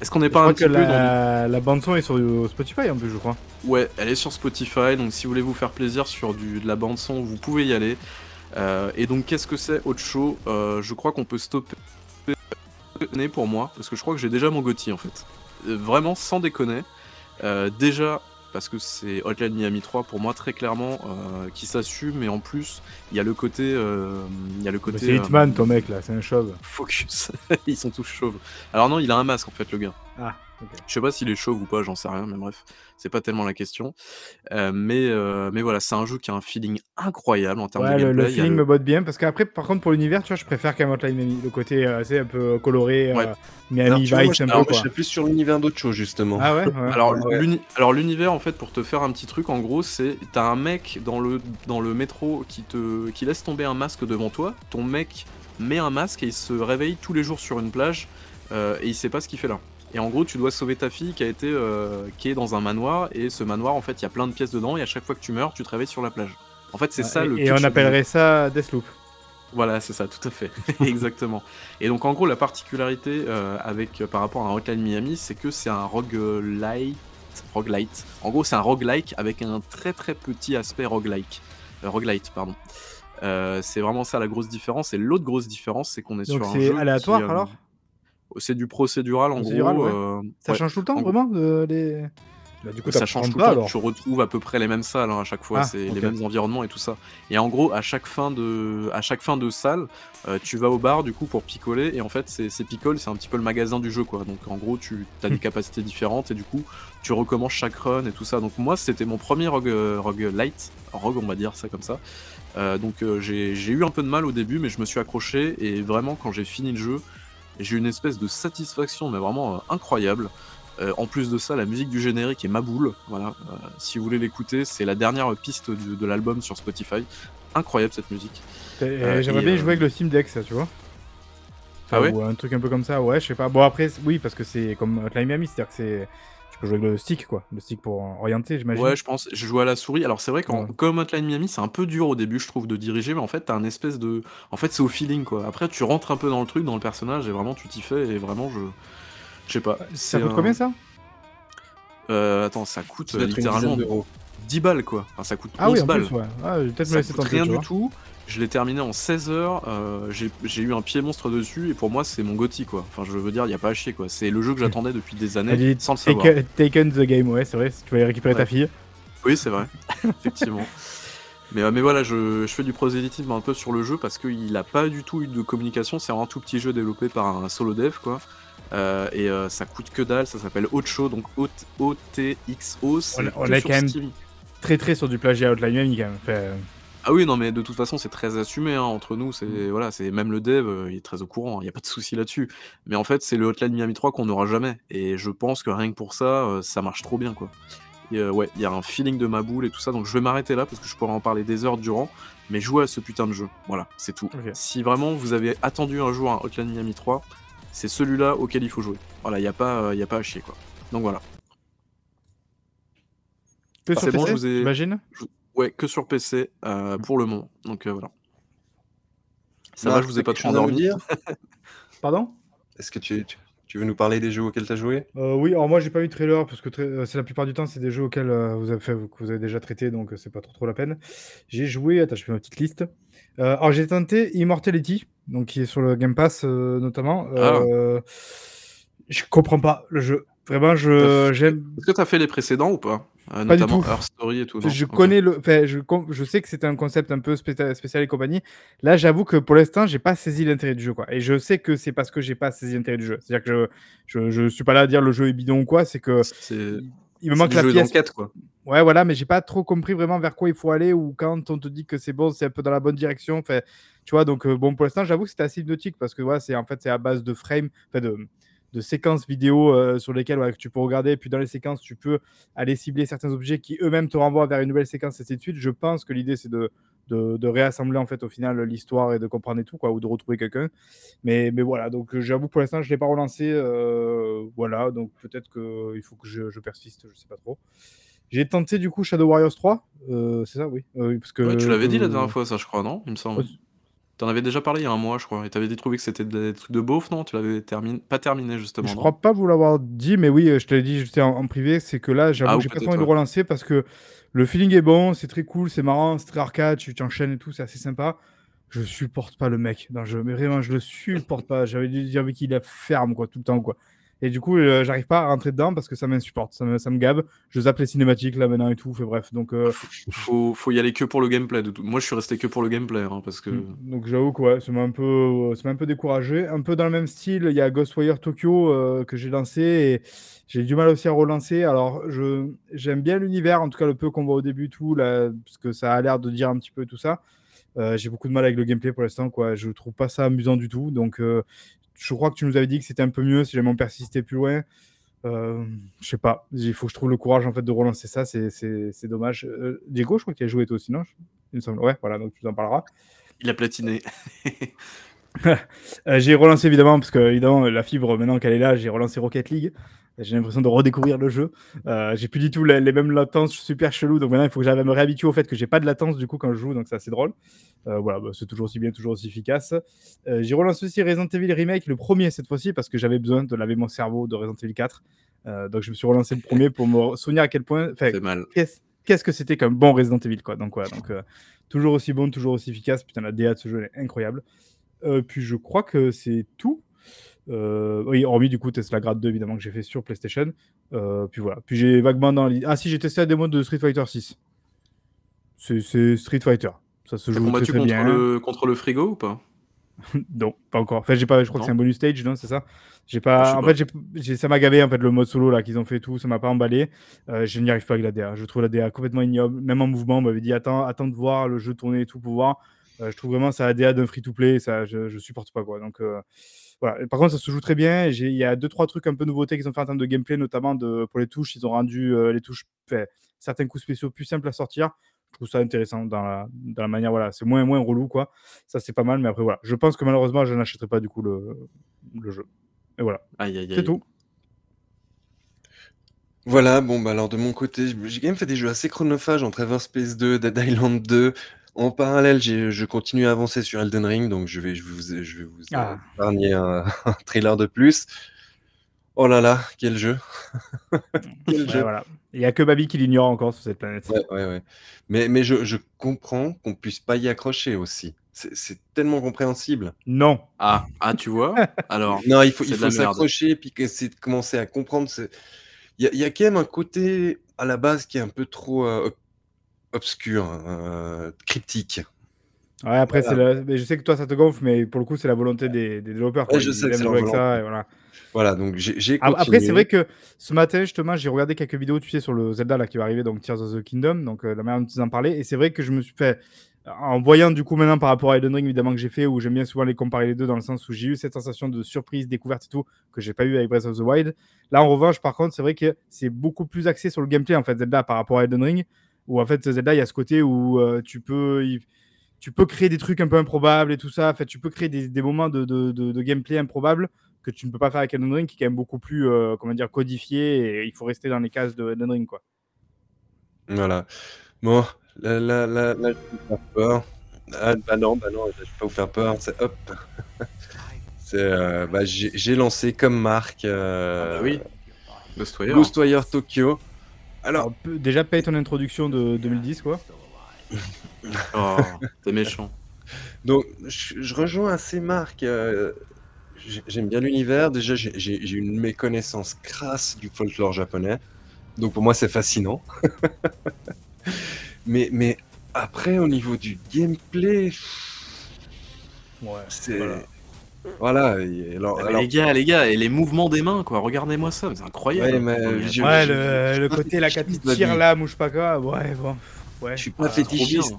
Est-ce qu'on n'est pas un petit que peu dans la, la bande son est sur Spotify en plus, je crois. Ouais, elle est sur Spotify, donc si vous voulez vous faire plaisir sur du, de la bande son, vous pouvez y aller. Euh, et donc qu'est-ce que c'est Ocho Euh, Je crois qu'on peut stopper pour moi, parce que je crois que j'ai déjà mon Gotti en fait. Euh, vraiment, sans déconner. Déjà, parce que c'est Hotline Miami 3 pour moi très clairement, euh, qui s'assume, mais en plus, il y a le côté... euh, il y a le côté c'est euh, Hitman, ton mec là, c'est un chauve. Focus. (laughs) Ils sont tous chauves. Alors non, il a un masque en fait, le gars. Ah, ok. Je sais pas s'il est chauve ou pas, j'en sais rien, mais bref, c'est pas tellement la question. Euh, mais, euh, mais voilà, c'est un jeu qui a un feeling incroyable en termes Ouais, de le, gameplay. le Il y a feeling le- me botte bien parce qu'après, par contre, pour l'univers, tu vois, je préfère quand même Hotline Miami. Le côté, euh, c'est un peu coloré, Ouais. euh, Miami Alors, tu vois, moi, Vice je- un peu alors, moi, quoi. je serais plus sur l'univers d'autre chose, justement. Ah ouais, ouais. Alors, Ouais. l'uni- alors l'univers, en fait, pour te faire un petit truc, en gros, c'est t'as un mec dans le, dans le métro qui te qui laisse tomber un masque devant toi. Ton mec met un masque et il se réveille tous les jours sur une plage euh, et il sait pas ce qu'il fait là. Et en gros, tu dois sauver ta fille qui a été euh, qui est dans un manoir et ce manoir, en fait, il y a plein de pièces dedans et à chaque fois que tu meurs, tu te réveilles sur la plage. En fait, c'est ça et, le. et on appellerait ça Deathloop. Voilà, c'est ça, tout à fait. (laughs) Exactement. Et donc, en gros, la particularité euh, avec, euh, par rapport à un Hotline Miami, c'est que c'est un roguelite. Roguelite. En gros, c'est un roguelike avec un très très petit aspect roguelike. Euh, roguelite, pardon. C'est vraiment ça la grosse différence. Et l'autre grosse différence, c'est qu'on est Donc sur un c'est jeu. aléatoire qui, euh, alors? C'est du procédural en Procédural, gros. ouais. euh, Ça ouais. change tout le temps, En vraiment de, les... Bah, du coup, ça change tout le temps. alors. Tu retrouves à peu près les mêmes salles hein, à chaque fois. Ah, c'est les mêmes environnements et tout ça. Et en gros, à chaque fin de, à chaque fin de salle, euh, tu vas au bar du coup pour picoler. Et en fait, c'est ces picoles, c'est un petit peu le magasin du jeu quoi. Donc en gros, tu as des capacités différentes et du coup, tu recommences chaque run et tout ça. Donc moi, c'était mon premier rogue, euh, rogue light, rogue on va dire ça comme ça. Euh, donc euh, j'ai eu un peu de mal au début, mais je me suis accroché et vraiment quand j'ai fini le jeu, j'ai une espèce de satisfaction, mais vraiment euh, incroyable. Euh, en plus de ça, la musique du générique est ma boule. Voilà, euh, si vous voulez l'écouter, c'est la dernière piste du- de l'album sur Spotify. Incroyable cette musique. J'aimerais bien jouer avec le Steam Deck, ça, tu vois. Ah ouais Ou un truc un peu comme ça, ouais, je sais pas. Bon, après, oui, parce que c'est comme Hotline Miami, c'est-à-dire que c'est. Peux jouer avec le stick, quoi. Le stick pour orienter, j'imagine. Ouais, je pense. Je joue à la souris. Alors c'est vrai qu'en Ouais. comme Hotline Miami, c'est un peu dur au début, je trouve, de diriger, mais en fait, t'as un espèce de. En fait, c'est au feeling, quoi. Après, tu rentres un peu dans le truc, dans le personnage, et vraiment, tu t'y fais, et vraiment, je. Je sais pas. Ça coûte un- combien ça? Euh, attends, ça coûte Ça littéralement dizaine d'euros. 10 balles, quoi. Enfin, ça coûte 11 Ah oui, en balles. plus, ouais. Ah, peut-être Ça coûte rien du tout. Je l'ai terminé en 16 heures. euh, j'ai j'ai eu un pied monstre dessus, et pour moi, c'est mon Gotti, quoi. Enfin, je veux dire, il y a pas à chier, quoi. C'est le jeu que j'attendais depuis des années, sans le savoir. Taken, Taken the game, ouais, c'est vrai. Si tu vas récupérer ta fille. Oui, c'est vrai, (laughs) effectivement. Mais, euh, mais voilà, je, je fais du prosélytisme un peu sur le jeu parce qu'il a pas du tout eu de communication. C'est un tout petit jeu développé par un solo dev, quoi. Euh, et euh, ça coûte que dalle, ça s'appelle Ocho, donc O-T-X-O. On, on est quand même très très sur du plagiat Miami, quand même. Ah oui, non, mais de toute façon, c'est très assumé hein, entre nous. C'est voilà, c'est même le dev, euh, il est très au courant. Il n'y a pas de souci là-dessus. Mais en fait, c'est le Hotline Miami 3 qu'on n'aura jamais. Et je pense que rien que pour ça, euh, ça marche trop bien, quoi. Et, euh, ouais, il y a un feeling de ma boule et tout ça. Donc je vais m'arrêter là parce que je pourrais en parler des heures durant. Mais jouez à ce putain de jeu. Voilà, c'est tout. Si vraiment vous avez attendu un jour un Hotline Miami 3, c'est celui-là auquel il faut jouer. Voilà, il n'y a pas, il y a pas à chier, quoi. Donc voilà. que Ah, sur c'est bon, PC, je vous ai- j'imagine je- Ouais, que sur PC euh, pour le moment. Donc euh, voilà. Ça va, Marc, je vous ai pas trop endormi. (laughs) Pardon? Est-ce que tu, tu, tu veux nous parler des jeux auxquels tu as joué? Euh, oui, alors moi j'ai pas eu de trailer parce que tra- c'est la plupart du temps c'est des jeux auxquels euh, vous avez fait, que vous avez déjà traité donc euh, c'est pas trop, trop la peine. J'ai joué, attends, je fais ma petite liste. Euh, alors j'ai tenté Immortality, donc qui est sur le Game Pass euh, notamment. Ah. Euh, Je comprends pas le jeu. Vraiment, je j'aime. Est-ce que t'as fait les précédents ou pas Euh, Pas du tout. Earth Story et tout. Je connais le, enfin, je, je sais que c'était un concept un peu spécial, spécial et compagnie. Là, j'avoue que pour l'instant, j'ai pas saisi l'intérêt du jeu, quoi. Et je sais que c'est parce que j'ai pas saisi l'intérêt du jeu. C'est-à-dire que je, je, je suis pas là à dire le jeu est bidon ou quoi. C'est que il me manque la pièce. quoi. Ouais, voilà, mais j'ai pas trop compris vraiment vers quoi il faut aller ou quand on te dit que c'est bon, c'est un peu dans la bonne direction. Enfin, tu vois, donc euh, bon, pour l'instant, j'avoue que c'était assez hypnotique parce que voilà, c'est en fait c'est à base de frames, enfin de, de séquences vidéo euh, sur lesquelles tu peux regarder. Et puis dans les séquences, tu peux aller cibler certains objets qui eux-mêmes te renvoient vers une nouvelle séquence et ainsi de suite. Je pense que l'idée c'est de, de, de réassembler en fait au final l'histoire et de comprendre et tout quoi, ou de retrouver quelqu'un. Mais, mais voilà, donc euh, j'avoue pour l'instant je l'ai pas relancé. euh, voilà, donc peut-être qu'il faut que je, je persiste, je sais pas trop. J'ai tenté du coup Shadow Warriors 3, euh, c'est ça, oui. Parce que, Ouais, tu l'avais dit la dernière fois, ça, je crois, non Il me semble. T'en avais déjà parlé il y a un mois, je crois. Et t'avais dit trouvé que c'était des trucs de beauf, non? Tu l'avais terminé... pas terminé, justement. Je non? crois pas vous l'avoir dit, mais oui, euh, je te l'ai dit juste en, en privé, c'est que là, j'avoue Ah, que ou j'ai pas peut-être, envie de ouais. relancer parce que le feeling est bon, c'est très cool, c'est marrant, c'est très arcade, tu t'enchaînes et tout, c'est assez sympa. Je supporte pas le mec dans le jeu, mais vraiment, je le supporte pas. J'avais dit avec qu'il est ferme, quoi, tout le temps, quoi. Et du coup, euh, j'arrive pas à rentrer dedans parce que ça m'insupporte, ça me, ça me gave. Je zappe les cinématiques là maintenant et tout, fait bref. Donc, euh, Faut, faut y aller que pour le gameplay. De tout. Moi, je suis resté que pour le gameplay, hein, parce que. Donc j'avoue que ouais, ça m'a un peu, euh, ça m'a un peu découragé. Un peu dans le même style, il y a Ghostwire Tokyo euh, que j'ai lancé et j'ai du mal aussi à relancer. Alors je j'aime bien l'univers, en tout cas le peu qu'on voit au début tout là, parce que ça a l'air de dire un petit peu tout ça. Euh, j'ai beaucoup de mal avec le gameplay pour l'instant, quoi. Je trouve pas ça amusant du tout. Donc euh, je crois que tu nous avais dit que c'était un peu mieux si jamais on persistait plus loin. Euh, je sais pas, il faut que je trouve le courage en fait de relancer ça, c'est c'est- c'est dommage. Euh, Diego, je crois qu'il a joué toi aussi, non? Il me semble. Ouais, voilà, donc tu en parleras. Il a platiné. (laughs) Euh, j'ai relancé évidemment, parce que évidemment, la fibre, maintenant qu'elle est là, j'ai relancé Rocket League. J'ai l'impression de redécouvrir le jeu. Euh, j'ai plus du tout les, les mêmes latences super chelou. Donc maintenant, il faut que j'arrive à me réhabituer au fait que j'ai pas de latence du coup quand je joue. Donc c'est assez drôle. Euh, voilà, bah, c'est toujours aussi bien, toujours aussi efficace. Euh, j'ai relancé aussi Resident Evil Remake, le premier cette fois-ci, parce que j'avais besoin de laver mon cerveau de Resident Evil 4. Euh, donc je me suis relancé le premier pour me souvenir à quel point. enfin, C'est mal. Qu'est-ce que c'était qu'un bon Resident Evil quoi. Donc voilà, donc euh, toujours aussi bon, toujours aussi efficace. Putain, la DA de ce jeu elle est incroyable. Puis je crois que c'est tout. Euh, oui, hormis du coup Tesla Grade 2 évidemment que j'ai fait sur PlayStation. Euh, puis voilà. Puis j'ai vaguement dans Ah si, j'ai testé la démo de Street Fighter 6. C'est Street Fighter. Ça se joue combattu contre bien. le, contre le frigo ou pas? (laughs) Non, pas encore. Enfin, j'ai pas. Je crois Non. que c'est un bonus stage, non C'est ça? J'ai pas. En pas. fait, j'ai- ça m'a gavé en fait le mode solo là qu'ils ont fait et tout. Ça m'a pas emballé. Euh, je n'y arrive pas avec la DA. Je trouve la DA complètement ignoble. Même en mouvement, on m'avait dit attends, attends de voir le jeu tourner et tout pour voir. Euh, je trouve vraiment ça la DA d'un free to play. Ça, je, je supporte pas quoi. Donc euh, voilà. Par contre, ça se joue très bien. Il y a deux trois trucs un peu nouveautés qu'ils ont fait en termes de gameplay, notamment de, pour les touches. Ils ont rendu euh, les touches, fait, certains coups spéciaux plus simples à sortir. Je trouve ça intéressant dans la, dans la manière. Voilà, c'est moins moins relou quoi. Ça c'est pas mal. Mais après voilà, je pense que malheureusement, je n'achèterai pas du coup le, le jeu. Et voilà. Aïe, aïe, C'est tout. Voilà, bon, bah alors de mon côté, j'ai j'ai quand même fait des jeux assez chronophages entre Everspace 2, Dead Island 2. En parallèle, je continue à avancer sur Elden Ring, donc je vais, je vous, je vais vous Ah. épargner un, (laughs) un trailer de plus. Oh là là, quel jeu! (laughs) Quel Ouais, jeu! voilà. Il y a que Babi qui l'ignore encore sur cette planète. Ouais, ouais, ouais. Mais, mais je, je comprends qu'on puisse pas y accrocher aussi. C'est tellement compréhensible. Non. Ah, ah, tu vois? (laughs) Alors, Non, il faut, il faut s'accrocher puis essayer de commencer à comprendre. Il y, a- il y a quand même un côté à la base qui est un peu trop euh, obscur, euh, cryptique. Ouais, après, c'est Voilà. mais je sais que toi, ça te gonfle, mais pour le coup, c'est la volonté des, des développeurs. Ouais, je sais que c'est leur ça, et voilà. Voilà, donc j'ai. Après, c'est vrai que ce matin, justement, j'ai regardé quelques vidéos, tu sais, sur le Zelda là, qui va arriver, donc Tears of the Kingdom, donc euh, la manière dont ils en parlaient. Et c'est vrai que je me suis fait, en voyant du coup maintenant par rapport à Elden Ring, évidemment, que j'ai fait, où j'aime bien souvent les comparer les deux, dans le sens où j'ai eu cette sensation de surprise, découverte et tout, que j'ai pas eu avec Breath of the Wild. Là, en revanche, par contre, c'est vrai que c'est beaucoup plus axé sur le gameplay, en fait, Zelda, par rapport à Elden Ring, où en fait, Zelda, il y a ce côté où euh, tu peux. tu peux créer des trucs un peu improbables et tout ça. En fait, tu peux créer des, des moments de, de- de- de gameplay improbables que tu ne peux pas faire avec Elden Ring, qui est quand même beaucoup plus, euh, comment dire, codifié et il faut rester dans les cases de Elden Ring, quoi. Voilà. Bon, là, là, là, là, je vais vous faire peur. Ah, bah non, bah non, je vais pas vous faire peur. C'est hop. (laughs) C'est, euh, bah, j'ai j'ai lancé comme marque euh, Ah bah oui. Ghostwire. Ghostwire Tokyo. Alors, Alors, peu- déjà, paye ton introduction de 2010, quoi. (laughs) Oh, t'es méchant. Donc, je, je rejoins assez Marc. euh, j'ai- J'aime bien l'univers. Déjà, j'ai- j'ai j'ai une méconnaissance crasse du folklore japonais. Donc, pour moi, c'est fascinant. (laughs) mais, mais après, au niveau du gameplay, c'est. Voilà. Et alors, Ah, mais alors- les gars, les gars, et les mouvements des mains, quoi. Regardez-moi ça, c'est incroyable. Ouais, mais Non, mais je- Ouais, je- le, côté, là, je- quand il je- tire l'âme ou je sais pas quoi, ouais, bon. Ouais. Je suis pas Ah, fétichiste.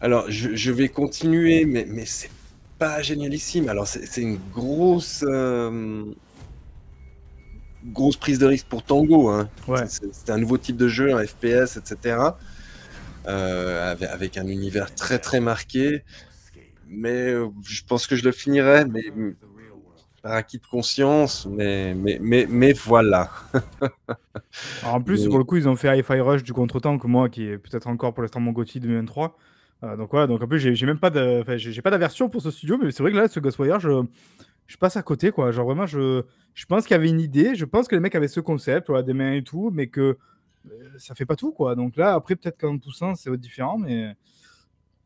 Alors, je, je vais continuer, mais, mais c'est pas génialissime. Alors, c'est c'est une grosse, euh, grosse prise de risque pour Tango. Hein. Ouais. C'est c'est un nouveau type de jeu, un FPS, etc. euh, avec, avec un univers très très marqué. Mais euh, je pense que je le finirai, mais mm, par acquis de conscience. Mais, mais, mais, mais voilà. (laughs) Alors, en plus, Mais- pour le coup, ils ont fait Hi-Fi Rush du contre-temps que moi, qui est peut-être encore pour l'instant mon GOTY 2023. Euh, donc voilà, donc en plus, j'ai même pas j'ai pas d'aversion pour ce studio, mais c'est vrai que là, ce Ghostwire, je, je passe à côté, quoi. Genre vraiment, je, je pense qu'il y avait une idée, je pense que les mecs avaient ce concept, voilà, des mains et tout, mais que euh, ça fait pas tout, quoi. Donc là, après, peut-être qu'en poussant, c'est différent, mais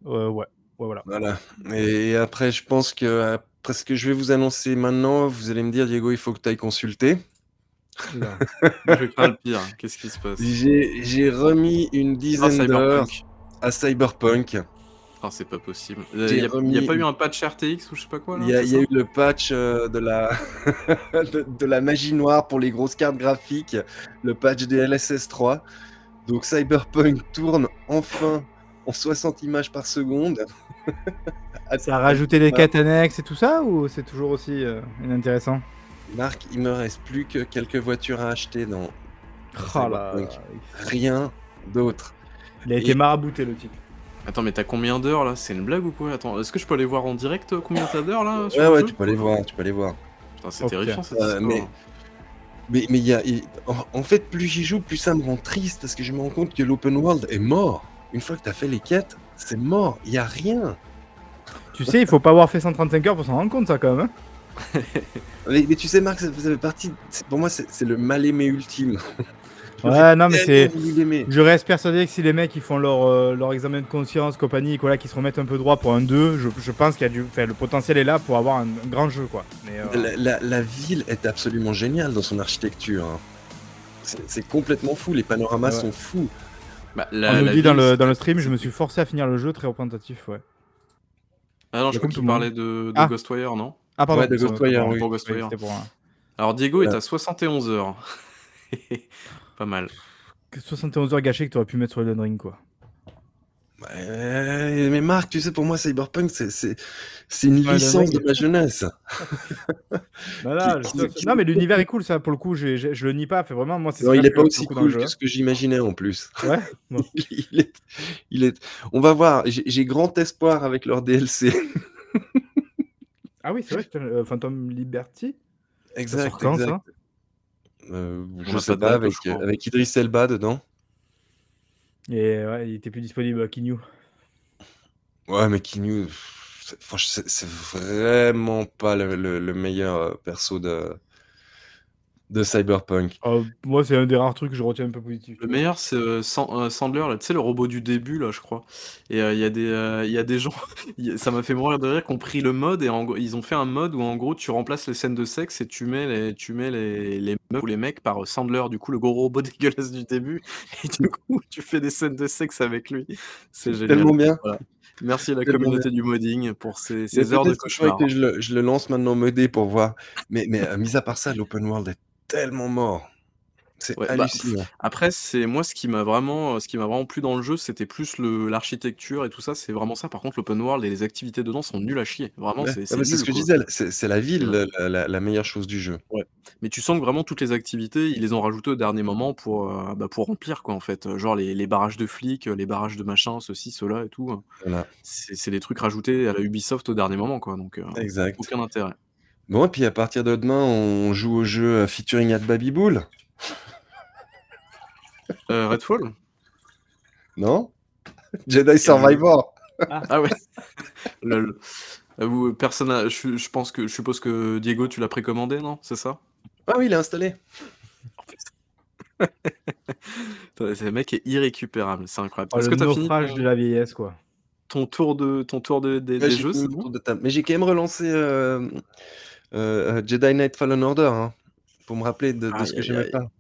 euh, ouais, voilà. Voilà. Et après, je pense que après ce que je vais vous annoncer maintenant, vous allez me dire, Diego, il faut que tu ailles consulter. Je crains le pire. Qu'est-ce qui se passe? J'ai remis une Ah, dizaine d'heures à Cyberpunk. Ah, c'est pas possible. Il n'y a, remis- pas eu un patch RTX ou je sais pas quoi Il y a, y eu le patch euh, de la, (laughs) de, de la magie noire pour les grosses cartes graphiques, le patch DLSS 3. Donc Cyberpunk tourne enfin en 60 images par seconde. (laughs) Ça a rajouté des quêtes annexes et tout ça, ou c'est toujours aussi euh, inintéressant? Marc, il me reste plus que quelques voitures à acheter dans, Oh là. Rien d'autre. Il a été Et- marabouté, le type. Attends, mais t'as combien d'heures là? C'est une blague ou quoi? Attends, est-ce que je peux aller voir en direct euh, combien t'as d'heures là Ouais, ouais, tu peux aller voir, tu peux aller voir. Putain, c'est terrifiant cette Euh, histoire. mais mais mais il y a, en fait, plus j'y joue, plus ça me rend triste parce que je me rends compte que l'open world est mort. Une fois que t'as fait les quêtes, c'est mort. Il y a rien. Tu sais, il faut pas avoir fait 135 heures pour s'en rendre compte, ça, quand même. hein. (laughs) Mais, mais tu sais, Marc, ça faisait partie. c'est- Pour moi, c'est le mal aimé ultime. (laughs) Ouais, non, mais c'est. Je reste persuadé que si les mecs ils font leur, euh, leur examen de conscience, compagnie, quoi, là, qui se remettent un peu droit pour un 2, je, je pense qu'il y a du. Enfin, le potentiel est là pour avoir un, un grand jeu, quoi. Mais, euh, La, la- la ville est absolument géniale dans son architecture. hein. C'est c'est complètement fou. Les panoramas Ouais. sont fous. Bah, on nous dit dans le, dans le stream, je me suis forcé à finir le jeu très représentatif, ouais. Ah non, je crois le monde. parlait de, de Ah. Ghostwire, non? Ah, pardon. Ouais, de Ghostwire, oui. Pour oui, Ghostwire. c'était pour un- Alors Diego est Ouais. à 71 heures. (laughs) pas mal. que 71 heures gâchées que tu aurais pu mettre sur Elden Ring, quoi. Mais Marc, tu sais, pour moi, Cyberpunk, c'est une Ouais, licence de ma jeunesse. (laughs) Bah là, Qui- je- qui- Non, mais l'univers (laughs) est cool, ça, pour le coup, j'ai- j'ai- je le nie pas. Fait vraiment, moi, c'est Non, il que est pas aussi cool que ce que j'imaginais en plus. Ouais Bon. (laughs) il est, il est. On va voir. J'ai grand espoir avec leur DLC. Ah oui, c'est vrai, euh, Phantom Liberty Exact, sort quand, exact. ça Euh, je sais pas avec, je avec Idris Elba dedans. Et ouais, il était plus disponible à Kinyu. Ouais, mais Kinyu, c'est franch- c'est- vraiment pas le meilleur euh, perso de, de Cyberpunk. Euh, moi, c'est un des rares trucs que je retiens un peu positif. Le meilleur, c'est euh, euh, Sandler, là, tu sais, le robot du début, là, je crois. Et euh, il y, a des, euh, il y a des gens, (laughs) ça m'a fait mourir de rire, qui ont pris le mode et en ils ont fait un mode où en gros tu remplaces les scènes de sexe et tu mets les, tu mets les, les meufs ou les mecs par Sandler, du coup, le gros robot (laughs) dégueulasse du début. Et du (laughs) coup, tu fais des scènes de sexe avec lui. C'est génial. Tellement bien. Voilà. Merci à la communauté bien. du modding pour ces, heures de cauchemar. que je le, je le lance maintenant modé pour voir. Mais, mais euh, mis à part ça, l'open world est tellement mort. C'est Ouais, bah, hallucinant. après, c'est moi ce qui m'a vraiment, ce qui m'a vraiment plu dans le jeu, c'était plus le l'architecture et tout ça. C'est vraiment ça. Par contre, l'open world et les activités dedans sont nuls à chier. Vraiment, Ouais, c'est ah c'est bah, c'est nul, ce que je quoi. disais, c'est c'est la ville, la, la- la meilleure chose du jeu. Ouais. Mais tu sens que vraiment toutes les activités, ils les ont rajoutées au dernier moment pour, euh, bah, pour remplir quoi en fait. Euh, Genre les, les barrages de flics, euh, les barrages de machin, ceci, cela et tout. euh. Voilà. C'est c'est des trucs rajoutés à la Ubisoft au dernier moment quoi. Donc euh, Exact. aucun intérêt. Bon, et puis à partir de demain, on joue au jeu euh, featuring at Babybull. Euh, Redfall Non? Jedi Survivor. Ah ouais. Lol. Euh, Vous, personne a- je, je pense que je suppose que Diego, tu l'as précommandé, non? C'est ça? Ah oui, il est installé. (laughs) Ce mec est irrécupérable, c'est incroyable. Oh, Est-ce le que t'as fini naufrage ton, de la vieillesse, quoi. ton tour de ton tour de, des, Ouais, des jeux fini bon? de. Mais j'ai quand même relancé euh, euh, euh, Jedi Knight Fallen Order hein, pour me rappeler de, de ce que j'aimais pas.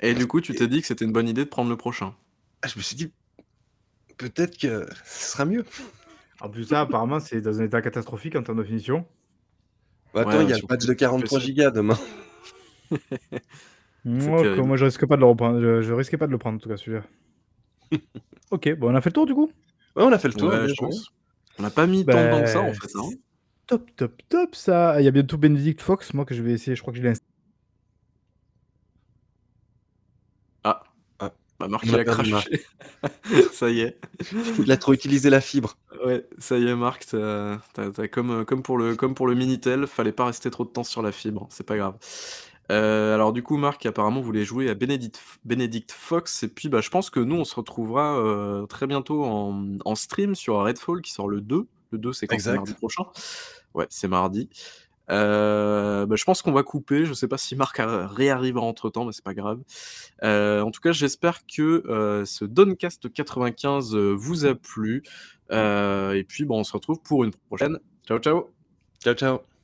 Et du coup, tu t'es dit que c'était une bonne idée de prendre le prochain. Ah, je me suis dit, peut-être que ce sera mieux. En plus, ça, apparemment, c'est dans un état catastrophique en termes de finition. Bah, attends, Ouais, il y a le patch de que 43 c'est- gigas demain. (laughs) Moi, que- moi, je risque pas de le reprendre. Je, je risquais pas de le prendre, en tout cas, celui-là. (laughs) ok, bon, on a fait le tour, du coup? Ouais, on a fait le tour. Ouais, je pense. On n'a pas mis tant de temps que ça en Ben, fait. hein. Top, top, top, ça. Il y a bientôt Benedict Fox, moi, que je vais essayer. Je crois que je l'ai installé. Ah. Ah. Bah, Marc, il a craché. (laughs) ça y est. Il a trop utilisé la fibre. Ouais, ça y est, Marc, t'as, t'as- t'as comme, euh, comme pour le, comme pour le Minitel, fallait pas rester trop de temps sur la fibre, c'est pas grave. Euh, alors du coup, Marc apparemment voulait jouer à Benedict, Benedict Fox, et puis bah, je pense que nous, on se retrouvera euh, très bientôt en, en stream sur Redfall, qui sort le 2. Le 2, c'est quand? C'est Exact. mardi prochain. Ouais, c'est mardi. Euh, bah, je pense qu'on va couper. Je sais pas si Marc réarrivera entre temps, mais c'est pas grave. Euh, en tout cas, j'espère que euh, ce Doncast 95 euh, vous a plu. Et puis, bon, on se retrouve pour une prochaine. Ciao, ciao. Ciao, ciao.